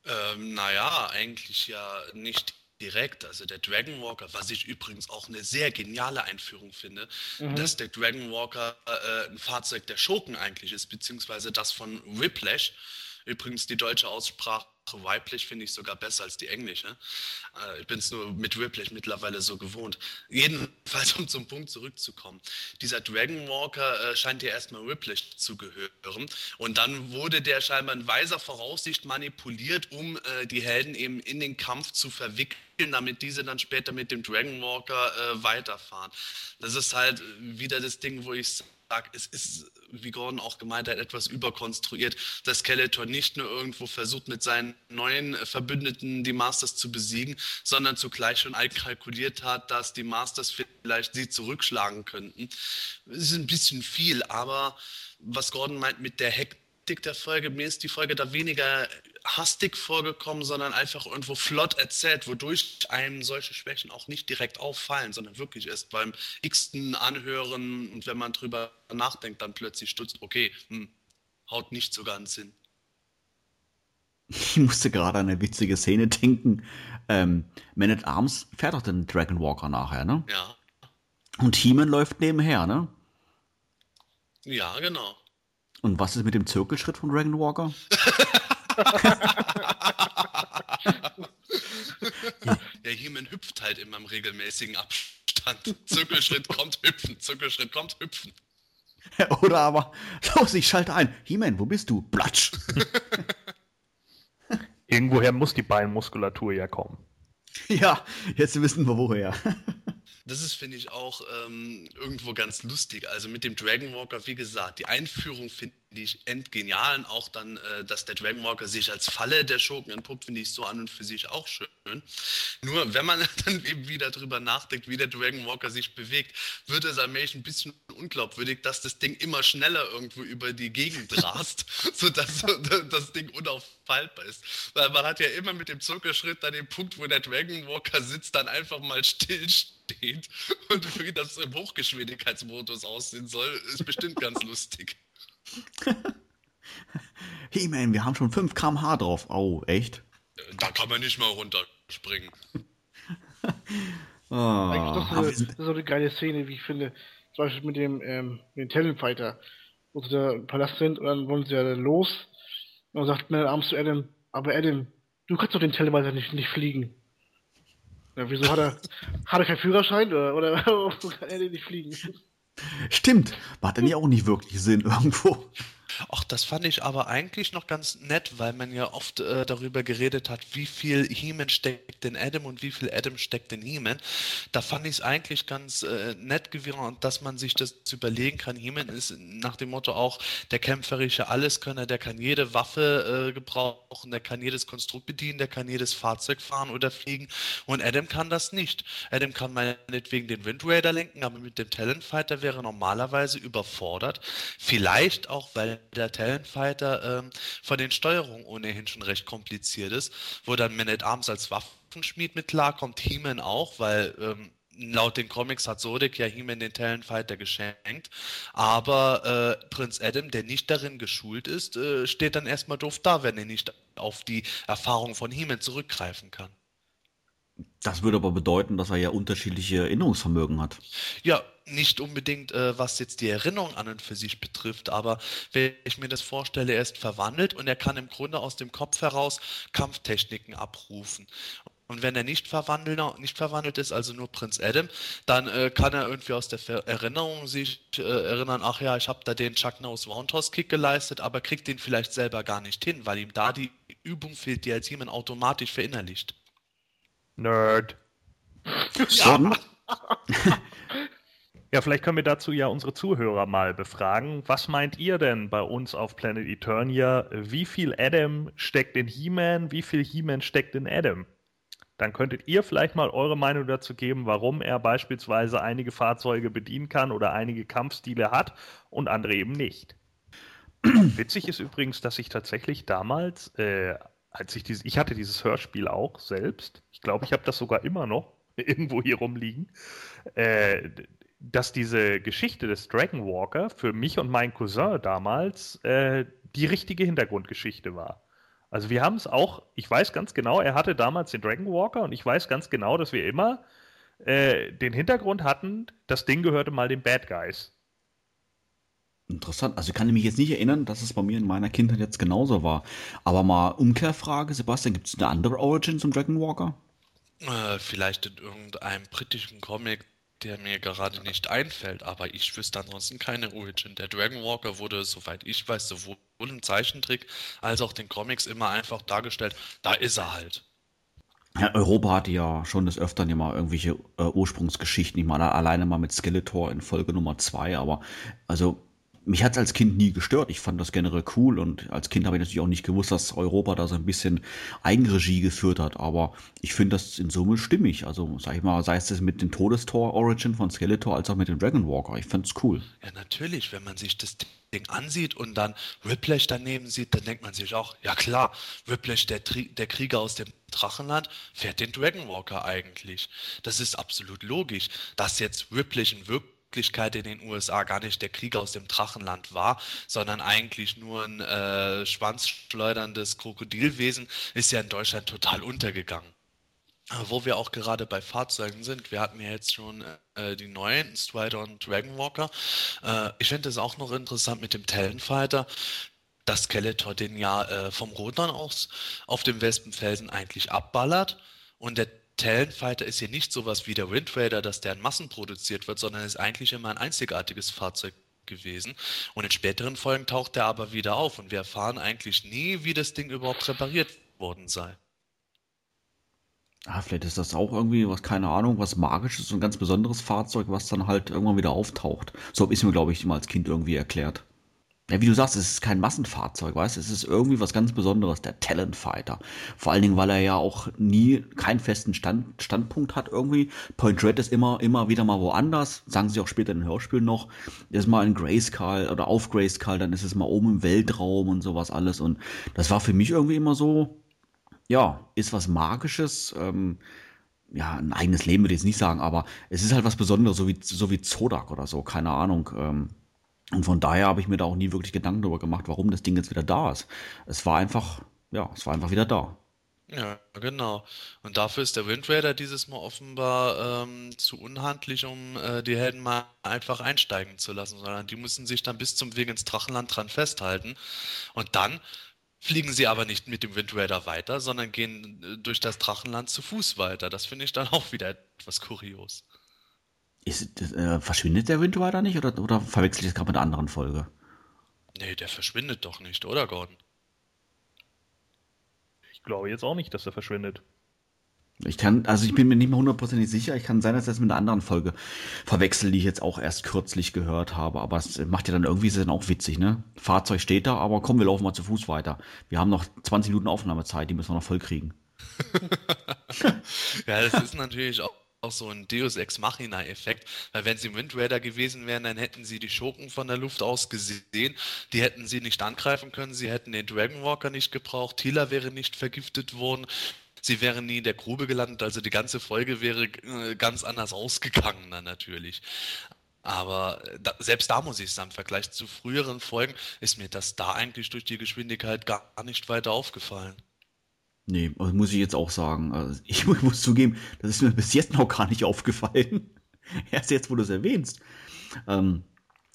Ähm, naja, eigentlich ja nicht direkt. Also der Dragon Walker, was ich übrigens auch eine sehr geniale Einführung finde, mhm. dass der Dragon Walker äh, ein Fahrzeug der Schurken eigentlich ist, beziehungsweise das von Whiplash. Übrigens die deutsche Aussprache weiblich finde ich sogar besser als die englische. Äh, ich bin es nur mit Whiplash mittlerweile so gewohnt. Jedenfalls, um zum Punkt zurückzukommen. Dieser Dragon Walker äh, scheint ja erstmal Whiplash zu gehören. Und dann wurde der scheinbar in weiser Voraussicht manipuliert, um äh, die Helden eben in den Kampf zu verwickeln, damit diese dann später mit dem Dragon Walker äh, weiterfahren. Das ist halt wieder das Ding, wo ich es ist wie Gordon auch gemeint hat, etwas überkonstruiert, dass Skeletor nicht nur irgendwo versucht, mit seinen neuen Verbündeten die Masters zu besiegen, sondern zugleich schon kalkuliert hat, dass die Masters vielleicht sie zurückschlagen könnten. Das ist ein bisschen viel, aber was Gordon meint mit der Hektik der Folge, mir ist die Folge da weniger hastig vorgekommen, sondern einfach irgendwo flott erzählt, wodurch einem solche Schwächen auch nicht direkt auffallen, sondern wirklich erst beim x-ten Anhören und wenn man drüber nachdenkt, dann plötzlich stutzt, okay, hm, haut nicht so ganz hin.
Ich musste gerade an eine witzige Szene denken. Ähm, Man at Arms fährt doch den Dragon Walker nachher, ne?
Ja.
Und He-Man läuft nebenher, ne?
Ja, genau.
Und was ist mit dem Zirkelschritt von Dragon Walker?
Der He-Man hüpft halt immer im regelmäßigen Abstand. Zirkelschritt kommt hüpfen, Zirkelschritt kommt hüpfen.
Oder aber, los, ich schalte ein. He-Man, wo bist du? Platsch.
Irgendwoher muss die Beinmuskulatur ja kommen.
Ja, jetzt wissen wir woher.
Das ist, finde ich, auch ähm, irgendwo ganz lustig. Also mit dem Dragon Walker, wie gesagt, die Einführung finde ich endgenial. Und auch dann, äh, dass der Dragon Walker sich als Falle der Schurken entpuppt, finde ich so an und für sich auch schön. Nur, wenn man dann eben wieder drüber nachdenkt, wie der Dragon Walker sich bewegt, wird es allmählich ein bisschen unglaubwürdig, dass das Ding immer schneller irgendwo über die Gegend rast, sodass das Ding unaufhaltbar ist. Weil man hat ja immer mit dem Zuckerschritt dann den Punkt, wo der Dragon Walker sitzt, dann einfach mal stillstehen steht und wie das im Hochgeschwindigkeitsmodus aussehen soll, ist bestimmt ganz lustig.
Hey man, wir haben schon 5 km/h drauf. Oh, echt?
Da kann man nicht mal runterspringen.
oh. das, ist eine, das ist so eine geile Szene, wie ich finde. Zum Beispiel mit dem, ähm, mit dem Talonfighter, wo sie da im Palast sind und dann wollen sie ja los. Und dann sagt man abends zu Adam, aber Adam, du kannst doch den Telefighter nicht, nicht fliegen. Ja, wieso hat er, hat er keinen Führerschein oder, oder kann er den nicht fliegen?
Stimmt, macht dann ja auch nicht wirklich Sinn irgendwo.
Ach, das fand ich aber eigentlich noch ganz nett, weil man ja oft äh, darüber geredet hat, wie viel He-Man steckt in Adam und wie viel Adam steckt in He-Man. Da fand ich es eigentlich ganz äh, nett gewesen, dass man sich das überlegen kann. He-Man ist nach dem Motto auch der kämpferische Alleskönner, der kann jede Waffe äh, gebrauchen, der kann jedes Konstrukt bedienen, der kann jedes Fahrzeug fahren oder fliegen und Adam kann das nicht. Adam kann meinetwegen den Wind Raider lenken, aber mit dem Talent Fighter wäre normalerweise überfordert. Vielleicht auch, weil der Talentfighter ähm, von den Steuerungen ohnehin schon recht kompliziert ist, wo dann Man at Arms als Waffenschmied mit klarkommt, He-Man auch, weil ähm, laut den Comics hat Sodik ja He-Man den Talentfighter geschenkt, aber äh, Prinz Adam, der nicht darin geschult ist, äh, steht dann erstmal doof da, wenn er nicht auf die Erfahrung von He-Man zurückgreifen kann.
Das würde aber bedeuten, dass er ja unterschiedliche Erinnerungsvermögen hat.
Ja, nicht unbedingt, äh, was jetzt die Erinnerung an und für sich betrifft, aber wenn ich mir das vorstelle, er ist verwandelt und er kann im Grunde aus dem Kopf heraus Kampftechniken abrufen. Und wenn er nicht verwandelt, nicht verwandelt ist, also nur Prinz Adam, dann äh, kann er irgendwie aus der Ver Erinnerung sich äh, erinnern, ach ja, ich habe da den Chuck Nose Roundhouse Kick geleistet, aber kriegt den vielleicht selber gar nicht hin, weil ihm da die Übung fehlt, die als jemand automatisch verinnerlicht.
Nerd. Ja. ja, vielleicht können wir dazu ja unsere Zuhörer mal befragen. Was meint ihr denn bei uns auf Planet Eternia? Wie viel Adam steckt in He-Man? Wie viel He-Man steckt in Adam? Dann könntet ihr vielleicht mal eure Meinung dazu geben, warum er beispielsweise einige Fahrzeuge bedienen kann oder einige Kampfstile hat und andere eben nicht. Witzig ist übrigens, dass ich tatsächlich damals, äh, als ich dieses, ich hatte dieses Hörspiel auch selbst, ich glaube, ich habe das sogar immer noch irgendwo hier rumliegen, äh, dass diese Geschichte des Dragon Walker für mich und meinen Cousin damals äh, die richtige Hintergrundgeschichte war. Also wir haben es auch, ich weiß ganz genau, er hatte damals den Dragon Walker und ich weiß ganz genau, dass wir immer äh, den Hintergrund hatten, das Ding gehörte mal den Bad Guys.
Interessant. Also ich kann mich jetzt nicht erinnern, dass es bei mir in meiner Kindheit jetzt genauso war. Aber mal Umkehrfrage, Sebastian, gibt es eine andere Origin zum Dragon Walker?
Äh, vielleicht in irgendeinem britischen Comic, der mir gerade nicht einfällt, aber ich wüsste ansonsten keine Origin. Der Dragon Walker wurde, soweit ich weiß, sowohl im Zeichentrick als auch den Comics immer einfach dargestellt, da ist er halt.
Ja, Europa hatte ja schon des Öfteren mal irgendwelche äh, Ursprungsgeschichten. Ich meine, alleine mal mit Skeletor in Folge Nummer 2, aber also mich hat es als Kind nie gestört. Ich fand das generell cool und als Kind habe ich natürlich auch nicht gewusst, dass Europa da so ein bisschen Eigenregie geführt hat. Aber ich finde das in Summe stimmig. Also sag ich mal, sei es das mit dem Todestor Origin von Skeletor als auch mit dem Dragon Walker. Ich es cool.
Ja, natürlich, wenn man sich das Ding ansieht und dann Whiplash daneben sieht, dann denkt man sich auch, ja klar, Whiplash, der, der Krieger aus dem Drachenland, fährt den Dragon Walker eigentlich. Das ist absolut logisch. Dass jetzt Whiplash in Wirklichkeit Wirklichkeit in den USA gar nicht der Krieg aus dem Drachenland war, sondern eigentlich nur ein äh, schwanzschleuderndes Krokodilwesen, ist ja in Deutschland total untergegangen. Wo wir auch gerade bei Fahrzeugen sind, wir hatten ja jetzt schon äh, die neuen Strider und Dragonwalker. Äh, ich finde es auch noch interessant mit dem Talonfighter, dass Skeletor den ja äh, vom Rodan aus auf dem Wespenfelsen eigentlich abballert und der Talonfighter ist hier nicht sowas wie der Wind Raider, dass der in Massen produziert wird, sondern ist eigentlich immer ein einzigartiges Fahrzeug gewesen. Und in späteren Folgen taucht er aber wieder auf und wir erfahren eigentlich nie, wie das Ding überhaupt repariert worden sei.
Ah, vielleicht ist das auch irgendwie was, keine Ahnung, was magisches, ein ganz besonderes Fahrzeug, was dann halt irgendwann wieder auftaucht. So habe ich es mir, glaube ich, immer als Kind irgendwie erklärt. Ja, wie du sagst, es ist kein Massenfahrzeug, weißt Es ist irgendwie was ganz Besonderes, der Talent Fighter. Vor allen Dingen, weil er ja auch nie keinen festen Stand, Standpunkt hat irgendwie. Point Red ist immer, immer wieder mal woanders. Sagen sie auch später in den Hörspielen noch. ist mal in Grayskull oder auf Grayskull, dann ist es mal oben im Weltraum und sowas alles. Und das war für mich irgendwie immer so, ja, ist was Magisches. Ähm, ja, ein eigenes Leben würde ich jetzt nicht sagen, aber es ist halt was Besonderes, so wie, so wie Zodak oder so, keine Ahnung. Ähm, und von daher habe ich mir da auch nie wirklich Gedanken darüber gemacht, warum das Ding jetzt wieder da ist. Es war einfach, ja, es war einfach wieder da.
Ja, genau. Und dafür ist der Wind Raider dieses Mal offenbar ähm, zu unhandlich, um äh, die Helden mal einfach einsteigen zu lassen, sondern die müssen sich dann bis zum Weg ins Drachenland dran festhalten. Und dann fliegen sie aber nicht mit dem Wind Raider weiter, sondern gehen äh, durch das Drachenland zu Fuß weiter. Das finde ich dann auch wieder etwas kurios.
Ist, äh, verschwindet der Wind Rider nicht oder, oder verwechsel ich das gerade mit einer anderen Folge?
Nee, der verschwindet doch nicht, oder Gordon?
Ich glaube jetzt auch nicht, dass er verschwindet.
Ich kann, also ich bin mir nicht mehr hundertprozentig sicher. Ich kann sein, dass ich das mit einer anderen Folge verwechsel, die ich jetzt auch erst kürzlich gehört habe. Aber es macht ja dann irgendwie dann auch witzig, ne? Fahrzeug steht da, aber komm, wir laufen mal zu Fuß weiter. Wir haben noch 20 Minuten Aufnahmezeit, die müssen wir noch voll kriegen.
ja, das ist natürlich auch auch so ein Deus Ex Machina-Effekt, weil wenn sie Wind Raider gewesen wären, dann hätten sie die Schurken von der Luft aus gesehen, die hätten sie nicht angreifen können, sie hätten den Dragon Walker nicht gebraucht, Tila wäre nicht vergiftet worden, sie wären nie in der Grube gelandet, also die ganze Folge wäre äh, ganz anders ausgegangen dann natürlich. Aber äh, da, selbst da muss ich sagen, im Vergleich zu früheren Folgen ist mir das da eigentlich durch die Geschwindigkeit gar nicht weiter aufgefallen.
Nee, muss ich jetzt auch sagen. Also ich muss zugeben, das ist mir bis jetzt noch gar nicht aufgefallen. Erst jetzt, wo du es erwähnst. Ähm,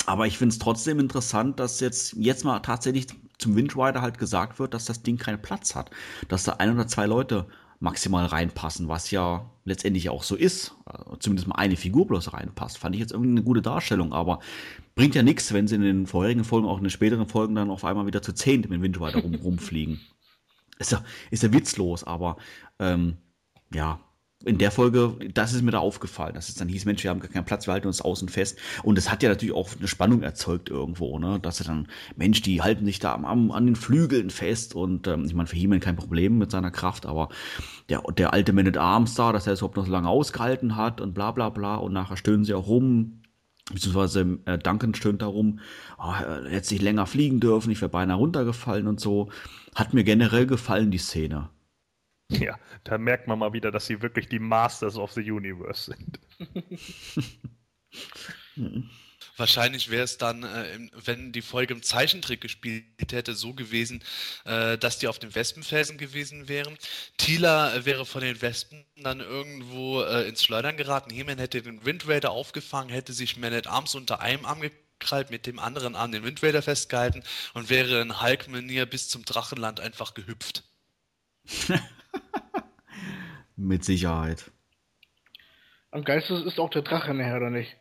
aber ich finde es trotzdem interessant, dass jetzt, jetzt mal tatsächlich zum Windrider halt gesagt wird, dass das Ding keinen Platz hat. Dass da ein oder zwei Leute maximal reinpassen, was ja letztendlich auch so ist. Also zumindest mal eine Figur bloß reinpasst. Fand ich jetzt irgendwie eine gute Darstellung, aber bringt ja nichts, wenn sie in den vorherigen Folgen, auch in den späteren Folgen dann auf einmal wieder zu zehnt mit dem Windrider rum, rumfliegen ist ja, ist ja witzlos, aber ähm, ja, in der Folge, das ist mir da aufgefallen, dass es dann hieß, Mensch, wir haben gar keinen Platz, wir halten uns außen fest. Und es hat ja natürlich auch eine Spannung erzeugt irgendwo, ne? Dass er dann, Mensch, die halten sich da am, an den Flügeln fest und ähm, ich meine, für Heeman kein Problem mit seiner Kraft, aber der, der alte Man at Arms da, dass er es überhaupt noch so lange ausgehalten hat und bla bla bla und nachher stöhnen sie auch rum, beziehungsweise äh, Duncan stöhnt darum, oh, er hätte sich länger fliegen dürfen, ich wäre beinahe runtergefallen und so. Hat mir generell gefallen, die Szene.
Ja, da merkt man mal wieder, dass sie wirklich die Masters of the Universe sind.
Wahrscheinlich wäre es dann, äh, wenn die Folge im Zeichentrick gespielt hätte, so gewesen, äh, dass die auf dem Wespenfelsen gewesen wären. Tila äh, wäre von den Wespen dann irgendwo äh, ins Schleudern geraten. Heman hätte den Wind Raider aufgefangen, hätte sich Man at Arms unter einem Arm gekrallt, mit dem anderen Arm den Wind Raider festgehalten und wäre in Hulk-Manier bis zum Drachenland einfach gehüpft.
Mit Sicherheit.
Am geilsten ist auch der Drache nachher, oder nicht?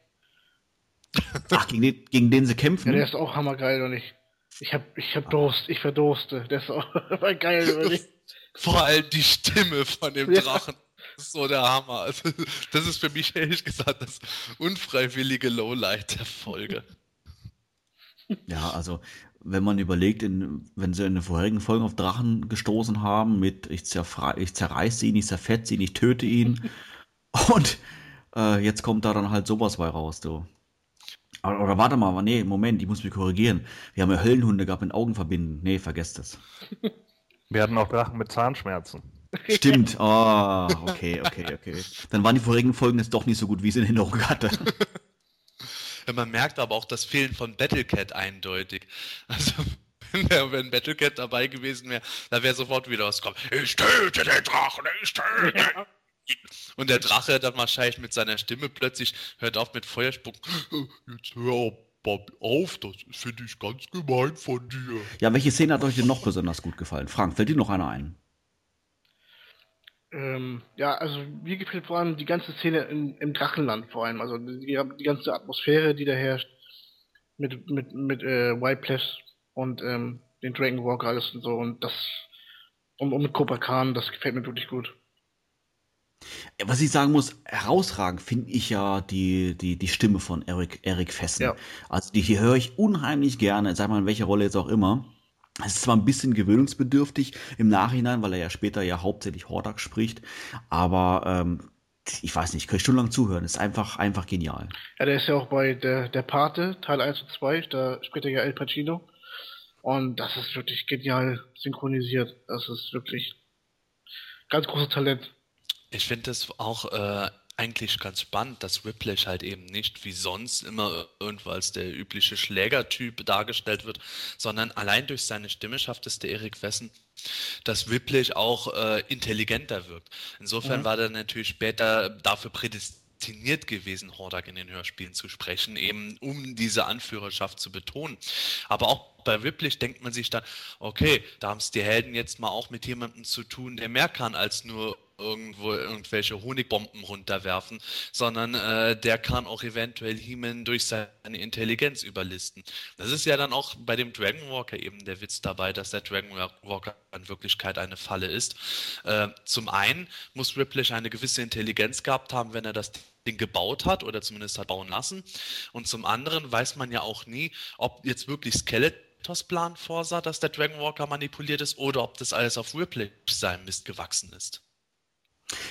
Ach, gegen den, gegen den sie kämpfen?
Ja, der ist auch hammergeil, oder nicht? Ich hab, ich hab Durst, ich verdurste. Der ist auch geil, oder nicht?
Vor allem die Stimme von dem Drachen. Das ist so der Hammer. Also, das ist für mich ehrlich gesagt das unfreiwillige Lowlight der Folge.
Ja, also wenn man überlegt, in, wenn sie in den vorherigen Folgen auf Drachen gestoßen haben, mit ich, ich zerreiße ihn, ich zerfetze ihn, ich töte ihn. Und äh, jetzt kommt da dann halt sowas bei raus, du. Oder, oder warte mal, nee, Moment, ich muss mich korrigieren. Wir haben ja Höllenhunde gehabt mit Augen verbinden. Nee, vergesst das.
Wir hatten auch Drachen mit Zahnschmerzen.
Stimmt. Oh, okay, okay, okay. Dann waren die vorigen Folgen jetzt doch nicht so gut, wie ich es in Erinnerung hatte.
Man merkt aber auch das Fehlen von Battlecat eindeutig. Also, wenn, wenn Battlecat dabei gewesen wäre, da wäre sofort wieder was kommen. Ich töte den Drachen, ich töte. Und der Drache dann wahrscheinlich mit seiner Stimme plötzlich hört auf mit Feuerspuck. Jetzt hör auf, das finde ich ganz gemein von dir.
Ja, welche Szene hat euch denn noch besonders gut gefallen? Frank, fällt dir noch einer ein?
Ähm, ja, also mir gefällt vor allem die ganze Szene in, im Drachenland vor allem. Also die, die, ganze Atmosphäre, die da herrscht. Mit, mit, mit äh, White Place und ähm, den Dragon Walker alles und so. Und das. Und, und mit Cobra Khan, das gefällt mir wirklich gut.
Was ich sagen muss, herausragend finde ich ja die, die, die Stimme von Eric, Eric Fessen. Ja. Also die hier höre ich unheimlich gerne, sag mal in welcher Rolle jetzt auch immer. Es ist zwar ein bisschen gewöhnungsbedürftig im Nachhinein, weil er ja später ja hauptsächlich Hordak spricht, aber ähm, ich weiß nicht, kann ich stundenlang zuhören. Ist einfach, einfach genial.
Ja, der ist ja auch bei der, der Pate, Teil 1 und 2, da spricht er ja El Pacino. Und das ist wirklich genial synchronisiert. Das ist wirklich ganz großes Talent.
Ich finde das auch äh, eigentlich ganz spannend, dass Whiplash halt eben nicht wie sonst immer irgendwo als der übliche Schlägertyp dargestellt wird, sondern allein durch seine Stimme schafft es der Erik Wessen, dass Whiplash auch äh, intelligenter wirkt. Insofern mhm. war er natürlich später dafür prädestiniert gewesen, Hordak in den Hörspielen zu sprechen, eben um diese Anführerschaft zu betonen. Aber auch bei Whiplash denkt man sich dann, okay, da haben es die Helden jetzt mal auch mit jemandem zu tun, der mehr kann als nur irgendwo irgendwelche Honigbomben runterwerfen, sondern äh, der kann auch eventuell He-Man durch seine Intelligenz überlisten. Das ist ja dann auch bei dem Dragon Walker eben der Witz dabei, dass der Dragon Walker in Wirklichkeit eine Falle ist. Äh, zum einen muss Ripley eine gewisse Intelligenz gehabt haben, wenn er das Ding gebaut hat oder zumindest hat bauen lassen. Und zum anderen weiß man ja auch nie, ob jetzt wirklich Skeletors Plan vorsah, dass der Dragon Walker manipuliert ist oder ob das alles auf Ripley seinem Mist gewachsen ist.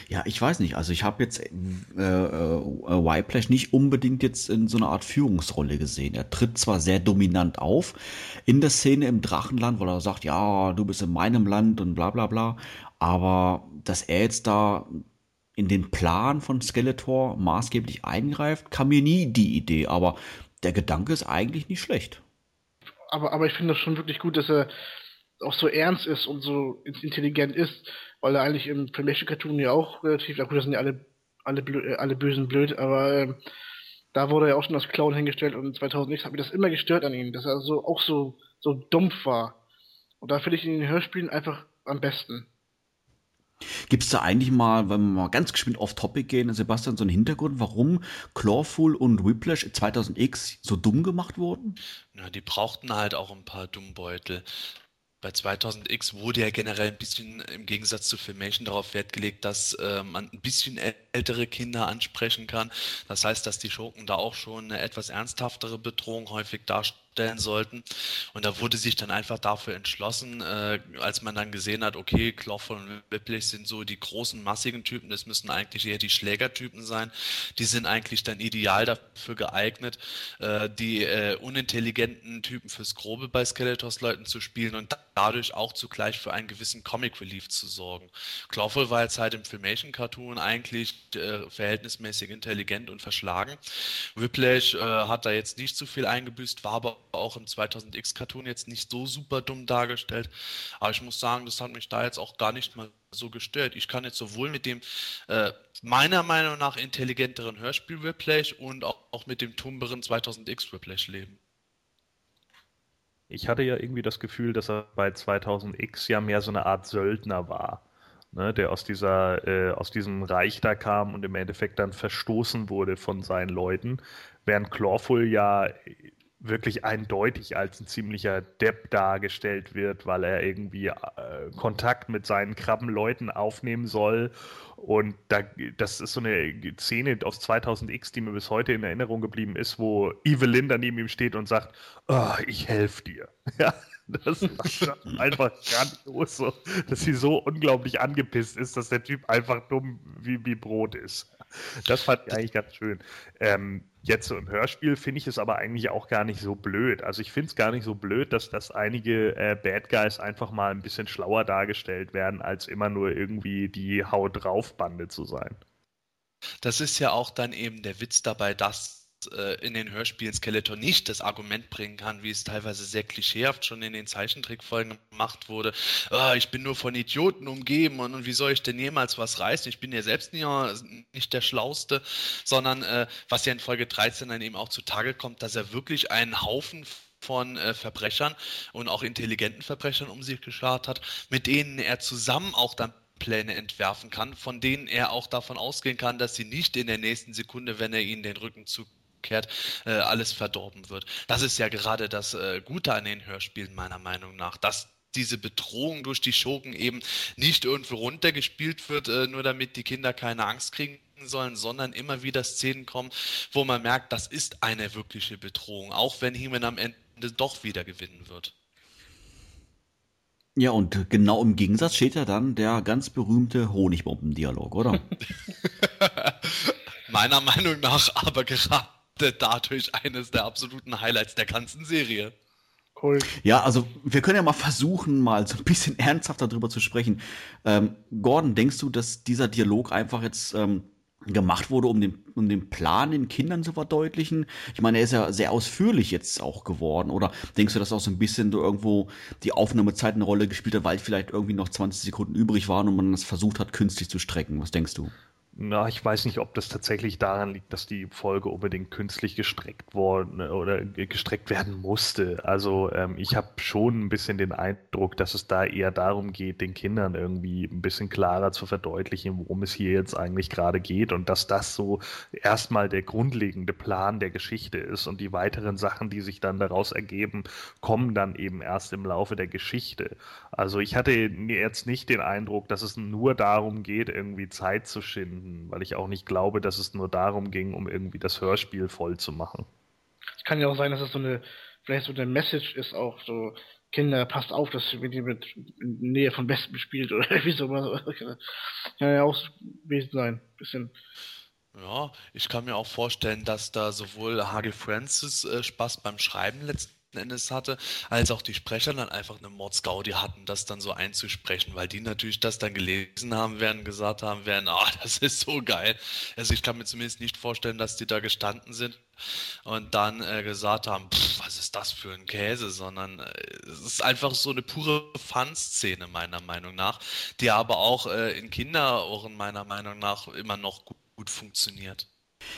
Ja, ich weiß nicht. Also ich habe jetzt äh, äh, Whiplash nicht unbedingt jetzt in so einer Art Führungsrolle gesehen. Er tritt zwar sehr dominant auf in der Szene im Drachenland, weil er sagt, ja, du bist in meinem Land und bla bla bla. Aber dass er jetzt da in den Plan von Skeletor maßgeblich eingreift, kam mir nie die Idee. Aber der Gedanke ist eigentlich nicht schlecht.
Aber, aber ich finde das schon wirklich gut, dass er auch so ernst ist und so intelligent ist weil er eigentlich im Filmation-Cartoon ja auch relativ, ja gut, das sind ja alle, alle, blöd, äh, alle Bösen blöd, aber äh, da wurde er auch schon als Clown hingestellt und 2006 hat mich das immer gestört an ihm, dass er so auch so, so dumpf war. Und da finde ich ihn in den Hörspielen einfach am besten.
Gibt es da eigentlich mal, wenn wir mal ganz geschwind off Topic gehen, Sebastian, so einen Hintergrund, warum Clawful und Whiplash 2000X so dumm gemacht wurden?
Na, die brauchten halt auch ein paar Dummbeutel. Bei 2000X wurde ja generell ein bisschen im Gegensatz zu Filmation darauf Wert gelegt, dass äh, man ein bisschen ältere Kinder ansprechen kann. Das heißt, dass die Schurken da auch schon eine etwas ernsthaftere Bedrohung häufig darstellen stellen sollten. Und da wurde sich dann einfach dafür entschlossen, äh, als man dann gesehen hat, okay, Clawful und Whiplash sind so die großen, massigen Typen, das müssen eigentlich eher die Schlägertypen sein. Die sind eigentlich dann ideal dafür geeignet, äh, die äh, unintelligenten Typen fürs Grobe bei Skeletors-Leuten zu spielen und dadurch auch zugleich für einen gewissen Comic Relief zu sorgen. Clawful war jetzt halt im Filmation-Cartoon eigentlich äh, verhältnismäßig intelligent und verschlagen. Whiplash äh, hat da jetzt nicht zu viel eingebüßt, war aber auch im 2000X Cartoon jetzt nicht so super dumm dargestellt. Aber ich muss sagen, das hat mich da jetzt auch gar nicht mal so gestört. Ich kann jetzt sowohl mit dem äh, meiner Meinung nach intelligenteren Hörspiel Replash und auch, auch mit dem tumberen 2000X Replash leben.
Ich hatte ja irgendwie das Gefühl, dass er bei 2000X ja mehr so eine Art Söldner war. Ne, der aus dieser, äh, aus diesem Reich da kam und im Endeffekt dann verstoßen wurde von seinen Leuten, während Clawful ja wirklich eindeutig als ein ziemlicher Depp dargestellt wird, weil er irgendwie äh, Kontakt mit seinen Krabbenleuten aufnehmen soll. Und da, das ist so eine Szene aus 2000X, die mir bis heute in Erinnerung geblieben ist, wo Evelyn da neben ihm steht und sagt, oh, ich helfe dir. Ja, das ist einfach grandios, so, dass sie so unglaublich angepisst ist, dass der Typ einfach dumm wie, wie Brot ist. Das fand ich eigentlich ganz schön. Ähm, jetzt so im Hörspiel finde ich es aber eigentlich auch gar nicht so blöd. Also ich finde es gar nicht so blöd, dass, dass einige äh, Bad Guys einfach mal ein bisschen schlauer dargestellt werden, als immer nur irgendwie die Haut drauf Bande zu sein.
Das ist ja auch dann eben der Witz dabei, dass in den Hörspielen Skeletor nicht das Argument bringen kann, wie es teilweise sehr klischeehaft schon in den Zeichentrickfolgen gemacht wurde. Oh, ich bin nur von Idioten umgeben und, und, wie soll ich denn jemals was reißen? Ich bin ja selbst nicht, nicht der Schlauste, sondern äh, was ja in Folge 13 dann eben auch zutage kommt, dass er wirklich einen Haufen von äh, Verbrechern und auch intelligenten Verbrechern um sich geschart hat, mit denen er zusammen auch dann Pläne entwerfen kann, von denen er auch davon ausgehen kann, dass sie nicht in der nächsten Sekunde, wenn er ihnen den Rücken zu umgekehrt äh, alles verdorben wird. Das ist ja gerade das äh, Gute an den Hörspielen meiner Meinung nach, dass diese Bedrohung durch die Schurken eben nicht irgendwo runtergespielt wird, äh, nur damit die Kinder keine Angst kriegen sollen, sondern immer wieder Szenen kommen, wo man merkt, das ist eine wirkliche Bedrohung, auch wenn Heeman am Ende doch wieder gewinnen wird.
Ja, und genau im Gegensatz steht ja dann der ganz berühmte Honigbomben-Dialog, oder?
Meiner Meinung nach aber gerade dadurch eines der absoluten Highlights der ganzen Serie.
Cool. Ja, also wir können ja mal versuchen, mal so ein bisschen ernsthafter darüber zu sprechen. Ähm, Gordon, denkst du, dass dieser Dialog einfach jetzt ähm, gemacht wurde, um den, um den Plan den Kindern zu verdeutlichen? Ich meine, er ist ja sehr ausführlich jetzt auch geworden. Oder denkst du, dass auch so ein bisschen so irgendwo die Aufnahmezeit eine Rolle gespielt hat, weil vielleicht irgendwie noch 20 Sekunden übrig waren und man das versucht hat, künstlich zu strecken? Was denkst du?
Na, ich weiß nicht, ob das tatsächlich daran liegt, dass die Folge unbedingt künstlich gestreckt worden äh, oder gestreckt werden musste. Also ähm, ich habe schon ein bisschen den Eindruck, dass es da eher darum geht, den Kindern irgendwie ein bisschen klarer zu verdeutlichen, worum es hier jetzt eigentlich gerade geht und dass das so erstmal der grundlegende Plan der Geschichte ist und die weiteren Sachen, die sich dann daraus ergeben, kommen dann eben erst im Laufe der Geschichte. Also ich hatte jetzt nicht den Eindruck, dass es nur darum geht, irgendwie Zeit zu schinden finden, weil ich auch nicht glaube, dass es nur darum ging, um irgendwie das Hörspiel voll zu machen.
Es kann ja auch sein, dass es so eine, vielleicht so eine Message ist, auch so, Kinder, passt auf, dass ihr die mit Nähe von Westen spielt oder irgendwie so. Kann ja auch gewesen sein. Bisschen.
Ja, ich kann mir auch vorstellen, dass da sowohl Hage Francis äh, Spaß beim Schreiben letzten Endes hatte, als auch die Sprecher dann einfach eine Mordsgaudi hatten, das dann so einzusprechen, weil die natürlich das dann gelesen haben werden, gesagt haben werden, ah, oh, das ist so geil. Also ich kann mir zumindest nicht vorstellen, dass die da gestanden sind und dann äh, gesagt haben, was ist das für ein Käse, sondern äh, es ist einfach so eine pure Fun-Szene meiner Meinung nach, die aber auch äh, in Kinderohren meiner Meinung nach immer noch gut, gut funktioniert.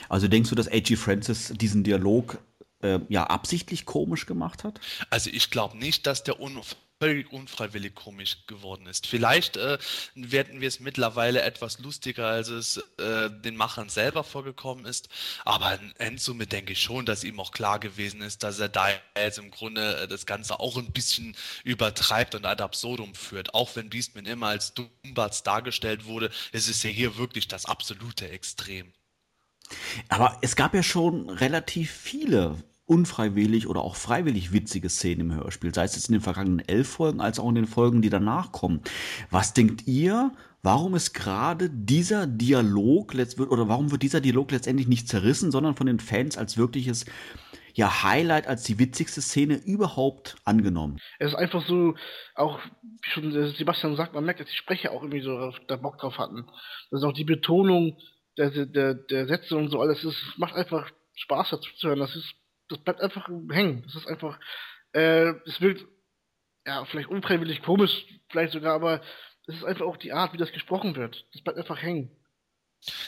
Also denkst du, dass A.G. Francis diesen Dialog äh, ja absichtlich komisch gemacht hat?
Also ich glaube nicht, dass der unverfänglich völlig unfreiwillig komisch geworden ist. Vielleicht äh, werden wir es mittlerweile etwas lustiger, als es äh, den Machern selber vorgekommen ist. Aber in Endsumme denke ich schon, dass ihm auch klar gewesen ist, dass er da jetzt im Grunde äh, das Ganze auch ein bisschen übertreibt und ad absurdum führt. Auch wenn Beastman immer als Dumbatz dargestellt wurde, ist es ja hier wirklich das absolute Extrem.
Aber es gab ja schon relativ viele unfreiwillig oder auch freiwillig witzige Szenen im Hörspiel, sei es jetzt in den vergangenen elf Folgen als auch in den Folgen, die danach kommen. Was denkt ihr, warum ist gerade dieser Dialog oder warum wird dieser Dialog letztendlich nicht zerrissen, sondern von den Fans als wirkliches ja, Highlight, als die witzigste Szene überhaupt angenommen?
Es ist einfach so, auch wie schon Sebastian sagt, man merkt, dass die Sprecher auch irgendwie so da Bock drauf hatten. Das ist auch die Betonung der, der, der Sätze und so alles, es macht einfach Spaß dazu zu hören. Das ist das bleibt einfach hängen. Das ist einfach, äh, es wirkt, ja, vielleicht unfreiwillig komisch, vielleicht sogar, aber es ist einfach auch die Art, wie das gesprochen wird. Das bleibt einfach hängen.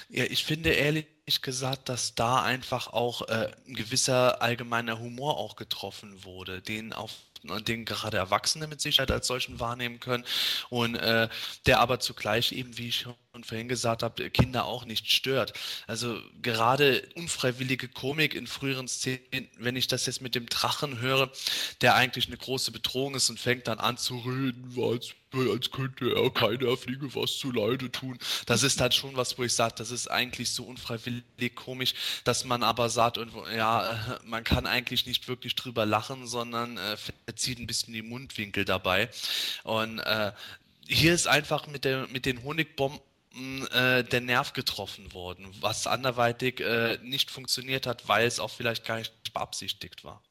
Ja, ich finde ehrlich gesagt, dass da einfach auch äh, ein gewisser allgemeiner Humor auch getroffen wurde, den auf den gerade Erwachsene mit Sicherheit als solchen wahrnehmen können und äh, der aber zugleich eben, wie ich schon vorhin gesagt habe, Kinder auch nicht stört. Also gerade unfreiwillige Komik in früheren Szenen, wenn ich das jetzt mit dem Drachen höre, der eigentlich eine große Bedrohung ist und fängt dann an zu reden, als, als könnte er keiner Fliege was zu Leide tun. Das ist dann schon was, wo ich sage, das ist eigentlich so unfreiwillig komisch, dass man aber sagt, ja, man kann eigentlich nicht wirklich drüber lachen, sondern äh, verzieht ein bisschen die Mundwinkel dabei. Und äh, hier ist einfach mit, der, mit den Honigbomben äh, der Nerv getroffen worden, was anderweitig äh, nicht funktioniert hat, weil es auch vielleicht gar nicht beabsichtigt war.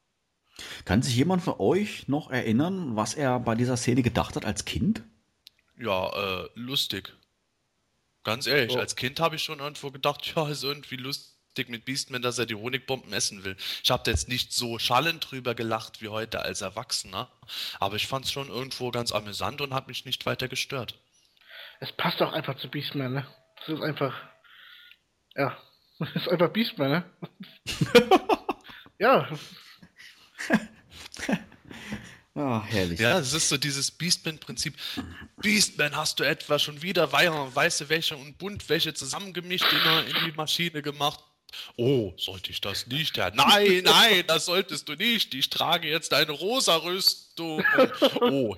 Kann sich jemand von euch noch erinnern, was er bei dieser Szene gedacht hat als Kind?
Ja, äh, lustig. Ganz ehrlich, oh. als Kind habe ich schon irgendwo gedacht, ja, ist irgendwie lustig mit Beastman, dass er die Honigbomben essen will. Ich habe jetzt nicht so schallend drüber gelacht wie heute als Erwachsener, aber ich fand es schon irgendwo ganz amüsant und hat mich nicht weiter gestört
es passt auch einfach zu Beastman, ne? Das ist einfach. Ja. Das ist einfach Beastman, ne? ja.
Oh, herrlich.
Ja, es ist so dieses Beastman-Prinzip. Beastman, hast du etwa schon wieder weiße Wäsche und Buntwäsche zusammengemischt in, in die Maschine gemacht? Oh, sollte ich das nicht? Ja, nein, nein, das solltest du nicht. Ich trage jetzt eine rosa Rüstung. Oh,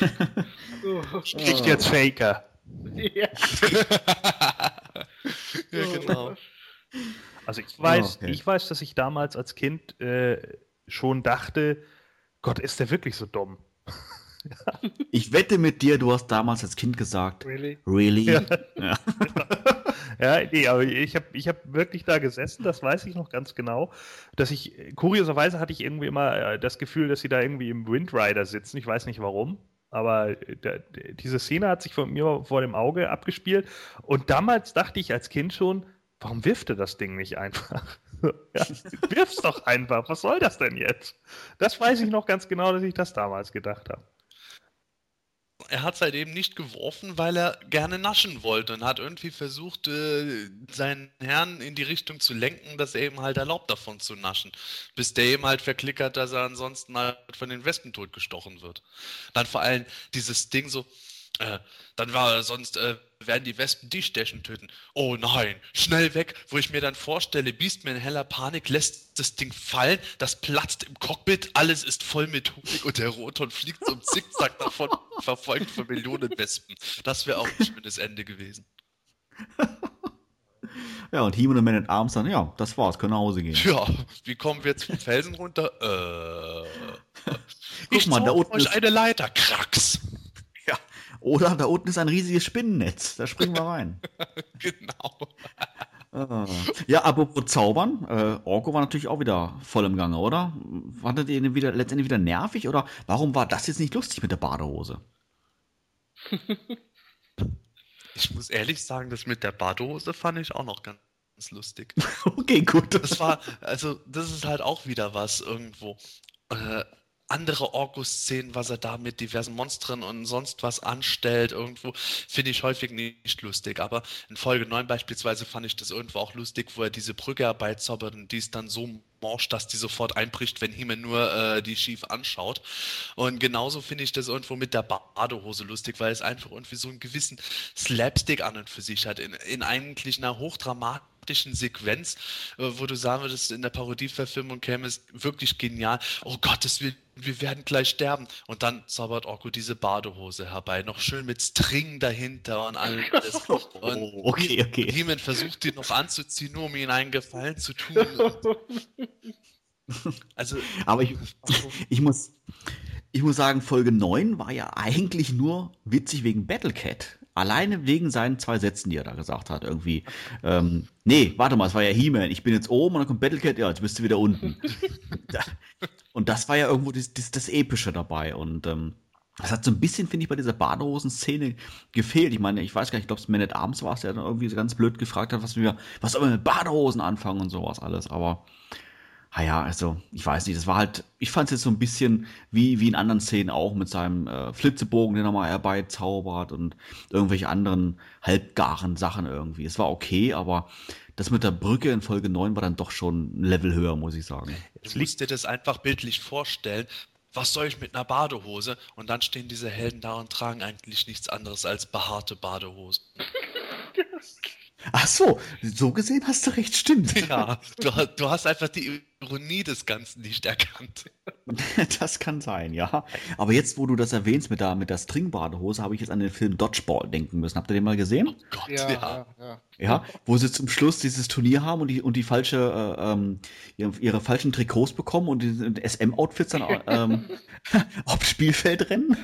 Spricht jetzt Faker. Ja.
ja, genau.
Also ich weiß, okay. ich weiß, dass ich damals als Kind äh, schon dachte, Gott, ist der wirklich so dumm?
ich wette mit dir, du hast damals als Kind gesagt,
really?
Really? Ja,
ja. ja nee, aber ich habe ich hab wirklich da gesessen, das weiß ich noch ganz genau, dass ich, kurioserweise hatte ich irgendwie immer äh, das Gefühl, dass sie da irgendwie im Windrider sitzen, ich weiß nicht warum. Aber äh, diese Szene hat sich von mir vor dem Auge abgespielt. Und damals dachte ich als Kind schon, warum wirft er das Ding nicht einfach? ja, wirf's doch einfach. Was soll das denn jetzt? Das weiß ich noch ganz genau, dass ich das damals gedacht habe
er hat es halt eben nicht geworfen, weil er gerne naschen wollte und hat irgendwie versucht, äh, seinen Herrn in die Richtung zu lenken, dass er eben halt erlaubt, davon zu naschen. Bis der eben halt verklickert, dass er ansonsten halt von den Wespen totgestochen wird. Dann vor allem dieses Ding so, äh, dann war sonst äh, werden die Wespen dich stechen töten. Oh nein, schnell weg, wo ich mir dann vorstelle, Beastman in heller Panik lässt das Ding fallen, das platzt im Cockpit, alles ist voll mit Honig und der Roton fliegt so im Zickzack davon, verfolgt von Millionen Wespen. Das wäre auch ein schönes Ende gewesen.
Ja, und He-Man und Man at Arms dann, ja, das war's, können nach Hause gehen.
Ja, wie kommen wir jetzt vom Felsen runter? Äh,
Guck ich mal, da unten
euch eine Leiter, Krax.
Oder da unten ist ein riesiges Spinnennetz. Da springen wir rein.
genau.
Ah. Ja, apropos Zaubern, äh, Orko war natürlich auch wieder voll im Gange, oder? Fandet ihr ihn wieder, letztendlich wieder nervig oder warum war das jetzt nicht lustig mit der Badehose?
ich muss ehrlich sagen, das mit der Badehose fand ich auch noch ganz lustig.
okay, gut.
Das war, also, das ist halt auch wieder was irgendwo. Äh, andere Orko-Szenen, was er da mit diversen Monstern und sonst was anstellt, irgendwo, finde ich häufig nicht lustig. Aber in Folge 9 beispielsweise fand ich das irgendwo auch lustig, wo er diese Brücke herbeizaubert und die ist dann so morsch, dass die sofort einbricht, wenn Himmel nur äh, die schief anschaut. Und genauso finde ich das irgendwo mit der Badehose lustig, weil es einfach irgendwie so einen gewissen Slapstick an und für sich hat. In, in eigentlich einer hochdramatischen dramatischen Sequenz, äh, wo du sagen würdest, in der Parodieverfilmung käme es wirklich genial. Oh Gottes Willen, wir werden gleich sterben. Und dann zaubert Orko diese Badehose herbei, noch schön mit String dahinter und alles. Und
oh, okay, okay.
Heeman versucht ihn noch anzuziehen, nur um ihn einen Gefallen zu tun.
also, aber ich, ich muss, ich muss sagen, Folge 9 war ja eigentlich nur witzig wegen Battlecat. Alleine wegen seinen zwei Sätzen, die er da gesagt hat, irgendwie. Ähm, nee, warte mal, es war ja He-Man. Ich bin jetzt oben und dann kommt Battlecat, ja, jetzt bist du wieder unten. und das war ja irgendwo das, das, das Epische dabei. Und ähm, das hat so ein bisschen, finde ich, bei dieser Badehosen-Szene gefehlt. Ich meine, ich weiß gar nicht, ich glaube, es Man at Arms war es, der dann irgendwie so ganz blöd gefragt hat, was wir, was soll man mit Badehosen anfangen und sowas alles. Aber naja, also ich weiß nicht, das war halt, ich fand es jetzt so ein bisschen wie, wie in anderen Szenen auch mit seinem äh, Flitzebogen, den er mal herbeizaubert und irgendwelche anderen halbgaren Sachen irgendwie. Es war okay, aber das mit der Brücke in Folge 9 war dann doch schon ein Level höher, muss ich sagen.
Du musst dir das einfach bildlich vorstellen. Was soll ich mit einer Badehose? Und dann stehen diese Helden da und tragen eigentlich nichts anderes als behaarte Badehosen.
Ach so, so gesehen hast du recht, stimmt.
Ja, du, du hast einfach die Ironie des Ganzen nicht erkannt.
Das kann sein, ja. Aber jetzt, wo du das erwähnst mit der, mit der Stringbadehose, habe ich jetzt an den Film Dodgeball denken müssen. Habt ihr den mal gesehen? Oh
Gott, ja. Ja,
ja. ja wo sie zum Schluss dieses Turnier haben und die, und die falsche, äh, ähm, ihre, ihre, falschen Trikots bekommen und die SM-Outfits dann ähm, aufs Spielfeld rennen.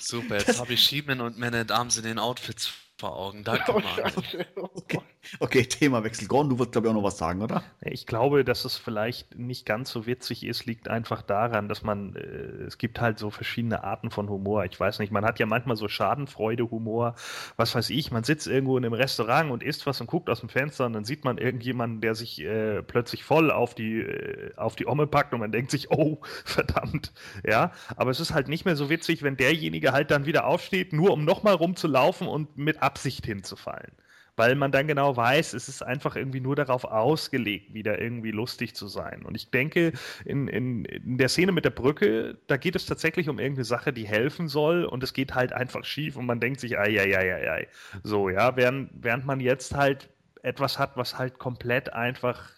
Super, jetzt habe ich Schieben und Man at Arms in den Outfits vor Augen. Danke, oh,
okay. okay, Themawechsel. Gorn, du wirst, glaube ich, auch noch was sagen, oder?
Ich glaube, dass es vielleicht nicht ganz so witzig ist, liegt einfach daran, dass man, äh, es gibt halt so verschiedene Arten von Humor. Ich weiß nicht, man hat ja manchmal so Schadenfreude-Humor, was weiß ich, man sitzt irgendwo in einem Restaurant und isst was und guckt aus dem Fenster und dann sieht man irgendjemanden, der sich äh, plötzlich voll auf die, äh, auf die Omme packt und man denkt sich, oh, verdammt, ja. Aber es ist halt nicht mehr so witzig, wenn derjenige halt dann wieder aufsteht, nur um nochmal rumzulaufen und mit Absicht hinzufallen. Weil man dann genau weiß, es ist einfach irgendwie nur darauf ausgelegt, wieder irgendwie lustig zu sein. Und ich denke, in, in, in der Szene mit der Brücke, da geht es tatsächlich um irgendeine Sache, die helfen soll und es geht halt einfach schief und man denkt sich, ei, ei, ei, ei, ei. So, ja, während, während man jetzt halt etwas hat, was halt komplett einfach,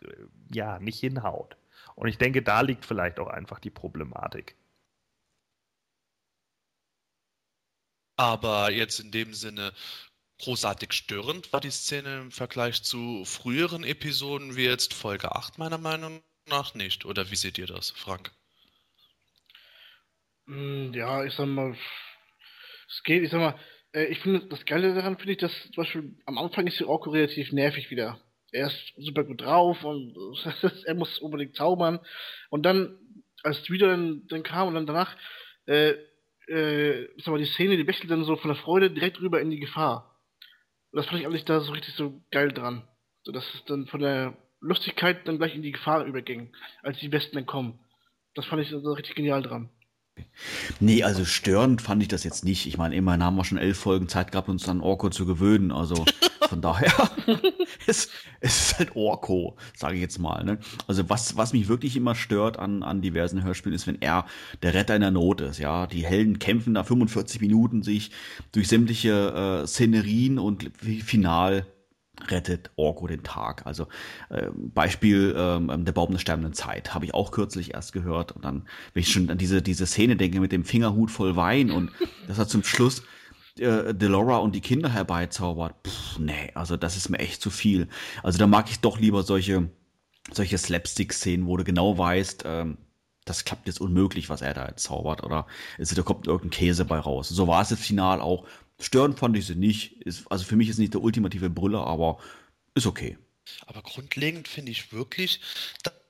ja, nicht hinhaut. Und ich denke, da liegt vielleicht auch einfach die Problematik.
Aber jetzt in dem Sinne, großartig störend war die Szene im Vergleich zu früheren Episoden wie jetzt Folge 8 meiner Meinung nach nicht. Oder wie seht ihr das, Frank?
Hm, ja, ich sag mal, es geht, ich sag mal, äh, ich finde, das Geile daran finde ich, dass zum Beispiel am Anfang ist die Orko relativ nervig wieder. Er ist super gut drauf und er muss unbedingt zaubern. Und dann, als wieder dann, dann kam und dann danach, äh, äh, sag mal, die Szene, die wechselt dann so von der Freude direkt rüber in die Gefahr. Und das fand ich eigentlich da so richtig so geil dran. So dass es dann von der Lustigkeit dann gleich in die Gefahr überging, als die Westen dann kommen. Das fand ich so richtig genial dran.
Nee, also störend fand ich das jetzt nicht. Ich meine, immerhin haben wir schon elf Folgen Zeit gehabt, uns an Orko zu gewöhnen. Also von daher, es, es ist halt Orko, sage ich jetzt mal. Ne? Also was, was mich wirklich immer stört an, an diversen Hörspielen ist, wenn er der Retter in der Not ist. Ja, Die Helden kämpfen da 45 Minuten sich durch sämtliche äh, Szenerien und final rettet Orko den Tag. Also äh, Beispiel ähm, der Baum der sterbenden Zeit habe ich auch kürzlich erst gehört und dann, wenn ich schon an diese diese Szene denke mit dem Fingerhut voll Wein und dass er zum Schluss äh, Delora und die Kinder herbeizaubert, pff, nee, also das ist mir echt zu viel. Also da mag ich doch lieber solche solche Slapstick-Szenen, wo du genau weißt, ähm, das klappt jetzt unmöglich, was er da jetzt zaubert, oder es, da kommt irgendein Käse bei raus. So war es jetzt final auch. Stören fand ich sie nicht. Ist, also für mich ist nicht der ultimative Brüller, aber ist okay.
Aber grundlegend finde ich wirklich,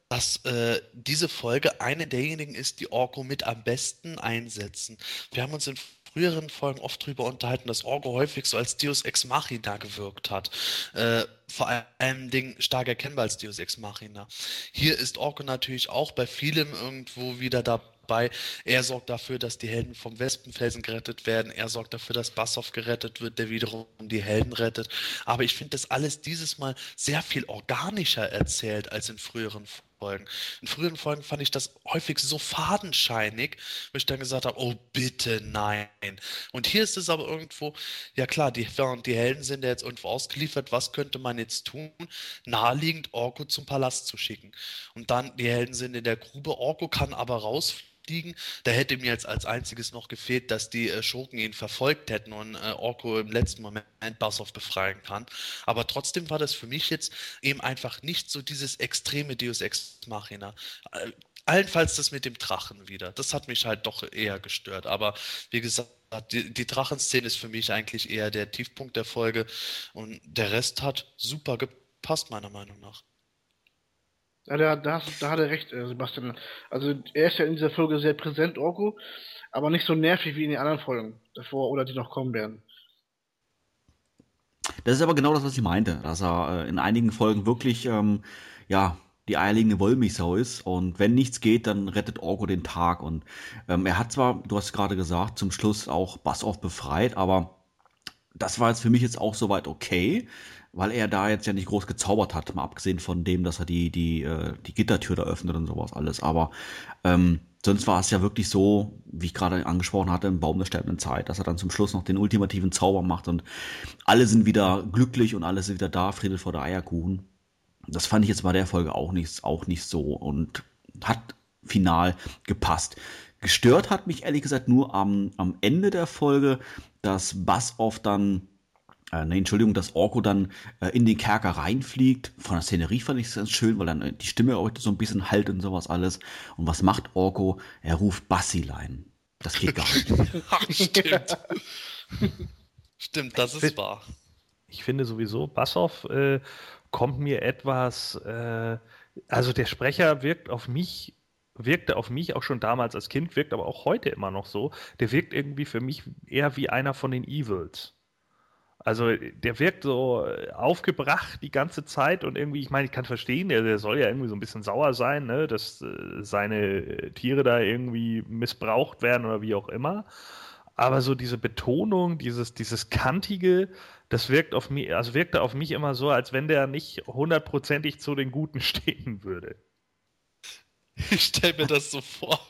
dass äh, diese Folge eine derjenigen ist, die Orko mit am besten einsetzen. Wir haben uns in früheren Folgen oft darüber unterhalten, dass Orko häufig so als Deus Ex Machina gewirkt hat. Äh, vor allem Ding stark erkennbar als Deus Ex Machina. Hier ist Orko natürlich auch bei vielem irgendwo wieder dabei dabei. Er sorgt dafür, dass die Helden vom Wespenfelsen gerettet werden. Er sorgt dafür, dass Bassoff gerettet wird, der wiederum die Helden rettet. Aber ich finde das alles dieses Mal sehr viel organischer erzählt als in früheren Folgen. In früheren Folgen fand ich das häufig so fadenscheinig, wo ich dann gesagt habe, oh bitte nein. Und hier ist es aber irgendwo, ja klar, die, die Helden sind ja jetzt irgendwo ausgeliefert, was könnte man jetzt tun? Naheliegend Orko zum Palast zu schicken. Und dann, die Helden sind in der Grube, Orko kann aber rausfliegen liegen. Da hätte mir jetzt als einziges noch gefehlt, dass die äh, Schurken ihn verfolgt hätten und äh, Orko im letzten Moment Bassoff befreien kann. Aber trotzdem war das für mich jetzt eben einfach nicht so dieses extreme Deus Ex Machina. Äh, allenfalls das mit dem Drachen wieder. Das hat mich halt doch eher gestört. Aber wie gesagt, die, die Drachenszene ist für mich eigentlich eher der Tiefpunkt der Folge und der Rest hat super gepasst, meiner Meinung nach.
Ja, da, da, da hat er recht, äh, Sebastian. Also er ist ja in dieser Folge sehr präsent, Orko, aber nicht so nervig wie in den anderen Folgen davor oder die noch kommen werden.
Das ist aber genau das, was ich meinte, dass er äh, in einigen Folgen wirklich, ähm, ja, die eierlegende Wollmilchsau ist und wenn nichts geht, dann rettet Orko den Tag und ähm, er hat zwar, du hast gerade gesagt, zum Schluss auch Bassoff befreit, aber das war jetzt für mich jetzt auch soweit okay weil er da jetzt ja nicht groß gezaubert hat, mal abgesehen von dem, dass er die, die, äh, die Gittertür da öffnet und sowas alles. Aber ähm, sonst war es ja wirklich so, wie ich gerade angesprochen hatte, im Baum der sterbenden Zeit, dass er dann zum Schluss noch den ultimativen Zauber macht und alle sind wieder glücklich und alle sind wieder da, Friede vor der Eierkuchen. Das fand ich jetzt bei der Folge auch nicht, auch nicht so und hat final gepasst. Gestört hat mich ehrlich gesagt nur am, am Ende der Folge, dass Bassoff dann äh, ne, Entschuldigung, dass Orko dann äh, in den Kerker reinfliegt. Von der Szenerie fand ich es ganz schön, weil dann äh, die Stimme auch so ein bisschen halt und sowas alles. Und was macht Orko? Er ruft Bassilein. Das geht gar nicht.
Stimmt. Stimmt, das ist wahr.
Ich finde sowieso, Bassoff äh, kommt mir etwas, äh, also der Sprecher wirkt auf mich wirkte auf mich auch schon damals als Kind, wirkt aber auch heute immer noch so. Der wirkt irgendwie für mich eher wie einer von den Evils. Also der wirkt so äh, aufgebracht die ganze Zeit und irgendwie, ich meine, ich kann verstehen, der, der soll ja irgendwie so ein bisschen sauer sein, ne, dass äh, seine Tiere da irgendwie missbraucht werden oder wie auch immer. Aber so diese Betonung, dieses, dieses Kantige, das wirkt auf mich, also wirkte auf mich immer so, als wenn der nicht hundertprozentig zu den Guten stehen würde.
Ich stelle mir das so vor.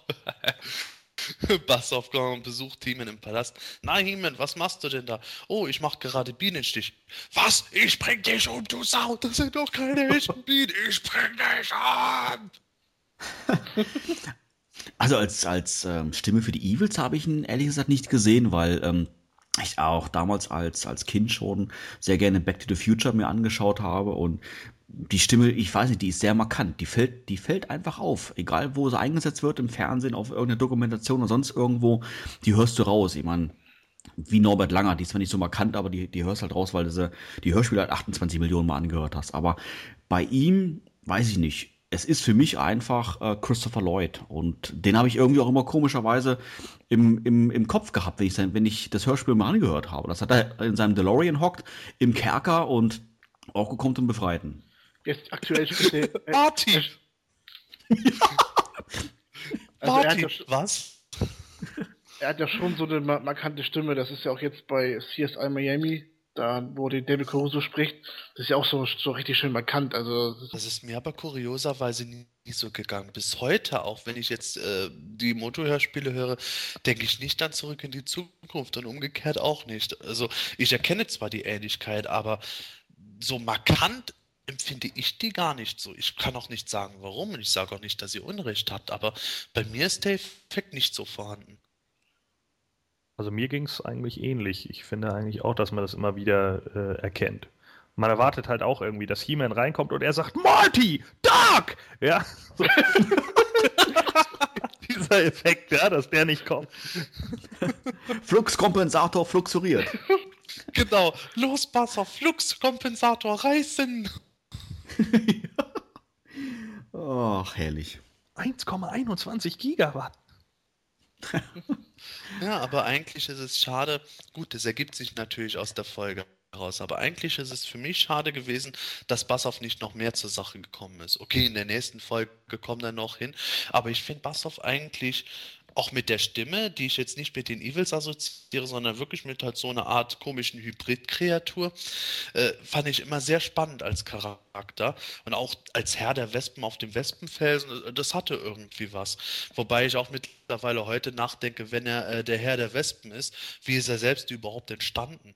Und besucht Heeman im Palast. Na, Heeman, was machst du denn da? Oh, ich mach gerade Bienenstich. Was? Ich bring dich um, du Sau! Das sind doch keine echten Bienen! Ich bring dich um!
Also als, als ähm, Stimme für die Evils habe ich ihn ehrlich gesagt nicht gesehen, weil ähm, ich auch damals als, als Kind schon sehr gerne Back to the Future mir angeschaut habe und die Stimme, ich weiß nicht, die ist sehr markant. Die fällt, die fällt einfach auf. Egal, wo sie eingesetzt wird, im Fernsehen, auf irgendeiner Dokumentation oder sonst irgendwo, die hörst du raus. Ich meine, wie Norbert Langer, die ist zwar nicht so markant, aber die, die hörst halt raus, weil du sie, die Hörspiele halt 28 Millionen Mal angehört hast. Aber bei ihm, weiß ich nicht. Es ist für mich einfach äh, Christopher Lloyd. Und den habe ich irgendwie auch immer komischerweise im, im, im Kopf gehabt, wenn ich, wenn ich das Hörspiel mal angehört habe. Das hat er in seinem DeLorean hockt, im Kerker und Orko kommt und befreit ihn.
Jetzt aktuell spielt
er. Marty!
Also
Marty,
ja,
was?
Er hat ja schon so eine markante Stimme, das ist ja auch jetzt bei CSI Miami, da wo die David Caruso spricht, das ist ja auch so, so richtig schön markant. Also,
das, das ist mir aber kurioserweise nie, nie so gegangen. Bis heute, auch wenn ich jetzt äh, die Motorhörspiele höre, denke ich nicht dann zurück in die Zukunft und umgekehrt auch nicht. Also ich erkenne zwar die Ähnlichkeit, aber so markant empfinde ich die gar nicht so. Ich kann auch nicht sagen, warum und ich sage auch nicht, dass ihr Unrecht habt, aber bei mir ist der Effekt nicht so vorhanden.
Also mir ging es eigentlich ähnlich. Ich finde eigentlich auch, dass man das immer wieder äh, erkennt. Man erwartet halt auch irgendwie, dass He-Man reinkommt und er sagt, Marty, Doc! Ja. So. Dieser Effekt, ja, dass der nicht kommt.
Fluxkompensator fluxuriert.
Genau. Los, Passer, Fluxkompensator reißen.
Ach, herrlich.
1,21 Gigawatt.
ja, aber eigentlich ist es schade. Gut, das ergibt sich natürlich aus der Folge. raus. Aber eigentlich ist es für mich schade gewesen, dass Bassoff nicht noch mehr zur Sache gekommen ist. Okay, in der nächsten Folge kommt er noch hin, aber ich finde Bassoff eigentlich auch mit der Stimme, die ich jetzt nicht mit den Evils assoziiere, sondern wirklich mit halt so einer Art komischen Hybrid-Kreatur, äh, fand ich immer sehr spannend als Charakter. Und auch als Herr der Wespen auf dem Wespenfelsen, äh, das hatte irgendwie was. Wobei ich auch mittlerweile heute nachdenke, wenn er äh, der Herr der Wespen ist, wie ist er selbst überhaupt entstanden?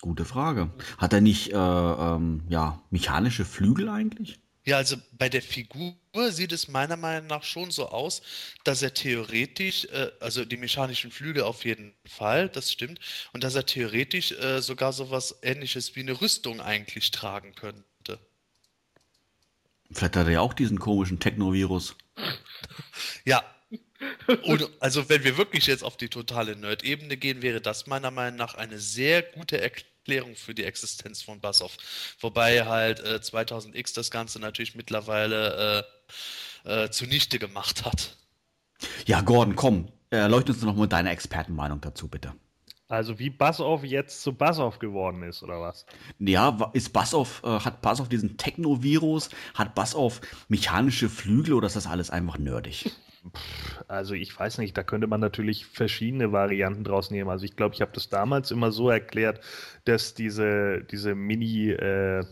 Gute Frage. Hat er nicht äh, ähm, ja, mechanische Flügel eigentlich?
Ja, also bei der Figur sieht es meiner Meinung nach schon so aus, dass er theoretisch, äh, also die mechanischen Flügel auf jeden Fall, das stimmt, und dass er theoretisch äh, sogar sowas ähnliches wie eine Rüstung eigentlich tragen könnte.
Vielleicht hat er ja auch diesen komischen Technovirus.
Ja. Und, also wenn wir wirklich jetzt auf die totale Nerd-Ebene gehen, wäre das meiner Meinung nach eine sehr gute Erklärung für die Existenz von Bassoff. Wobei halt äh, 2000X das Ganze natürlich mittlerweile äh, äh, zunichte gemacht hat.
Ja, Gordon, komm, erleuchte uns noch mal deine Expertenmeinung dazu, bitte.
Also wie Bassoff jetzt zu Bassoff geworden ist, oder was?
Ja, ist Bassoff, äh, hat Bassoff diesen Techno-Virus, hat Bassoff mechanische Flügel oder ist das alles einfach nerdig?
Also ich weiß nicht, da könnte man natürlich verschiedene Varianten draus nehmen. Also ich glaube, ich habe das damals immer so erklärt, dass diese, diese Mini, äh,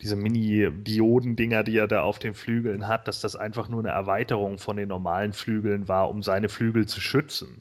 diese Mini-Dioden-Dinger, die er da auf den Flügeln hat, dass das einfach nur eine Erweiterung von den normalen Flügeln war, um seine Flügel zu schützen.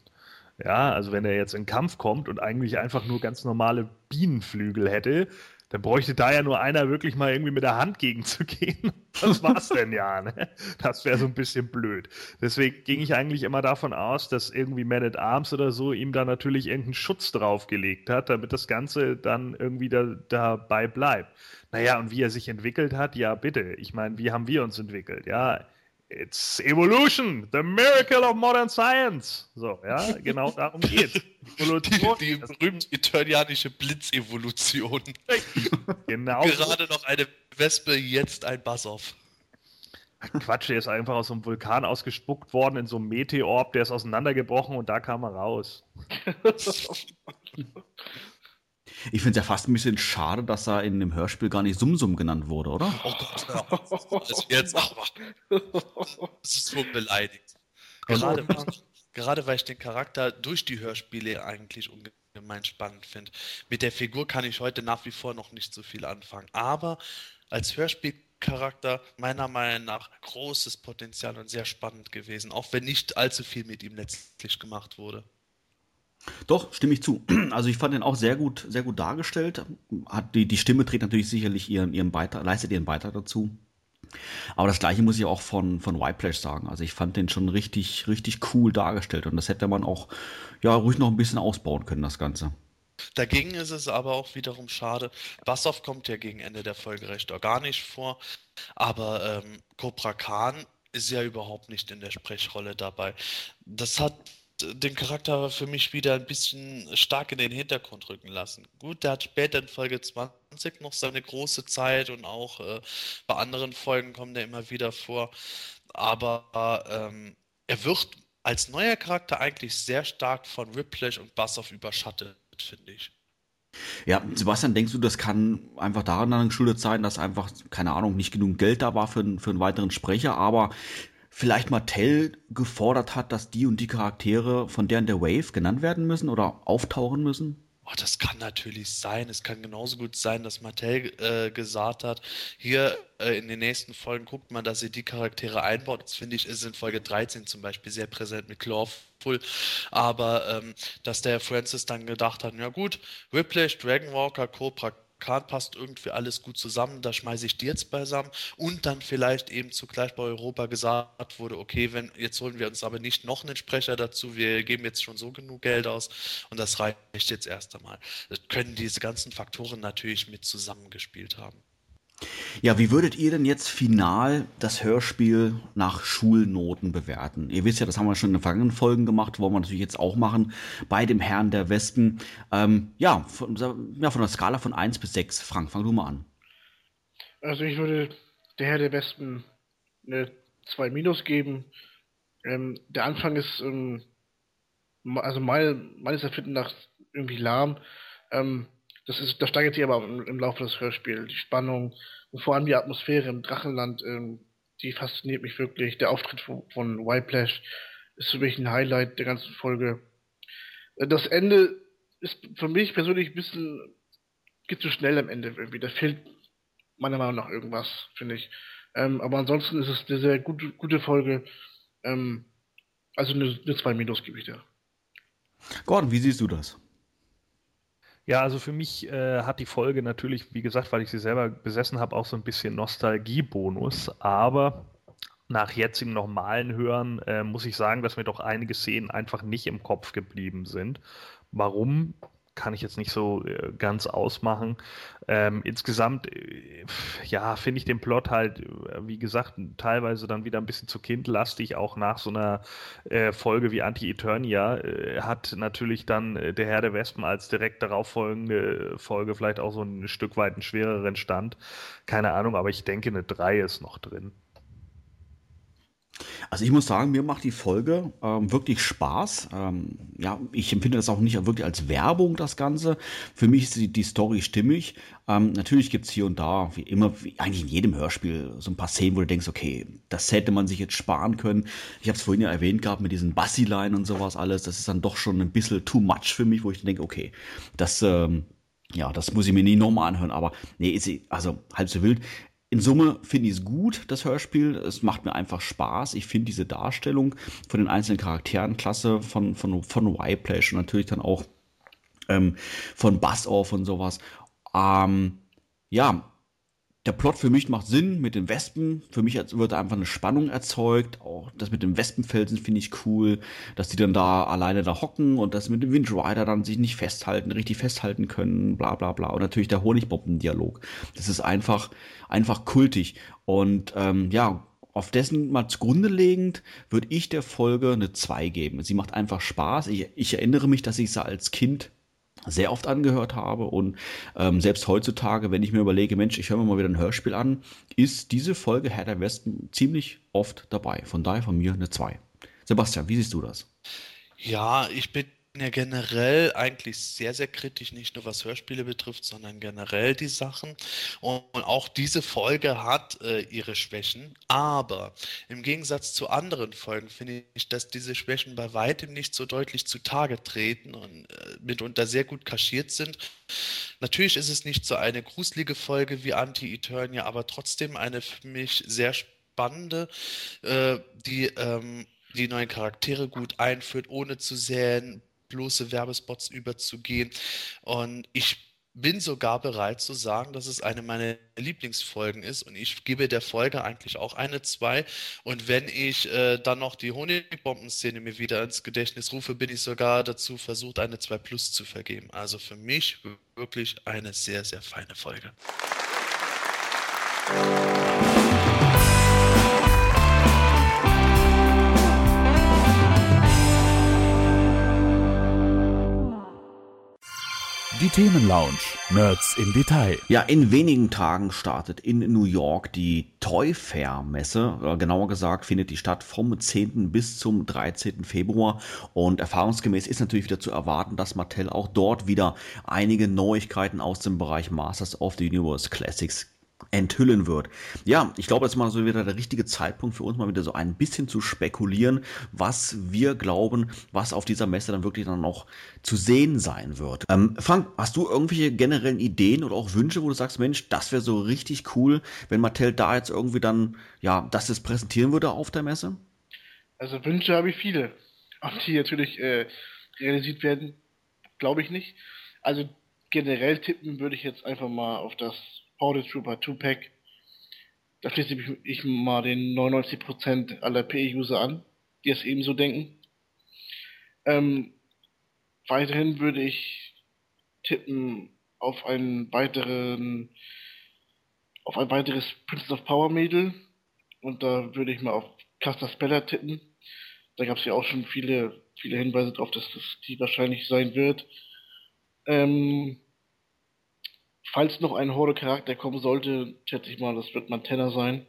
Ja, also wenn er jetzt in Kampf kommt und eigentlich einfach nur ganz normale Bienenflügel hätte, dann bräuchte da ja nur einer wirklich mal irgendwie mit der Hand gegenzugehen. Das war's denn ja, ne? Das wäre so ein bisschen blöd. Deswegen ging ich eigentlich immer davon aus, dass irgendwie Man at Arms oder so ihm da natürlich irgendeinen Schutz draufgelegt hat, damit das Ganze dann irgendwie da, dabei bleibt. Naja, und wie er sich entwickelt hat, ja, bitte. Ich meine, wie haben wir uns entwickelt? Ja, It's evolution, the miracle of modern science. So, ja, genau darum geht's.
Evolution. Die, die berühmte eternianische Blitzevolution.
genau.
Gerade noch eine Wespe, jetzt ein Bassoff.
Quatsch, der ist einfach aus so einem Vulkan ausgespuckt worden in so einem Meteorb, der ist auseinandergebrochen und da kam er raus.
Ich finde es ja fast ein bisschen schade, dass er in dem Hörspiel gar nicht Sumsum genannt wurde, oder?
Oh Gott. Also jetzt aber. Das ist so beleidigt. Gerade, gerade weil ich den Charakter durch die Hörspiele eigentlich ungemein spannend finde. Mit der Figur kann ich heute nach wie vor noch nicht so viel anfangen. Aber als Hörspielcharakter meiner Meinung nach großes Potenzial und sehr spannend gewesen, auch wenn nicht allzu viel mit ihm letztlich gemacht wurde.
Doch, stimme ich zu. Also ich fand ihn auch sehr gut, sehr gut dargestellt. Hat die, die Stimme trägt natürlich sicherlich ihren, ihren Beitrag, leistet ihren Beitrag dazu. Aber das gleiche muss ich auch von, von Whiteplash sagen. Also ich fand den schon richtig, richtig cool dargestellt und das hätte man auch, ja, ruhig noch ein bisschen ausbauen können, das Ganze.
Dagegen ist es aber auch wiederum schade. Bassoff kommt ja gegen Ende der Folge recht organisch vor, aber ähm, Cobra Khan ist ja überhaupt nicht in der Sprechrolle dabei. Das hat den Charakter für mich wieder ein bisschen stark in den Hintergrund rücken lassen. Gut, der hat später in Folge 20 noch seine große Zeit und auch äh, bei anderen Folgen kommt er immer wieder vor. Aber ähm, er wird als neuer Charakter eigentlich sehr stark von Whiplash und Bassoff überschattet, finde ich.
Ja, Sebastian, denkst du, das kann einfach daran geschuldet sein, dass einfach, keine Ahnung, nicht genug Geld da war für, für einen weiteren Sprecher, aber vielleicht Mattel gefordert hat, dass die und die Charaktere von der in der Wave genannt werden müssen oder auftauchen müssen?
Oh, das kann natürlich sein. Es kann genauso gut sein, dass Mattel äh, gesagt hat, hier äh, in den nächsten Folgen guckt man, dass sie die Charaktere einbaut. Das finde ich ist in Folge 13 zum Beispiel sehr präsent mit Clawful. Aber ähm, dass der Francis dann gedacht hat, ja gut, Whiplash, Dragonwalker, Cobra Kahn passt irgendwie alles gut zusammen, da schmeiße ich die jetzt beisammen und dann vielleicht eben zugleich bei Europa gesagt wurde, okay, wenn jetzt holen wir uns aber nicht noch einen Sprecher dazu, wir geben jetzt schon so genug Geld aus und das reicht jetzt erst einmal. Das können diese ganzen Faktoren natürlich mit zusammengespielt haben.
Ja, wie würdet ihr denn jetzt final das Hörspiel nach Schulnoten bewerten? Ihr wisst ja, das haben wir schon in den vergangenen Folgen gemacht, wollen wir natürlich jetzt auch machen, bei dem Herrn der Wespen. Ähm, ja, von, ja, von der Skala von 1 bis 6. Frank, fang du mal an.
Also ich würde der Herr der Wespen eine 2 Minus geben. Ähm, der Anfang ist, ähm, also meine, meines Erfinden nach irgendwie lahm. Ähm, Das, ist, das steigert sich aber im, Laufe des Hörspiels. Die Spannung und vor allem die Atmosphäre im Drachenland, ähm, die fasziniert mich wirklich. Der Auftritt von, von Whiplash ist für mich ein Highlight der ganzen Folge. Äh, das Ende ist für mich persönlich ein bisschen, geht zu schnell am Ende irgendwie. Da fehlt meiner Meinung nach irgendwas, finde ich. Ähm, aber ansonsten ist es eine sehr gute, gute Folge. Ähm, also eine, eine 2 Minus gebe ich dir.
Gordon, wie siehst du das?
Ja, also für mich äh, hat die Folge natürlich, wie gesagt, weil ich sie selber besessen habe, auch so ein bisschen Nostalgiebonus. Aber nach jetzigem normalen Hören äh, muss ich sagen, dass mir doch einige Szenen einfach nicht im Kopf geblieben sind. Warum? Kann ich jetzt nicht so äh, ganz ausmachen. Ähm, insgesamt, äh, ja, finde ich den Plot halt, äh, wie gesagt, teilweise dann wieder ein bisschen zu kindlastig, auch nach so einer äh, Folge wie Anti-Eternia äh, hat natürlich dann der Herr der Wespen als direkt darauf folgende Folge vielleicht auch so ein Stück weit einen schwereren Stand. Keine Ahnung, aber ich denke, eine 3 ist noch drin.
Also ich muss sagen, mir macht die Folge ähm, wirklich Spaß. Ähm, ja, ich empfinde das auch nicht wirklich als Werbung, das Ganze. Für mich ist die, die Story stimmig. Ähm, natürlich gibt's hier und da, wie immer, wie eigentlich in jedem Hörspiel, so ein paar Szenen, wo du denkst, okay, das hätte man sich jetzt sparen können. Ich habe es vorhin ja erwähnt gehabt mit diesen Bassilein und sowas alles. Das ist dann doch schon ein bisschen too much für mich, wo ich denke, okay, das... Ähm, ja, das muss ich mir nie nochmal anhören, aber nee, ist also halb so wild in Summe finde ich es gut, das Hörspiel. Es macht mir einfach Spaß. Ich finde diese Darstellung von den einzelnen Charakteren klasse, von, von, von Y-Plash und natürlich dann auch ähm, von Bass-Off und sowas. Ähm, ja, der Plot für mich macht Sinn mit den Wespen. Für mich wird einfach eine Spannung erzeugt. Auch das mit den Wespenfelsen finde ich cool, dass die dann da alleine da hocken und das mit dem Windrider dann sich nicht festhalten, richtig festhalten können, bla bla bla. Und natürlich der Honigbomben-Dialog. Das ist einfach, einfach kultig. Und ähm, ja, auf dessen mal zugrunde legend würde ich der Folge eine 2 geben. Sie macht einfach Spaß. Ich, ich erinnere mich, dass ich sie als Kind sehr oft angehört habe und ähm, selbst heutzutage, wenn ich mir überlege, Mensch, ich höre mir mal wieder ein Hörspiel an, ist diese Folge Herr der Westen ziemlich oft dabei. Von daher von mir eine 2. Sebastian, wie siehst du das?
Ja, ich bin ja generell eigentlich sehr, sehr kritisch, nicht nur was Hörspiele betrifft, sondern generell die Sachen. Und, auch diese Folge hat äh, ihre Schwächen, aber im Gegensatz zu anderen Folgen finde ich, dass diese Schwächen bei weitem nicht so deutlich zutage treten und äh, mitunter sehr gut kaschiert sind. Natürlich ist es nicht so eine gruselige Folge wie Anti-Eternia, aber trotzdem eine für mich sehr spannende, äh, die ähm, die neuen Charaktere gut einführt, ohne zu säen, bloße Werbespots überzugehen. Und ich bin sogar bereit zu sagen, dass es eine meiner Lieblingsfolgen ist und ich gebe der Folge eigentlich auch eine 2 und wenn ich äh, dann noch die Honigbomben-Szene mir wieder ins Gedächtnis rufe, bin ich sogar dazu versucht, eine 2 Plus zu vergeben. Also für mich wirklich eine sehr, sehr feine Folge.
Die Themenlounge. Nerds im Detail. Ja, in wenigen Tagen startet in New York die Toy Fair Messe. Äh, genauer gesagt findet die statt vom 10. bis zum 13. Februar. Und erfahrungsgemäß ist natürlich wieder zu erwarten, dass Mattel auch dort wieder einige Neuigkeiten aus dem Bereich Masters of the Universe Classics enthüllen wird. Ja, ich glaube, das ist mal so wieder der richtige Zeitpunkt für uns mal wieder so ein bisschen zu spekulieren, was wir glauben, was auf dieser Messe dann wirklich dann auch zu sehen sein wird. Ähm, Frank, hast du irgendwelche generellen Ideen oder auch Wünsche, wo du sagst, Mensch, das wäre so richtig cool, wenn Mattel da jetzt irgendwie dann, ja, das jetzt präsentieren würde auf der Messe?
Also Wünsche habe ich viele. Ob die natürlich äh, realisiert werden, glaube ich nicht. Also generell tippen würde ich jetzt einfach mal auf das Powder Trooper 2-Pack. Da schließe ich, mal den 99% aller PE-User an, die es ebenso denken. Ähm, weiterhin würde ich tippen auf einen weiteren, auf ein weiteres Princess of Power Mädel. Und da würde ich mal auf Caster Speller tippen. Da gab es ja auch schon viele, viele Hinweise darauf, dass das die wahrscheinlich sein wird. Ähm, falls noch ein Horde-Charakter kommen sollte, schätze ich mal, das wird Mantenna sein.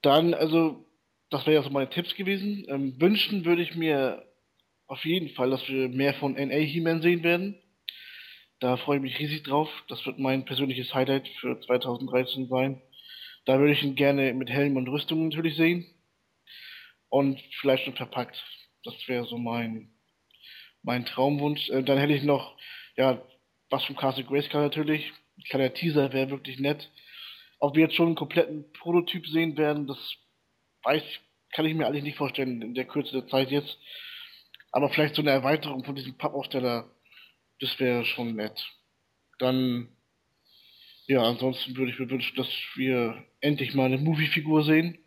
Dann, also, das wäre ja so meine Tipps gewesen. Ähm, wünschen würde ich mir auf jeden Fall, dass wir mehr von NA He-Man sehen werden. Da freue ich mich riesig drauf. Das wird mein persönliches Highlight für 2013 sein. Da würde ich ihn gerne mit Helm und Rüstung natürlich sehen. Und vielleicht schon verpackt. Das wäre so mein, mein Traumwunsch. Äh, dann hätte ich noch, ja, was vom Castle Grayskull natürlich. Ein kleiner Teaser wäre wirklich nett. Ob wir jetzt schon einen kompletten Prototyp sehen werden, das weiß, kann ich mir eigentlich nicht vorstellen in der Kürze der Zeit jetzt. Aber vielleicht so eine Erweiterung von diesem Pappaufsteller, das wäre schon nett. Dann, ja, ansonsten würde ich mir wünschen, dass wir endlich mal eine Movie-Figur sehen.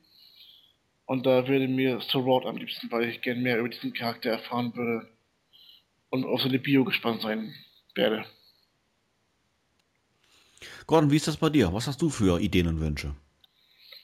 Und da würde mir Sorod am liebsten, weil ich gern mehr über diesen Charakter erfahren würde und auf seine Bio gespannt sein werde.
Gordon, wie ist das bei dir? Was hast du für Ideen und Wünsche?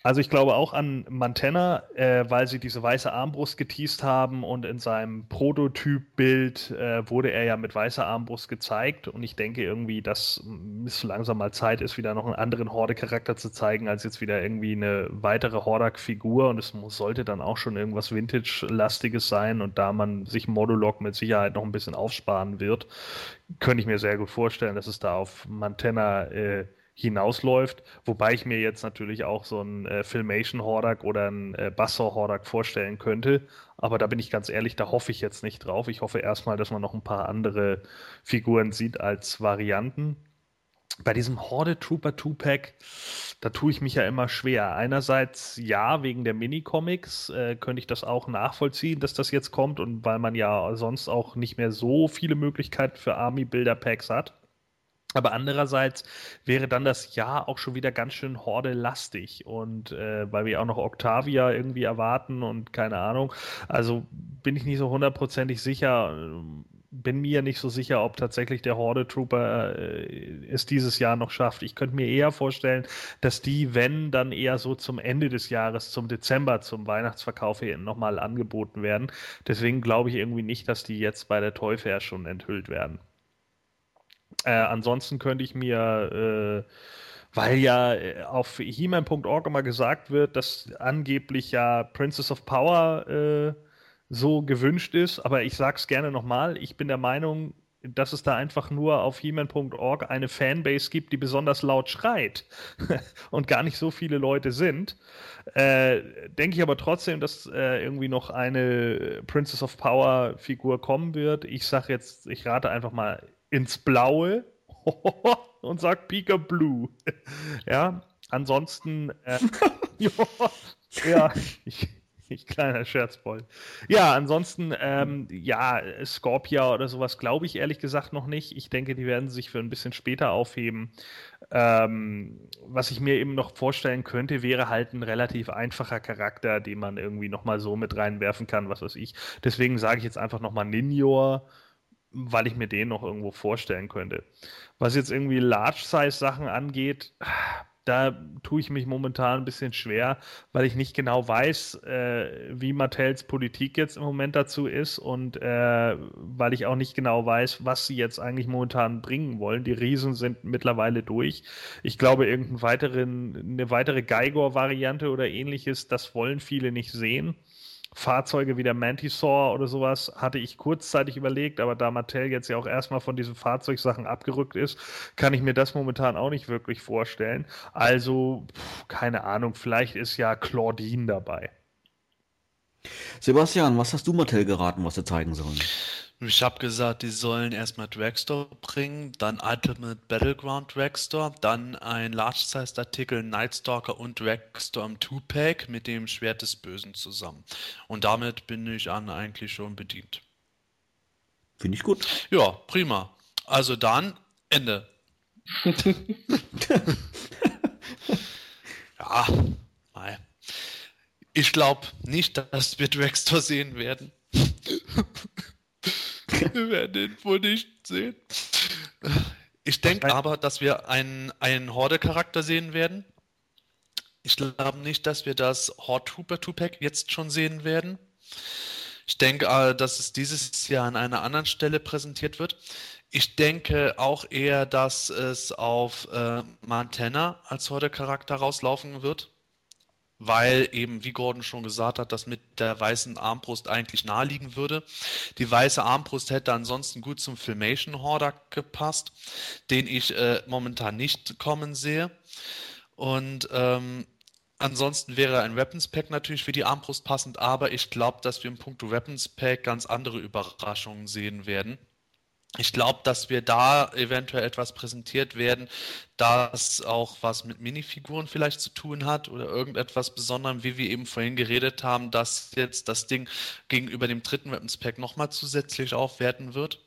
Also ich glaube auch an Montana, äh, weil sie diese weiße Armbrust geteased haben und in seinem Prototypbild äh, wurde er ja mit weißer Armbrust gezeigt. Und ich denke irgendwie, dass es langsam mal Zeit ist, wieder noch einen anderen Horde-Charakter zu zeigen, als jetzt wieder irgendwie eine weitere Hordak-Figur. Und es muss, sollte dann auch schon irgendwas Vintage-lastiges sein. Und da man sich Modulok mit Sicherheit noch ein bisschen aufsparen wird, könnte ich mir sehr gut vorstellen, dass es da auf Montana äh, hinausläuft. Wobei ich mir jetzt natürlich auch so ein äh, Filmation Hordak oder ein äh, Bassor Hordak vorstellen könnte. Aber da bin ich ganz ehrlich, da hoffe ich jetzt nicht drauf. Ich hoffe erstmal, dass man noch ein paar andere Figuren sieht als Varianten. Bei diesem Horde Trooper 2-Pack, da tue ich mich ja immer schwer. Einerseits ja, wegen der Minicomics äh, könnte ich das auch nachvollziehen, dass das jetzt kommt und weil man ja sonst auch nicht mehr so viele Möglichkeiten für Army-Builder-Packs hat. Aber andererseits wäre dann das Jahr auch schon wieder ganz schön Horde-lastig. Und äh, weil wir auch noch Octavia irgendwie erwarten und keine Ahnung. Also bin ich nicht so hundertprozentig sicher, bin mir nicht so sicher, ob tatsächlich der Horde-Trooper äh, es dieses Jahr noch schafft. Ich könnte mir eher vorstellen, dass die, wenn, dann eher so zum Ende des Jahres, zum Dezember, zum Weihnachtsverkauf hier nochmal angeboten werden. Deswegen glaube ich irgendwie nicht, dass die jetzt bei der Fair schon enthüllt werden. Äh, ansonsten könnte ich mir, äh, weil ja äh, auf he-man.org immer gesagt wird, dass angeblich ja Princess of Power äh, so gewünscht ist, aber ich sag's gerne nochmal, ich bin der Meinung, dass es da einfach nur auf he-man.org eine Fanbase gibt, die besonders laut schreit und gar nicht so viele Leute sind. Äh, denke ich aber trotzdem, dass äh, irgendwie noch eine Princess of Power Figur kommen wird. Ich sage jetzt, ich rate einfach mal ins Blaue und sagt Pika Blue. ja, ansonsten, äh, ja, ich, ich, kleiner Scherzbold. Ja, ansonsten, ähm, ja, Scorpia oder sowas glaube ich ehrlich gesagt noch nicht. Ich denke, die werden sich für ein bisschen später aufheben. Ähm, was ich mir eben noch vorstellen könnte, wäre halt ein relativ einfacher Charakter, den man irgendwie nochmal so mit reinwerfen kann, was weiß ich. Deswegen sage ich jetzt einfach nochmal Ninjor weil ich mir den noch irgendwo vorstellen könnte. Was jetzt irgendwie Large-Size-Sachen angeht, da tue ich mich momentan ein bisschen schwer, weil ich nicht genau weiß, äh, wie Mattels Politik jetzt im Moment dazu ist und äh, weil ich auch nicht genau weiß, was sie jetzt eigentlich momentan bringen wollen. Die Riesen sind mittlerweile durch. Ich glaube, irgendeine weiteren, weitere Geigor-Variante oder ähnliches, das wollen viele nicht sehen. Fahrzeuge wie der Mantisaur oder sowas hatte ich kurzzeitig überlegt, aber da Mattel jetzt ja auch erstmal von diesen Fahrzeugsachen abgerückt ist, kann ich mir das momentan auch nicht wirklich vorstellen. Also, pff, keine Ahnung, vielleicht ist ja Claudine dabei.
Sebastian, was hast du Mattel geraten, was sie zeigen sollen?
Ich habe gesagt, die sollen erstmal Dragstore bringen, dann Ultimate Battleground Dragstore, dann ein Large-Sized-Artikel Nightstalker und Dragstore im Two-Pack mit dem Schwert des Bösen zusammen. Und damit bin ich an eigentlich schon bedient.
Finde ich gut.
Ja, prima. Also dann, Ende. ja, nein. Ich glaube nicht, dass wir Dragstore sehen werden. wir werden den wohl nicht sehen. Ich denke aber, dass wir einen, einen Horde-Charakter sehen werden. Ich glaube nicht, dass wir das Horde Trooper Two-Pack jetzt schon sehen werden. Ich denke, äh, dass es dieses Jahr an einer anderen Stelle präsentiert wird. Ich denke auch eher, dass es auf äh, Montana als Horde-Charakter rauslaufen wird. Weil eben, wie Gordon schon gesagt hat, das mit der weißen Armbrust eigentlich naheliegen würde. Die weiße Armbrust hätte ansonsten gut zum Filmation Horder gepasst, den ich äh, momentan nicht kommen sehe. Und ähm, ansonsten wäre ein Weapons Pack natürlich für die Armbrust passend, aber ich glaube, dass wir im Punkt Weapons Pack ganz andere Überraschungen sehen werden. Ich glaube, dass wir da eventuell etwas präsentiert werden, das auch was mit Minifiguren vielleicht zu tun hat oder irgendetwas Besonderem, wie wir eben vorhin geredet haben, dass jetzt das Ding gegenüber dem dritten Weapons Pack nochmal zusätzlich aufwerten wird.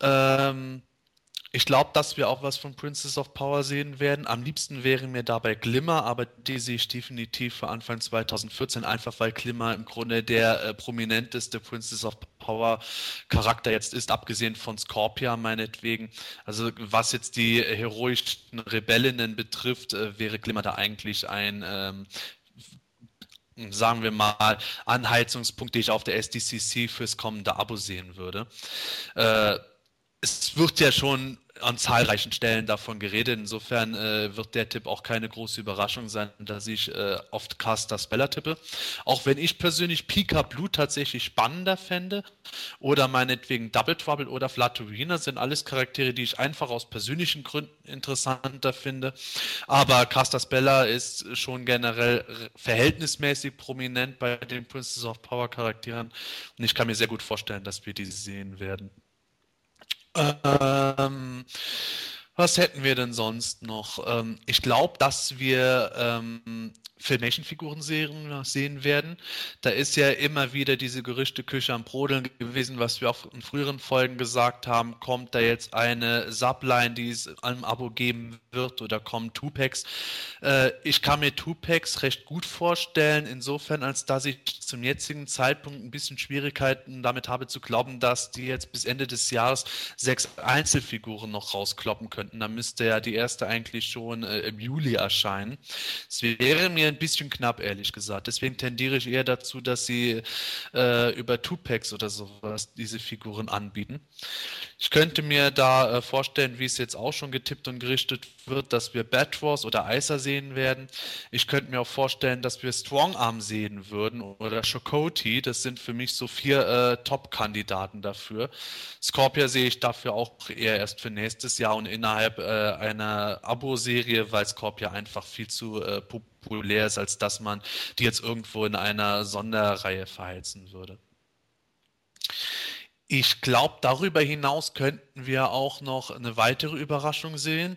Ähm, ich glaube, dass wir auch was von Princess of Power sehen werden. Am liebsten wäre mir dabei Glimmer, aber die sehe ich definitiv für Anfang 2014, einfach weil Glimmer im Grunde der äh, prominenteste Princess of Power Charakter jetzt ist, abgesehen von Scorpia meinetwegen. Also was jetzt die heroischen Rebellinnen betrifft, äh, wäre Glimmer da eigentlich ein ähm, sagen wir mal, Anheizungspunkt, den ich auf der SDCC fürs kommende Abo sehen würde. Äh, es wird ja schon an zahlreichen Stellen davon geredet. Insofern äh, wird der Tipp auch keine große Überraschung sein, dass ich äh, oft Caster Speller tippe. Auch wenn ich persönlich Pika Blue tatsächlich spannender fände oder meinetwegen Double Trouble oder Flaturina sind alles Charaktere, die ich einfach aus persönlichen Gründen interessanter finde. Aber Caster Speller ist schon generell verhältnismäßig prominent bei den Princess of Power Charakteren und ich kann mir sehr gut vorstellen, dass wir die sehen werden. Ähm, was hätten wir denn sonst noch? Ähm, ich glaube, dass wir ähm, Filmation-Figuren sehen werden. Da ist ja immer wieder diese Gerüchteküche am Brodeln gewesen, was wir auch in früheren Folgen gesagt haben. Kommt da jetzt eine Subline, die es einem Abo geben wird oder kommen Two-Packs? Äh, ich kann mir Two-Packs recht gut vorstellen, insofern, als dass ich zum jetzigen Zeitpunkt ein bisschen Schwierigkeiten damit habe zu glauben, dass die jetzt bis Ende des Jahres sechs Einzelfiguren noch rauskloppen könnten. Da müsste ja die erste eigentlich schon äh, im Juli erscheinen. Es wäre mir ein bisschen knapp, ehrlich gesagt. Deswegen tendiere ich eher dazu, dass sie äh, über Two-Packs oder sowas diese Figuren anbieten. Ich könnte mir da äh, vorstellen, wie es jetzt auch schon getippt und gerichtet wird, dass wir Bad Wars oder Icer sehen werden. Ich könnte mir auch vorstellen, dass wir Strong Arm sehen würden oder Shokoti. Das sind für mich so vier äh, Top-Kandidaten dafür. Scorpia sehe ich dafür auch eher erst für nächstes Jahr und innerhalb äh, einer Abo-Serie, weil Scorpia einfach viel zu äh, populär ist, als dass man die jetzt irgendwo in einer Sonderreihe verheizen würde. Ich glaube, darüber hinaus könnten wir auch noch eine weitere Überraschung sehen.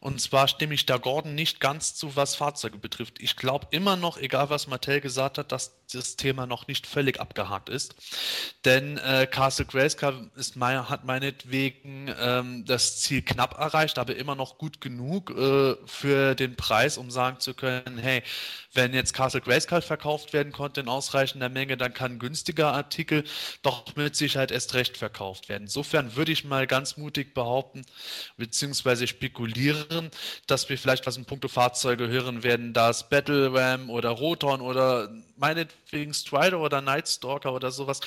Und zwar stimme ich da Gordon nicht ganz zu, was Fahrzeuge betrifft. Ich glaube immer noch, egal was Mattel gesagt hat, dass das Thema noch nicht völlig abgehakt ist. Denn äh, Castle Grayskull ist mein, hat meinetwegen ähm, das Ziel knapp erreicht, aber immer noch gut genug äh, für den Preis, um sagen zu können, hey, wenn jetzt Castle Grayskull verkauft werden konnte in ausreichender Menge, dann kann günstiger Artikel doch mit Sicherheit erst recht verkauft werden. Insofern würde ich mal ganz mutig behaupten, beziehungsweise spekulieren, dass wir vielleicht was in puncto Fahrzeuge hören werden, dass Battle Ram oder Roton oder meinetwegen Strider oder Nightstalker oder sowas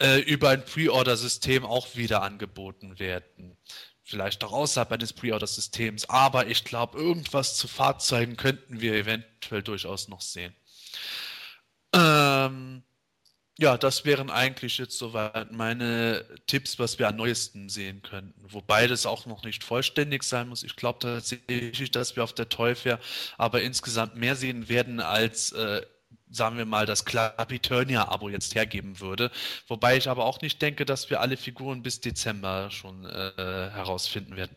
äh, über ein Pre-Order-System auch wieder angeboten werden. Vielleicht auch außerhalb eines Pre-Order-Systems, aber ich glaube, irgendwas zu Fahrzeugen könnten wir eventuell durchaus noch sehen. Ähm, ja, das wären eigentlich jetzt soweit meine Tipps, was wir am neuesten sehen könnten. Wobei das auch noch nicht vollständig sein muss. Ich glaube tatsächlich, dass wir auf der Fair aber insgesamt mehr sehen werden als äh, sagen wir mal, das Clapiturnia-Abo jetzt hergeben würde. Wobei ich aber auch nicht denke, dass wir alle Figuren bis Dezember schon äh, herausfinden werden.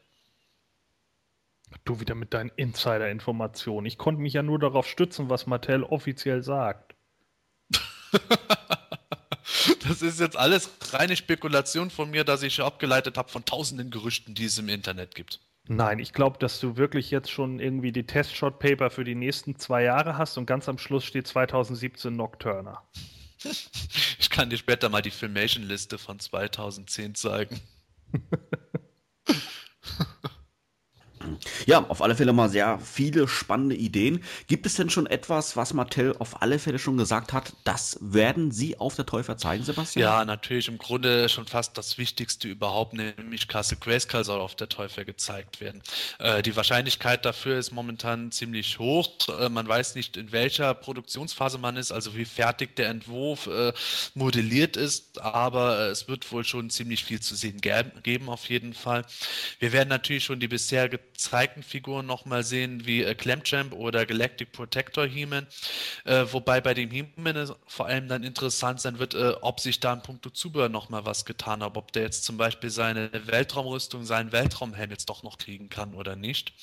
Du wieder mit deinen Insider-Informationen. Ich konnte mich ja nur darauf stützen, was Mattel offiziell sagt.
das ist jetzt alles reine Spekulation von mir, dass ich abgeleitet habe von tausenden Gerüchten, die es im Internet gibt.
Nein, ich glaube, dass du wirklich jetzt schon irgendwie die Testshot-Paper für die nächsten zwei Jahre hast und ganz am Schluss steht 2017 Nocturner.
Ich kann dir später mal die Filmation-Liste von 2010 zeigen.
Ja, auf alle Fälle mal sehr viele spannende Ideen. Gibt es denn schon etwas, was Mattel auf alle Fälle schon gesagt hat, das werden Sie auf der Teufel zeigen, Sebastian?
Ja, natürlich im Grunde schon fast das Wichtigste überhaupt, nämlich Castle Grayskull soll auf der Teufel gezeigt werden. Äh, die Wahrscheinlichkeit dafür ist momentan ziemlich hoch. Äh, man weiß nicht, in welcher Produktionsphase man ist, also wie fertig der Entwurf äh, modelliert ist, aber äh, es wird wohl schon ziemlich viel zu sehen geben auf jeden Fall. Wir werden natürlich schon die bisher gezeigten Figuren nochmal sehen, wie äh, Clamchamp oder Galactic Protector He-Man, äh, wobei bei dem He-Man vor allem dann interessant sein wird, äh, ob sich da in puncto Zubehör nochmal was getan hat, ob der jetzt zum Beispiel seine Weltraumrüstung, seinen Weltraumhelm jetzt doch noch kriegen kann oder nicht.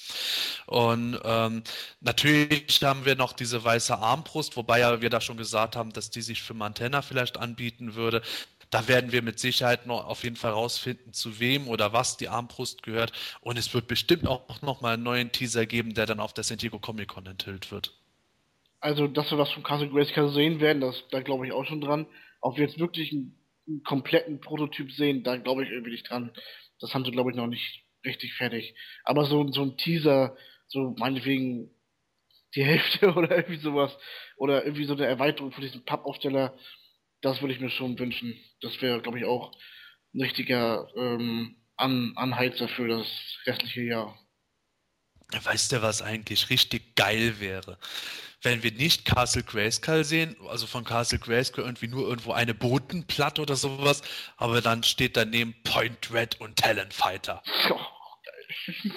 Und ähm, natürlich haben wir noch diese weiße Armbrust, wobei ja wir da schon gesagt haben, dass die sich für Mantenna vielleicht anbieten würde. Da werden wir mit Sicherheit noch auf jeden Fall rausfinden, zu wem oder was die Armbrust gehört. Und es wird bestimmt auch noch mal einen neuen Teaser geben, der dann auf der San Diego Comic Con enthüllt wird.
Also, dass wir was von Castle Grayskull sehen werden, das, da glaube ich auch schon dran. Ob wir jetzt wirklich einen, einen kompletten Prototyp sehen, da glaube ich irgendwie nicht dran. Das haben sie, glaube ich, noch nicht richtig fertig. Aber so, so ein Teaser, so meinetwegen die Hälfte oder irgendwie sowas, oder irgendwie so eine Erweiterung von diesem Pappaufsteller, das würde ich mir schon wünschen. Das wäre, glaube ich, auch ein richtiger ähm, An Anheizer für das restliche Jahr.
Weißt du, was eigentlich richtig geil wäre? Wenn wir nicht Castle Grayskull sehen, also von Castle Grayskull irgendwie nur irgendwo eine Bodenplatte oder sowas, aber dann steht daneben Point Red und Talent Fighter. Oh, geil.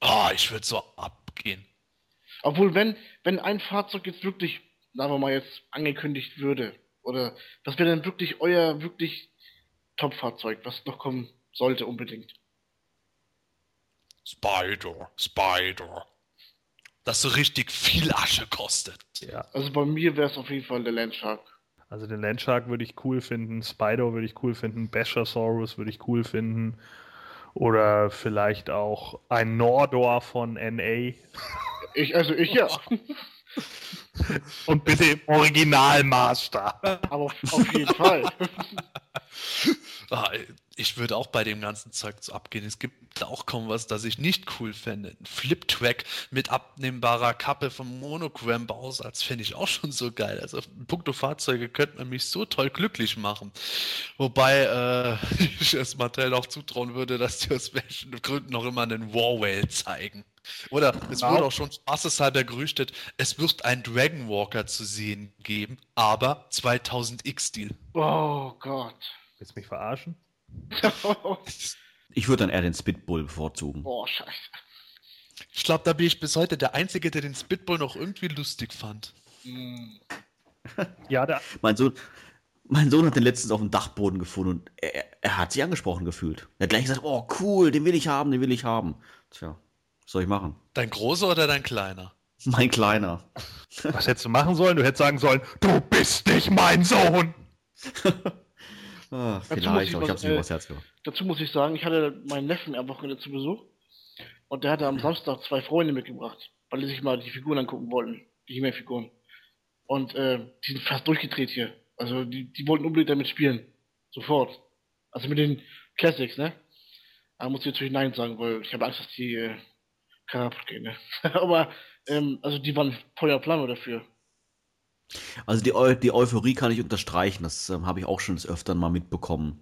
Oh, ich würde so abgehen.
Obwohl, wenn, wenn ein Fahrzeug jetzt wirklich, sagen wir mal jetzt, angekündigt würde, oder was wäre denn wirklich euer wirklich Top-Fahrzeug, was noch kommen sollte unbedingt?
Spider, Spider. Das so richtig viel Asche kostet.
Ja. Also bei mir wäre es auf jeden Fall der Landshark.
Also den Landshark würde ich cool finden, Spider würde ich cool finden, Bashasaurus würde ich cool finden. Oder vielleicht auch ein Nordor von NA.
Ich, also ich ja.
Und bitte im Originalmaßstab.
Aber auf jeden Fall.
Ah, ich würde auch bei dem ganzen Zeug so abgehen. Es gibt auch kaum was, das ich nicht cool fände. Ein Flip-Track mit abnehmbarer Kappe vom Monogram-Bausatz fände ich auch schon so geil. Also in puncto Fahrzeuge könnte man mich so toll glücklich machen. Wobei äh, ich es Mattel auch zutrauen würde, dass die aus welchen Gründen noch immer einen Warwhale zeigen. Oder es wurde auch schon spaßeshalber gerüchtet, es wird ein Dragon Walker zu sehen geben, aber 2000X-Stil.
Oh Gott.
Willst du mich verarschen?
ich würde dann eher den Spitbull bevorzugen.
Boah, scheiße.
Ich glaube, da bin ich bis heute der Einzige, der den Spitbull noch irgendwie lustig fand.
Mm. ja, da. Mein Sohn, mein Sohn hat den letztens auf dem Dachboden gefunden und er, er hat sich angesprochen gefühlt. Er hat gleich gesagt, oh cool, den will ich haben, den will ich haben. Tja, was soll ich machen?
Dein großer oder dein kleiner?
Mein kleiner.
Was hättest du machen sollen? Du hättest sagen sollen, du bist nicht mein Sohn.
Ah, vielleicht, ich, ich hab's äh, Herz
gemacht. Dazu muss ich sagen, ich hatte meinen Neffen am Wochenende zu Besuch und der hatte am Samstag zwei Freunde mitgebracht, weil die sich mal die Figuren angucken wollten, die He-Man-Figuren. Und äh, die sind fast durchgedreht hier. Also die, die wollten unbedingt damit spielen. Sofort. Also mit den Classics, ne? Da muss ich natürlich Nein sagen, weil ich habe Angst, dass die äh, kaputt gehen, ne? Aber ähm, also die waren Feuer Flamme dafür.
Also die, Eu die Euphorie kann ich unterstreichen, das ähm, habe ich auch schon des Öfteren mal mitbekommen.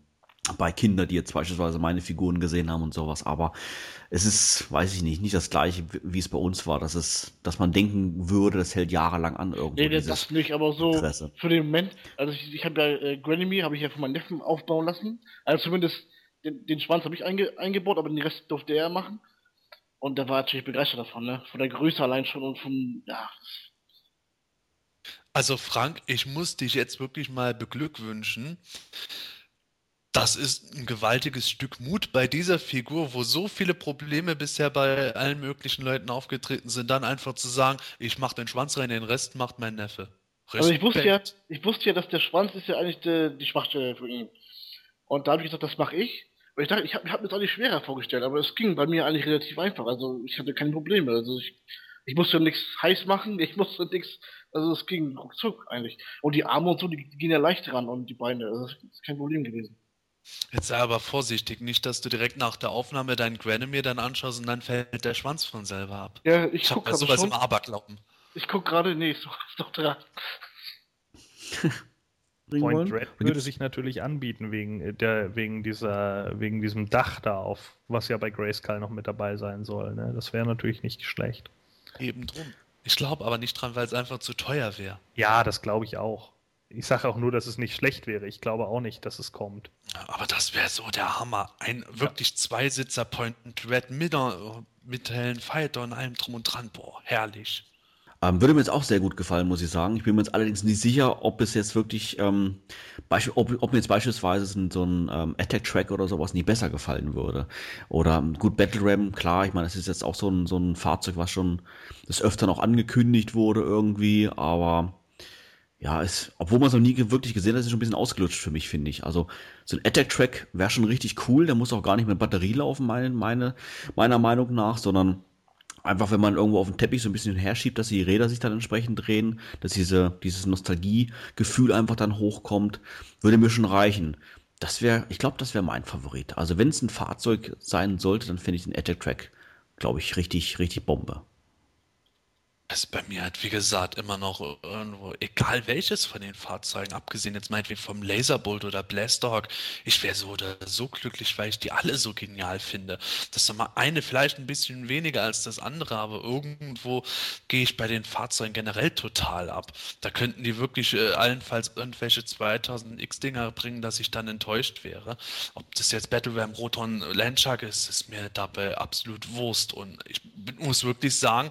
Bei Kindern, die jetzt beispielsweise meine Figuren gesehen haben und sowas. Aber es ist, weiß ich nicht, nicht das gleiche, wie es bei uns war. Dass, es, dass man denken würde, das hält jahrelang an irgendwo.
Nee, das nicht, aber so Interesse. für den Moment. Also ich, ich habe ja äh, Granny habe ich ja von meinem Neffen aufbauen lassen. Also zumindest den, den Schwanz habe ich einge eingebaut, aber den Rest durfte er machen. Und der war natürlich begeistert davon, ne? Von der Größe allein schon und von, ja,
also Frank, ich muss dich jetzt wirklich mal beglückwünschen. Das ist ein gewaltiges Stück Mut bei dieser Figur, wo so viele Probleme bisher bei allen möglichen Leuten aufgetreten sind, dann einfach zu sagen, ich mache den Schwanz rein, den Rest macht mein Neffe.
Respekt. Also ich wusste ja, ich wusste ja, dass der Schwanz ist ja eigentlich die, die Schwachstelle für ihn. Und da habe ich gesagt, das mache ich. Und ich dachte, ich habe hab mir das auch nicht schwerer vorgestellt, aber es ging bei mir eigentlich relativ einfach. Also ich hatte keine Probleme. Also ich, ich musste nichts heiß machen, ich musste nichts also es ging ruckzuck eigentlich. Und die Arme und so, die, die gehen ja leicht ran und die Beine. Also das ist kein Problem gewesen.
Jetzt sei aber vorsichtig, nicht, dass du direkt nach der Aufnahme deinen Granomir dann anschaust und dann fällt der Schwanz von selber ab.
Ja, ich,
Ich
guck gerade
sowas
schon.
immer Aberglauben.
Ich guck gerade, nee, ist doch dran.
Bringen
Point
wollen.
Dread würde sich natürlich anbieten wegen äh, der, wegen dieser, wegen diesem Dach da auf, was ja bei Grayskull noch mit dabei sein soll. Ne? Das wäre natürlich nicht schlecht.
Eben drum. Ich glaube aber nicht dran, weil es einfach zu teuer wäre.
Ja, das glaube ich auch. Ich sage auch nur, dass es nicht schlecht wäre. Ich glaube auch nicht, dass es kommt.
Aber das wäre so der Hammer. Ein wirklich Zweisitzer Point and Red mit, der- mit hellen Fighter und allem drum und dran. Boah, herrlich.
Ähm, würde mir jetzt auch sehr gut gefallen, muss ich sagen. Ich bin mir jetzt allerdings nicht sicher, ob es jetzt wirklich, ähm, ob, ob mir jetzt beispielsweise so ein, ähm, Attack-Track oder sowas nie besser gefallen würde. Oder ähm, gut, Battle Ram, klar, ich meine, das ist jetzt auch so ein, so ein Fahrzeug, was schon des Öfteren auch angekündigt wurde irgendwie, aber ja, es, obwohl man es noch nie wirklich gesehen hat, ist es schon ein bisschen ausgelutscht für mich, finde ich. Also so ein Attack-Track wäre schon richtig cool, der muss auch gar nicht mit Batterie laufen, meine, meine, meiner Meinung nach, sondern einfach, wenn man irgendwo auf den Teppich so ein bisschen herschiebt, dass die Räder sich dann entsprechend drehen, dass diese, dieses Nostalgiegefühl einfach dann hochkommt, würde mir schon reichen. Das wäre, ich glaube, das wäre mein Favorit. Also wenn es ein Fahrzeug sein sollte, dann finde ich den Attack Track, glaube ich, richtig, richtig Bombe.
Ist bei mir halt, wie gesagt, immer noch irgendwo, egal welches von den Fahrzeugen, abgesehen jetzt meinetwegen vom Laserbolt oder Blastock, ich wäre so oder so glücklich, weil ich die alle so genial finde. Das ist mal eine vielleicht ein bisschen weniger als das andere, aber irgendwo gehe ich bei den Fahrzeugen generell total ab. Da könnten die wirklich äh, allenfalls irgendwelche 2000X-Dinger bringen, dass ich dann enttäuscht wäre. Ob das jetzt Battle Roton Landshark ist, ist mir dabei absolut Wurst. Und ich muss wirklich sagen,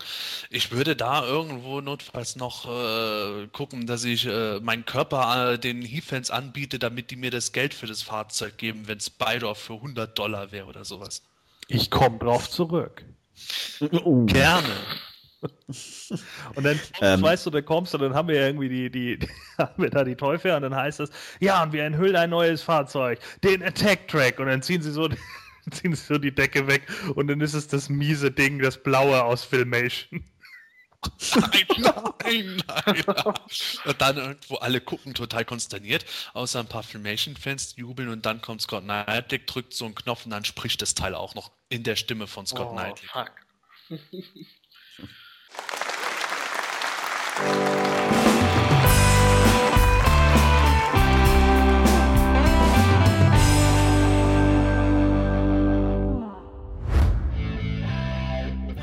ich würde da irgendwo notfalls noch äh, gucken, dass ich äh, meinen Körper äh, den He-Fans anbiete, damit die mir das Geld für das Fahrzeug geben, wenn es beide für 100 Dollar wäre oder sowas.
Ich komme drauf zurück.
Gerne.
Und dann
Ähm.
weißt du, da kommst du, dann haben wir ja irgendwie die, die, die haben wir da die Teufel und dann heißt es, ja, und wir enthüllen ein neues Fahrzeug, den Attack Track. Und dann ziehen sie so, ziehen sie so die Decke weg und dann ist es das miese Ding, das blaue aus Filmation.
Nein, nein, nein. Und dann irgendwo alle gucken total konsterniert, außer ein paar Filmation-Fans jubeln und dann kommt Scott Knightley, drückt so einen Knopf und dann spricht das Teil auch noch in der Stimme von Scott
Oh,
Knightley.
fuck.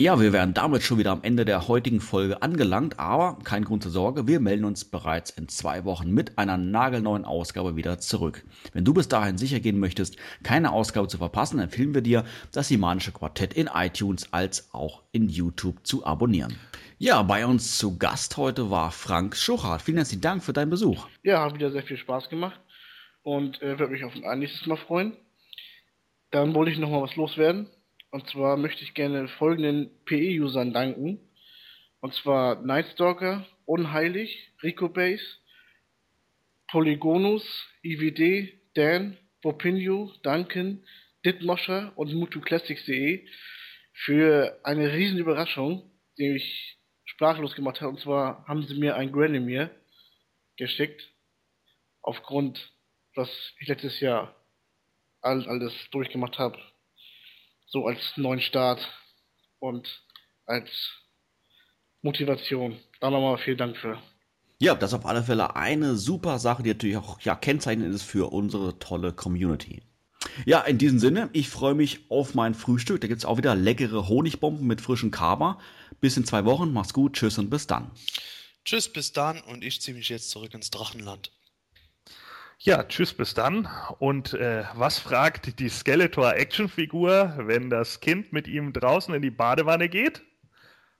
Ja, wir wären damit schon wieder am Ende der heutigen Folge angelangt, aber kein Grund zur Sorge, wir melden uns bereits in zwei Wochen mit einer nagelneuen Ausgabe wieder zurück. Wenn du bis dahin sicher gehen möchtest, keine Ausgabe zu verpassen, empfehlen wir dir, das Simanische Quartett in iTunes als auch in YouTube zu abonnieren. Ja, bei uns zu Gast heute war Frank Schuchart. Vielen herzlichen Dank für deinen Besuch.
Ja, hat wieder sehr viel Spaß gemacht und äh, würde mich auf ein nächstes Mal freuen. Dann wollte ich noch mal was loswerden. Und zwar möchte ich gerne folgenden PE-Usern danken. Und zwar Nightstalker, Unheilig, Rico Base, Polygonus, IWD, Dan, Bopinio, Duncan, Ditmoscher und MutuClassics.de für eine riesen Überraschung, die mich sprachlos gemacht hat. Und zwar haben sie mir ein Granomir geschickt, aufgrund, was ich letztes Jahr all, alles durchgemacht habe. So als neuen Start und als Motivation. Da nochmal vielen Dank für.
Ja, das ist auf alle Fälle eine super Sache, die natürlich auch ja, kennzeichnend ist für unsere tolle Community. Ja, in diesem Sinne, ich freue mich auf mein Frühstück. Da gibt es auch wieder leckere Honigbomben mit frischem Kaba. Bis in zwei Wochen. Mach's gut. Tschüss und bis dann.
Tschüss, bis dann und ich ziehe mich jetzt zurück ins Drachenland.
Ja, tschüss, bis dann. Und äh, was fragt die Skeletor-Actionfigur, wenn das Kind mit ihm draußen in die Badewanne geht?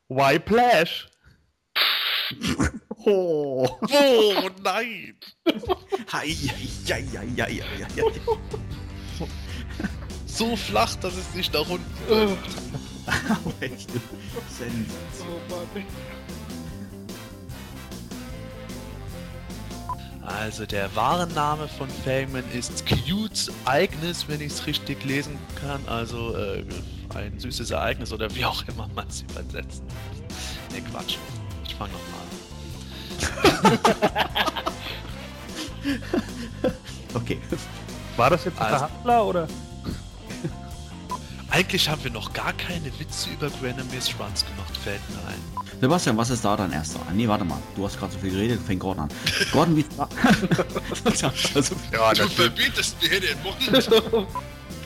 Why Plash?
Oh.
Oh nein!
Hei, hei, hei, hei, hei, hei.
So flach, dass es nicht nach unten.
Oh, echt. Sensation.
Oh Mann.
Also der wahre Name von Fangman ist Cute Ereignis, wenn ich es richtig lesen kann. Also äh, ein süßes Ereignis oder wie auch immer man es übersetzen muss. Ne, Quatsch. Ich fange nochmal an.
Okay.
War das jetzt ein
Also-
Verhandler oder?
Eigentlich haben wir noch gar keine Witze über Granomir Runs gemacht, fällt mir ein.
Sebastian, was ist da dein erster? Ah, nee, warte mal. Du hast gerade so viel geredet, fängt Gordon an. Gordon, wie also,
Ja,
Du verbietest mir den Mund!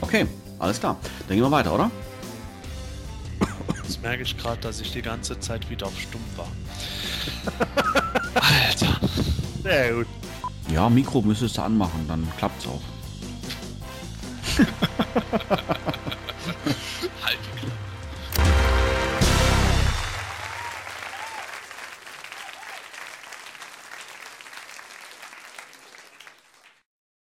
Okay, alles klar. Dann gehen wir weiter, oder?
Jetzt merke ich gerade, dass ich die ganze Zeit wieder auf Stumm war. Alter.
Sehr gut.
Ja, Mikro müsstest du anmachen, dann klappt's auch.